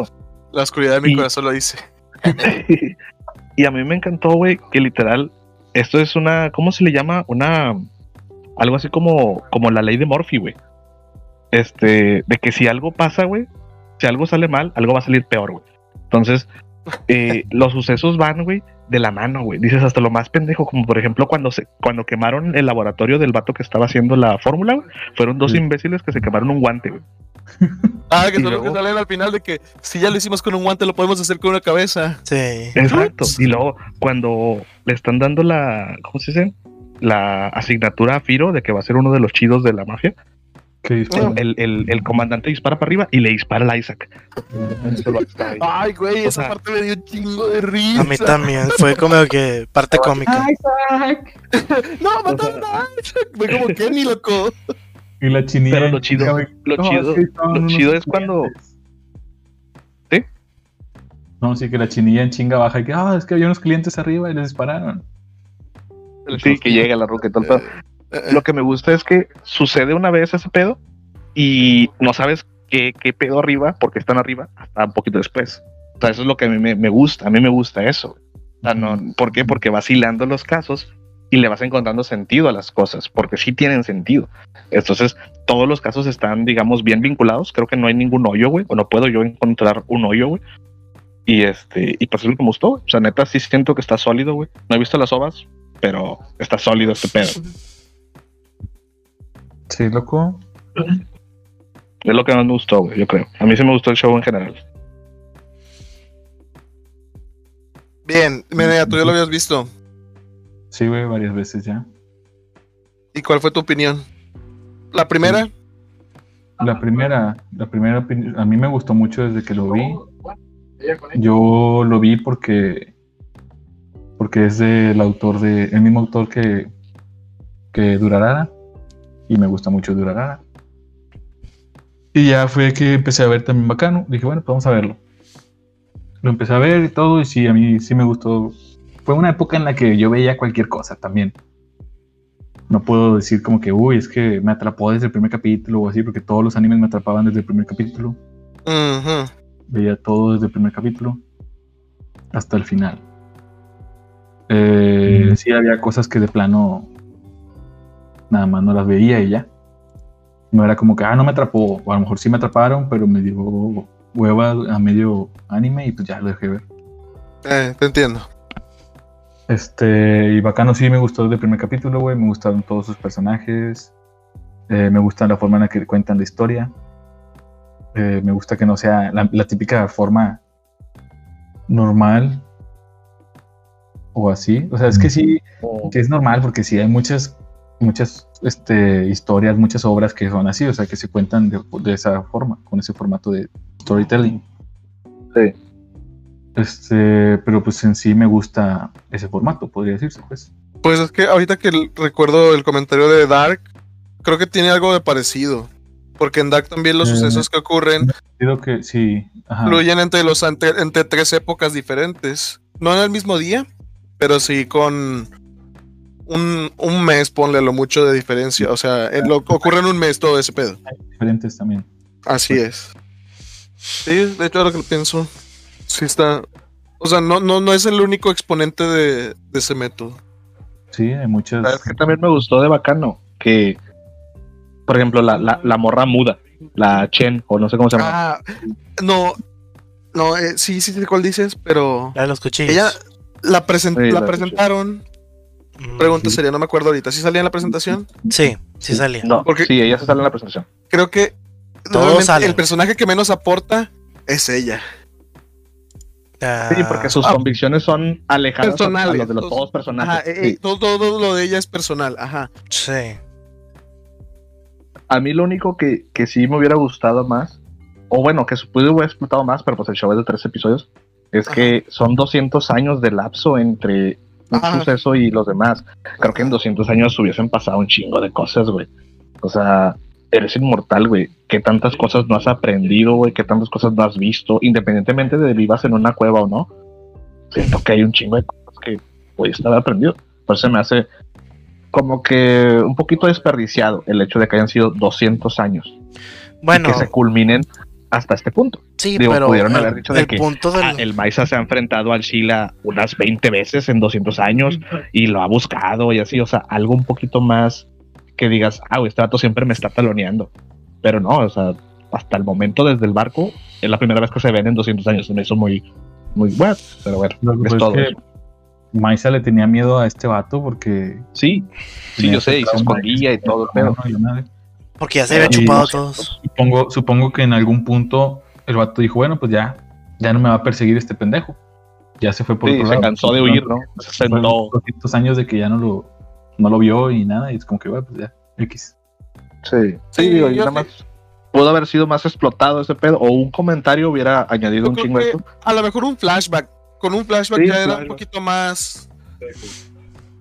La oscuridad de mi Y- corazón lo dice. y a mí me encantó, güey, que literal, esto es una, ¿cómo se le llama? Una, algo así como, como la ley de Murphy, güey. Este, de que si algo pasa, güey, Si algo sale mal, algo va a salir peor, güey. Entonces, eh, los sucesos van, güey, de la mano, güey. Dices hasta lo más pendejo, como por ejemplo cuando se, cuando quemaron el laboratorio del vato que estaba haciendo la fórmula, fueron dos Sí. imbéciles que se quemaron un guante, güey. Ah, que Y son los que salen al final de que si ya lo hicimos con un guante, lo podemos hacer con una cabeza. Sí. Exacto. Y luego, cuando le están dando la, ¿cómo se dice? La asignatura a Firo de que va a ser uno de los chidos de la mafia, dispara. el, el- el comandante dispara para arriba y le dispara al Isaac. Ay, güey, O esa sea- parte me dio un chingo de risa. A mí también. Fue como que parte cómica. No, mataron a Isaac. Fue como Kenny, loco. Y la chinilla. Pero lo chido- lo no, chido- sí, lo chido es cuando-. ¿Sí? No, sí, que la chinilla en chinga baja y que, ah, es que había unos clientes arriba y les dispararon. Sí, que llega la roca Eh, Lo que me gusta es que sucede una vez ese pedo y no sabes qué, qué pedo arriba, porque están arriba, hasta un poquito después. O eso es lo que a mí me, me gusta. A mí me gusta eso. O sea, ¿Por qué? Porque vas hilando los casos y le vas encontrando sentido a las cosas, porque sí tienen sentido. Entonces, todos los casos están, digamos, bien vinculados. Creo que no hay ningún hoyo, güey, o no puedo yo encontrar un hoyo, güey. Y este, y pues es lo que me gustó. O sea, neta, sí siento que está sólido, güey. No he visto las ovas, pero está sólido este pedo. Sí, loco. Es lo que más me gustó, güey, yo creo. A mí sí me gustó el show en general. Bien, Menea, tú ya lo habías visto. Sí, güey, varias veces ya. ¿Y cuál fue tu opinión? La primera, La primera, la primera, opini- a mí me gustó mucho desde que lo vi. Yo lo vi porque porque es del autor de el mismo autor que que Durarara y me gusta mucho Durarara. Y ya fue que empecé a ver también bacano. Dije, bueno, pues vamos a verlo. Lo empecé a ver y todo y sí, a mí sí me gustó. Fue una época en la que yo veía cualquier cosa también. No puedo decir como que, uy, es que me atrapó desde el primer capítulo o así, porque todos los animes me atrapaban desde el primer capítulo veía todo desde el primer capítulo hasta el final. Eh, Sí, había cosas que de plano nada más no las veía y ya. No era como que, ah, no me atrapó, o a lo mejor sí me atraparon, pero me dio hueva a medio anime y pues ya lo dejé ver. eh, te entiendo. Este, y bacano sí me gustó desde el primer capítulo, güey, me gustaron todos sus personajes, eh, me gusta la forma en la que cuentan la historia, Eh, me gusta que no sea la, la típica forma normal o así, o sea, es que sí, que es normal porque sí hay muchas, muchas este, historias, muchas obras que son así, o sea, que se cuentan de, de esa forma, con ese formato de storytelling. Sí. Este, pero pues en sí me gusta ese formato, podría decirse, pues. Pues es que ahorita que recuerdo el comentario de Dark, creo que tiene algo de parecido. Porque en Dark también los Eh. sucesos que ocurren Creo que sí, ajá. fluyen entre los ante- entre tres épocas diferentes. No en el mismo día, pero sí con un, un mes, ponle a lo mucho de diferencia. O sea, en lo, ocurre en un mes todo ese pedo. diferentes también. Así es. Sí, de hecho, ahora que lo pienso, sí está. O sea, no, no, no es el único exponente de, de ese método. Sí, hay muchas. ¿Sabes qué también me gustó de bacano? Que, por ejemplo, la, la, la morra muda, la Chen, o no sé cómo se llama. Ah, no, no, eh, sí, sí sé cuál dices, pero La de los cuchillos. ella la, presen- Sí, la la presentaron. Pregunta sería, no me acuerdo ahorita. ¿Sí salía en la presentación? Sí, sí salía. no, porque- sí, ella se sale en la presentación. Creo que Todos realmente salen. el personaje que menos aporta es ella. Ah, Sí, porque sus Ah, convicciones son alejadas a- a personales. los de los todos Ajá, personajes. eh, Sí. eh, todo, todo lo de ella es personal. Ajá. Sí. A mí lo único que, que sí me hubiera gustado más, o bueno, que se pudo haber explotado más, pero pues el show es de tres episodios, es Ajá. que son 200 años de lapso entre un suceso y los demás. Creo que en 200 años hubiesen pasado un chingo de cosas, güey. O sea, eres inmortal, güey. ¿Qué tantas cosas no has aprendido, güey? ¿Qué tantas cosas no has visto? Independientemente de vivas en una cueva o no. Siento que hay un chingo de cosas que pudiste haber aprendido. Por eso me hace como que un poquito desperdiciado el hecho de que hayan sido 200 años Bueno, y que se culminen hasta este punto. sí, digo, pero pudieron el, haber dicho de el que, punto del... Ah, el Maisa se ha enfrentado al Sheila unas 20 veces en 200 años y lo ha buscado y así, o sea, algo un poquito más que digas, ah, este vato siempre me está taloneando. Pero no, o sea, hasta el momento desde el barco es la primera vez que se ven en 200 años. Se me hizo muy, muy bueno, pero bueno, Lo que es pasa todo. es que Maisa le tenía miedo a este vato porque. Sí, sí, yo sé, y se escondía y todo el Porque ya se había Y- chupado a todos. Supongo, supongo que en algún punto el vato dijo, bueno, pues ya, ya no me va a perseguir este pendejo. Ya se fue por Sí, otro se lado. cansó de huir, ¿no? Se sentó. 200 años de que ya no lo, no lo vio y nada, y es como que, bueno, pues ya, X. Sí, sí, Sí, digo, y yo nada sí. más pudo haber sido más explotado ese pedo, o un comentario hubiera añadido Yo un chingo esto. a lo mejor un flashback. Con un flashback Sí, ya era un flashback. poquito más.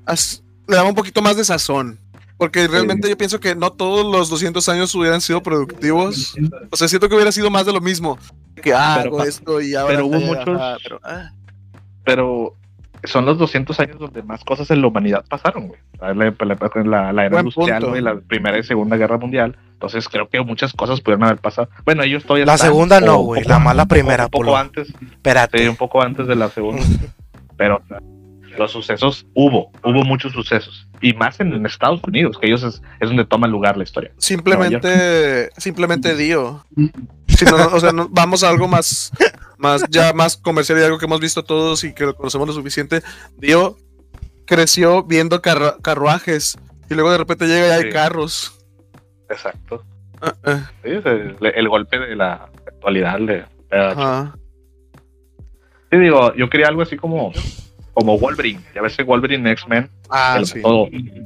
as- le daba un poquito más de sazón. Porque realmente yo pienso que no todos los 200 años hubieran sido productivos. O sea, siento que hubiera sido más de lo mismo. Que ah, Pero hago esto y ahora. pero hubo muchos- ajá, pero, ah. Pero son los 200 años donde más cosas en la humanidad pasaron, güey. La, la, la- era industrial, güey, la primera y segunda guerra mundial. Entonces creo que muchas cosas pudieron haber pasado. Bueno, ellos todavía La están, segunda no, güey. poco- La mala primera, un poco Polo. antes, sí, Espérate. un poco antes de la segunda. Pero o sea, los sucesos hubo, hubo muchos sucesos. Y más en, en Estados Unidos, que ellos es, es donde toma lugar la historia. Simplemente, simplemente Dio. Si no, o sea, no- vamos a algo más, más, ya más comercial y algo que hemos visto todos y que lo conocemos lo suficiente. Dio creció viendo carru- carruajes y luego de repente llega y hay Sí. carros. Exacto. Ah, ah, Sí, es el, el golpe de la actualidad. Ajá. sí, digo, yo quería algo así como, como Wolverine. Ya ves que Wolverine X-Men Ah, sí.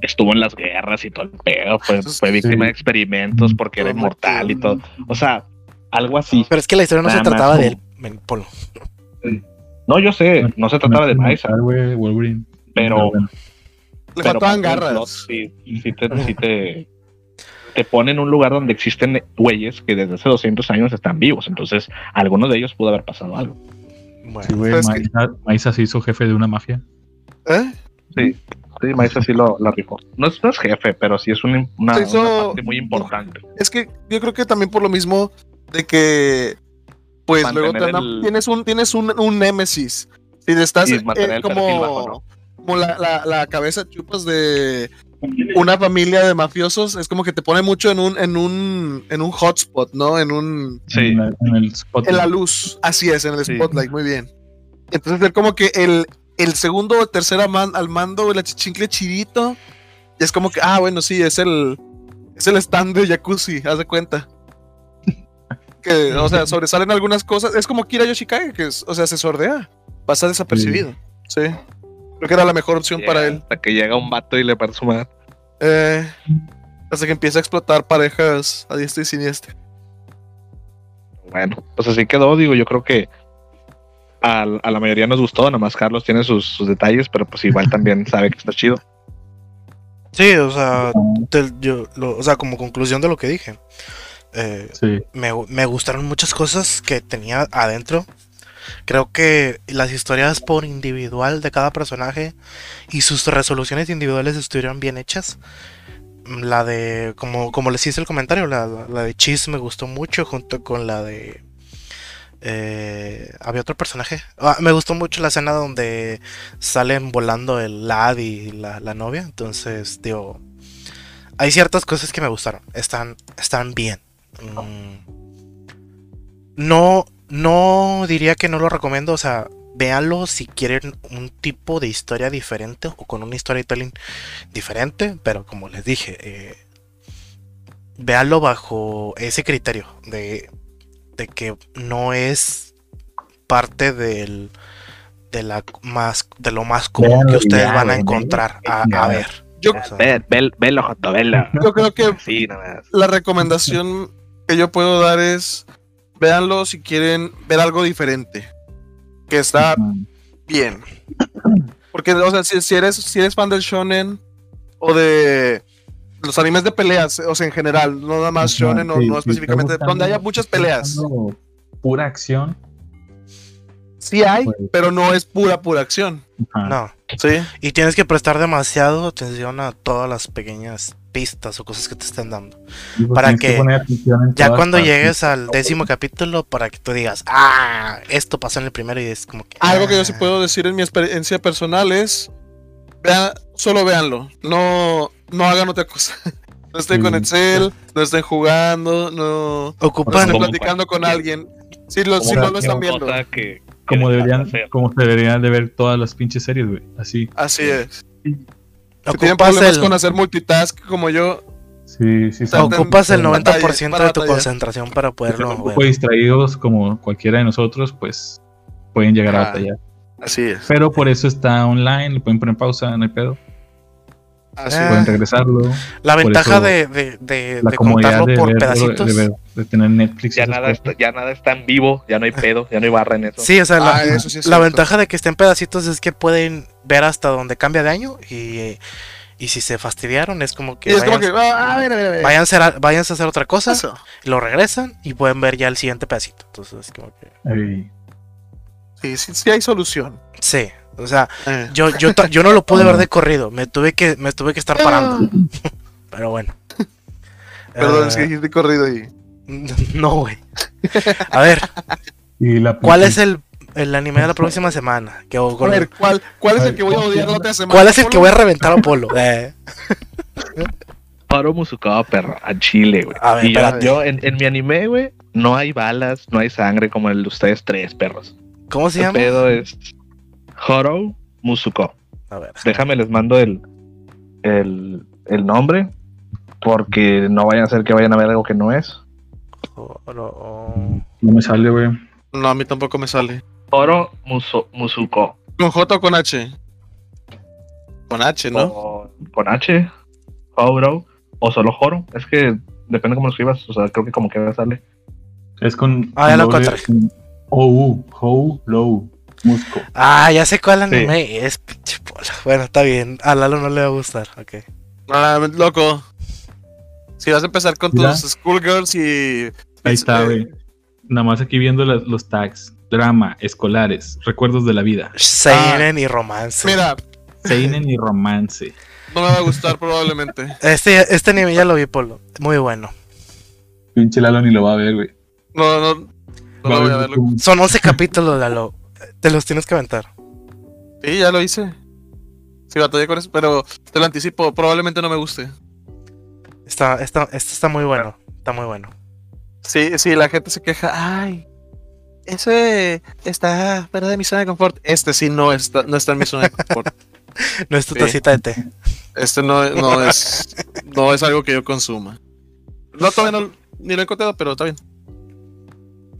estuvo en las guerras y todo el pedo, fue, víctima de experimentos porque era inmortal y todo. O sea, algo así. Pero es que la historia no se Nada trataba de él, como- men, Polo. No, yo sé, no se trataba de Maisa, güey, Wolverine. pero, Le faltaban garras. sí, sí te, sí te, te pone en un lugar donde existen güeyes que desde hace 200 años están vivos. Entonces, a alguno de ellos pudo haber pasado algo. Sí, Bueno, güey. Maisa, Maisa se hizo jefe de una mafia. ¿Eh? Sí, sí, Maisa sí lo, la rifó. No es, no es jefe, pero sí es un- una, Se hizo- una parte muy importante. Es que yo creo que también por lo mismo de que pues luego Mantener el- tienes un tienes un, un némesis. Si estás Y eh, como, bajo, ¿no? como la, la, la cabeza chupas de una familia de mafiosos, es como que te pone mucho en un en un en un hotspot, ¿no? En un Sí, En, la- en el spot. en la luz, así es, en el Sí. spotlight, muy bien. Entonces es como que el, el segundo o tercer al mando, el achichincle chidito, y es como que, ah, bueno, sí, es el, es el stand de Jacuzzi, haz de cuenta. Que, o sea, sobresalen algunas cosas. Es como Kira Yoshikage, que es, o sea, se sordea, pasa desapercibido. Sí. Creo que era la mejor opción para él. Hasta que llega un vato y le parte su madre. Eh, hasta que empieza a explotar parejas a diestra y siniestra. Bueno, pues así quedó, digo, yo creo que a, a la mayoría nos gustó, nada más Carlos tiene sus, sus detalles, pero pues igual también sabe que está chido. sí, o sea, te- yo, lo- o sea, como conclusión de lo que dije, eh, Sí. me, me gustaron muchas cosas que tenía adentro. Creo que las historias por individual de cada personaje y sus resoluciones individuales estuvieron bien hechas. La de, como, como les hice el comentario, la, la- de Cheese me gustó mucho junto con la de... eh, había otro personaje. Ah, me gustó mucho la escena donde salen volando el lad y la, la novia. Entonces, digo, hay ciertas cosas que me gustaron. Están, están bien. Mm. No, no diría que no lo recomiendo. O sea, véanlo si quieren un tipo de historia diferente o con un storytelling diferente. Pero como les dije, eh, véanlo bajo ese criterio de, de que no es parte del de la más de lo más común que Véanlo ustedes van a encontrar a, a ver. Yo, O sea, Ve, ve, velo, Joto, velo. yo creo que Sí, la recomendación que yo puedo dar es véanlo si quieren ver algo diferente. Que está bien. Porque, o sea, si, si eres, si eres fan del shonen o de los animes de peleas, o sea, en general, no nada más shonen o sí, no sí, específicamente, está donde haya buscando- muchas peleas. buscando Pura acción. Sí hay, pero no es pura, pura acción. Ajá. no. Sí. Y tienes que prestar demasiado atención a todas las pequeñas pistas o cosas que te estén dando. Pues para que Ya cuando partes. llegues al décimo capítulo, para que tú digas, ah, esto pasó en el primero y es como que. Algo que yo sí ah". puedo decir en mi experiencia personal es, vean, solo véanlo, no, no hagan otra cosa. No estén con Sí. Excel, no estén jugando, no, no Ocupan, estén platicando con alguien. Si, lo, si no lo están viendo. que Como deberían, como se deberían de ver todas las pinches series, güey. Así. Así es. Si tienen ocupas problemas el, con hacer multitask como yo, Sí, sí, sí. Ocupas el Batalla, 90% para de tu batallar. concentración para Si poderlo están un poco distraídos como cualquiera de nosotros, pues pueden llegar a Ah. batallar. así es. Pero por eso está online, le pueden poner pausa, no hay pedo. Así Ah. Pueden regresarlo. La ventaja eso de, de, de, La de comodidad contarlo de, por ver- pedacitos. de, ver- de tener Netflix. Ya nada, está, ya nada está en vivo, ya no hay pedo, ya no hay barra en eso. Sí, o sea, la, Ah, sí la ventaja de que estén pedacitos es que pueden ver hasta donde cambia de año y, y si se fastidiaron es como que, Y es como vayan, que, ah, a ver, a ver, a ver. váyanse a, váyanse a hacer otra cosa, Eso. lo regresan y pueden ver ya el siguiente pedacito. Entonces, es como que... Sí, sí, sí hay solución. Sí, o sea, Eh. yo, yo, yo no lo pude ver de corrido, me tuve que, me tuve que estar parando. Pero bueno. Perdón, Eh, es que dijiste corrido y. No, güey. A ver, Y la ¿cuál es el, el anime de la próxima semana? Que, A ver, ¿cuál, cuál es el que voy a odiar la otra semana? ¿Cuál es el que voy a reventar a Polo? Eh, Paro Musukao, perro, a Chile, güey. A ver, Y yo, espérate. yo en, en mi anime, güey, no hay balas, no hay sangre como el de ustedes tres, perros. ¿Cómo se El llama? pedo es Horo Musuko. A ver. Déjame, les mando el, el, el nombre, porque no vayan a ser que vayan a ver algo que no es. Oro- oh. No me sale, güey. No, a mí tampoco me sale. Horo Muso- Musuko. ¿Con J o con H? Con H, ¿no? O con H, Horo, o solo Horo. Es que depende cómo lo escribas, o sea, creo que como que sale. Es con. Ah, ya lo encontré. con OU, Hou, Low, Musco. Ah, ya sé cuál anime es, pinche Polo. Bueno, está bien. A Lalo no le va a gustar. Ok. Ah, loco. Si vas a empezar con tus schoolgirls y. Ahí está, eh, güey. Nada más aquí viendo las- los tags. Drama, escolares, recuerdos de la vida. Seinen y romance. Mira, Seinen y romance. no me va a gustar probablemente. Este, este anime ya lo vi, Polo. Muy bueno. Pinche Lalo ni lo va a ver, güey. No, no. No Va lo voy a ver Son 11 capítulos, Lalo. Te los tienes que aventar. Sí, ya lo hice. Sí, batallé con eso, pero te lo anticipo, probablemente no me guste. Está, está, este está muy bueno. Está muy bueno. Sí, sí, la gente se queja. Ay, ese está fuera de mi zona de confort. Este sí no está, no está en mi zona de confort. No es tu Sí. tacita de té. Este no, no es no es algo que yo consuma. No, todavía no, ni lo he encontrado, pero está bien.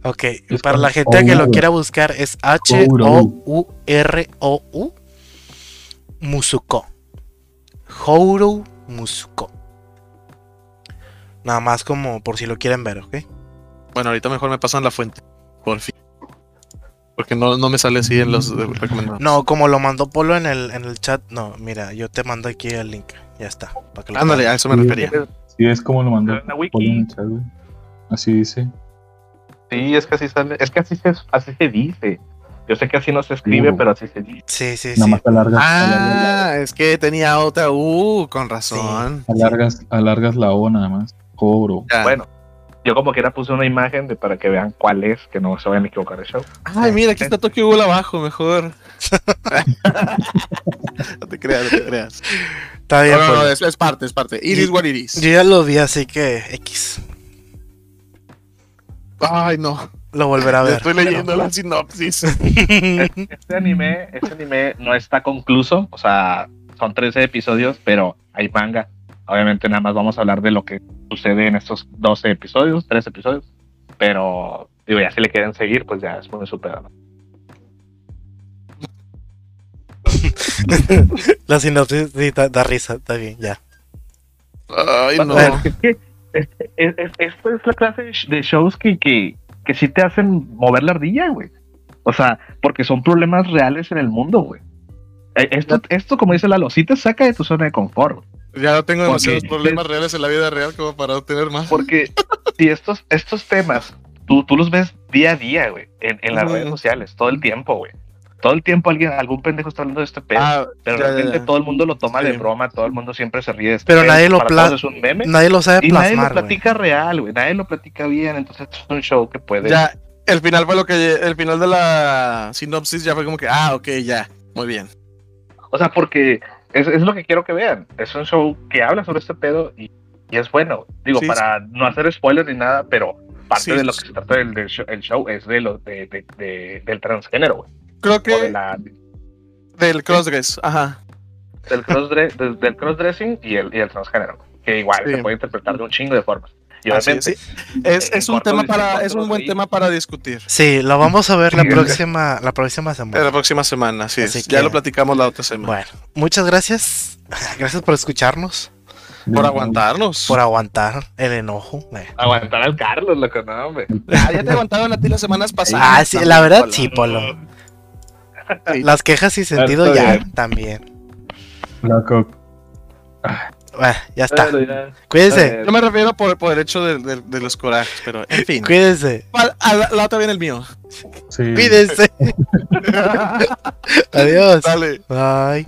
Ok, Es para la gente que lo quiera buscar es H-O-U-R-O-U Musuko. Houro Musuko. Nada más como por si lo quieren ver, ¿ok? Bueno, ahorita mejor me pasan la fuente. Por fin. Porque no, no me sale así en los recomendados. No, como lo mandó Polo en el, en el chat. No, mira, yo te mando aquí el link. Ya está. Para que lo Ándale, a eso me Sí. refería. Sí, es como lo mandó. Polo en el chat, güey. Así dice. Sí, es que así sale, es que así se, así se dice. Yo sé que así no se escribe, Uh. pero así se dice. Sí, sí, Nada sí. más alargas, alargas, Ah, es que tenía otra. Uh, con razón. alargas, alargas la O nada más. Oro. Ya. Bueno, yo como quiera puse una imagen de, para que vean cuál es, que no se vayan a equivocar el show. Ay, mira, aquí está Tokyo Ghoul abajo, mejor. no te creas, no te creas. Está bien, No, no, no, Polo. es, es parte, es parte. Iris what it is. Yo ya lo vi, así que X. Ay, no. Lo volverá a ver. Estoy leyendo la sinopsis. Este anime, este anime no está concluso, o sea, son 13 episodios, pero hay manga. Obviamente nada más vamos a hablar de lo que sucede en estos 12 episodios, 13 episodios, pero digo, ya si le quieren seguir, pues ya es muy su pedo, ¿no? La sinopsis sí, da, da risa, está bien, ya. Ay, no. Bueno. Es que es- es- es- esto es la clase de sh- de shows que, que, que sí te hacen mover la ardilla, güey. O sea, porque son problemas reales en el mundo, güey. Eh, Esto, esto, como dice Lalo, sí te saca de tu zona de confort. güey. Ya no tengo demasiados Porque- problemas reales en la vida real como para obtener más. Porque si estos, estos temas, tú, tú los ves día a día, güey, en, en las redes sociales, todo el tiempo, güey. Todo el tiempo alguien, algún pendejo está hablando de este pedo. Ah, pero realmente ya. todo el mundo lo toma de broma, todo el mundo siempre se ríe de este Pero pedo, nadie lo para pla- todos es un meme. Nadie lo sabe Y nadie lo platica real, güey. Nadie lo platica bien. Entonces, esto es un show que puede. Ya, el final fue lo que. El final de la sinopsis ya fue como que, ah, ok, ya. Muy bien. O sea, porque es, es lo que quiero que vean. Es un show que habla sobre este pedo y y es bueno. Digo, Sí, para no hacer spoilers ni nada, pero parte de lo que se trata del, del show, el show es de lo, de, de- de- del transgénero, güey. Creo de que la, del crossdress, ajá. del, crossdre- del, del crossdressing y el, y el transgénero, que igual Sí. se puede interpretar de un chingo de formas. Y obviamente, es, sí. Es, en es un tema para, es un buen tema para discutir. Sí, lo vamos a ver la próxima, la próxima semana. la próxima semana, sí. Así Ya que- lo platicamos la otra semana. Bueno, muchas gracias. Gracias por escucharnos, Por aguantarnos. por aguantar el enojo. Eh. aguantar al Carlos, lo que no, hombre. Ah, ya te aguantaron a ti las semanas pasadas. Ah, sí, la verdad sí, Polo. Sí. Las quejas y sentido está ya bien. también. Loco. Bueno, ya está. Ya- Cuídense, Yo me refiero por, por el hecho de, de- de los corajes, pero en fin. cuídense, Pa- a la, la otra viene el mío. Sí. cuídense. Adiós. Dale. Bye.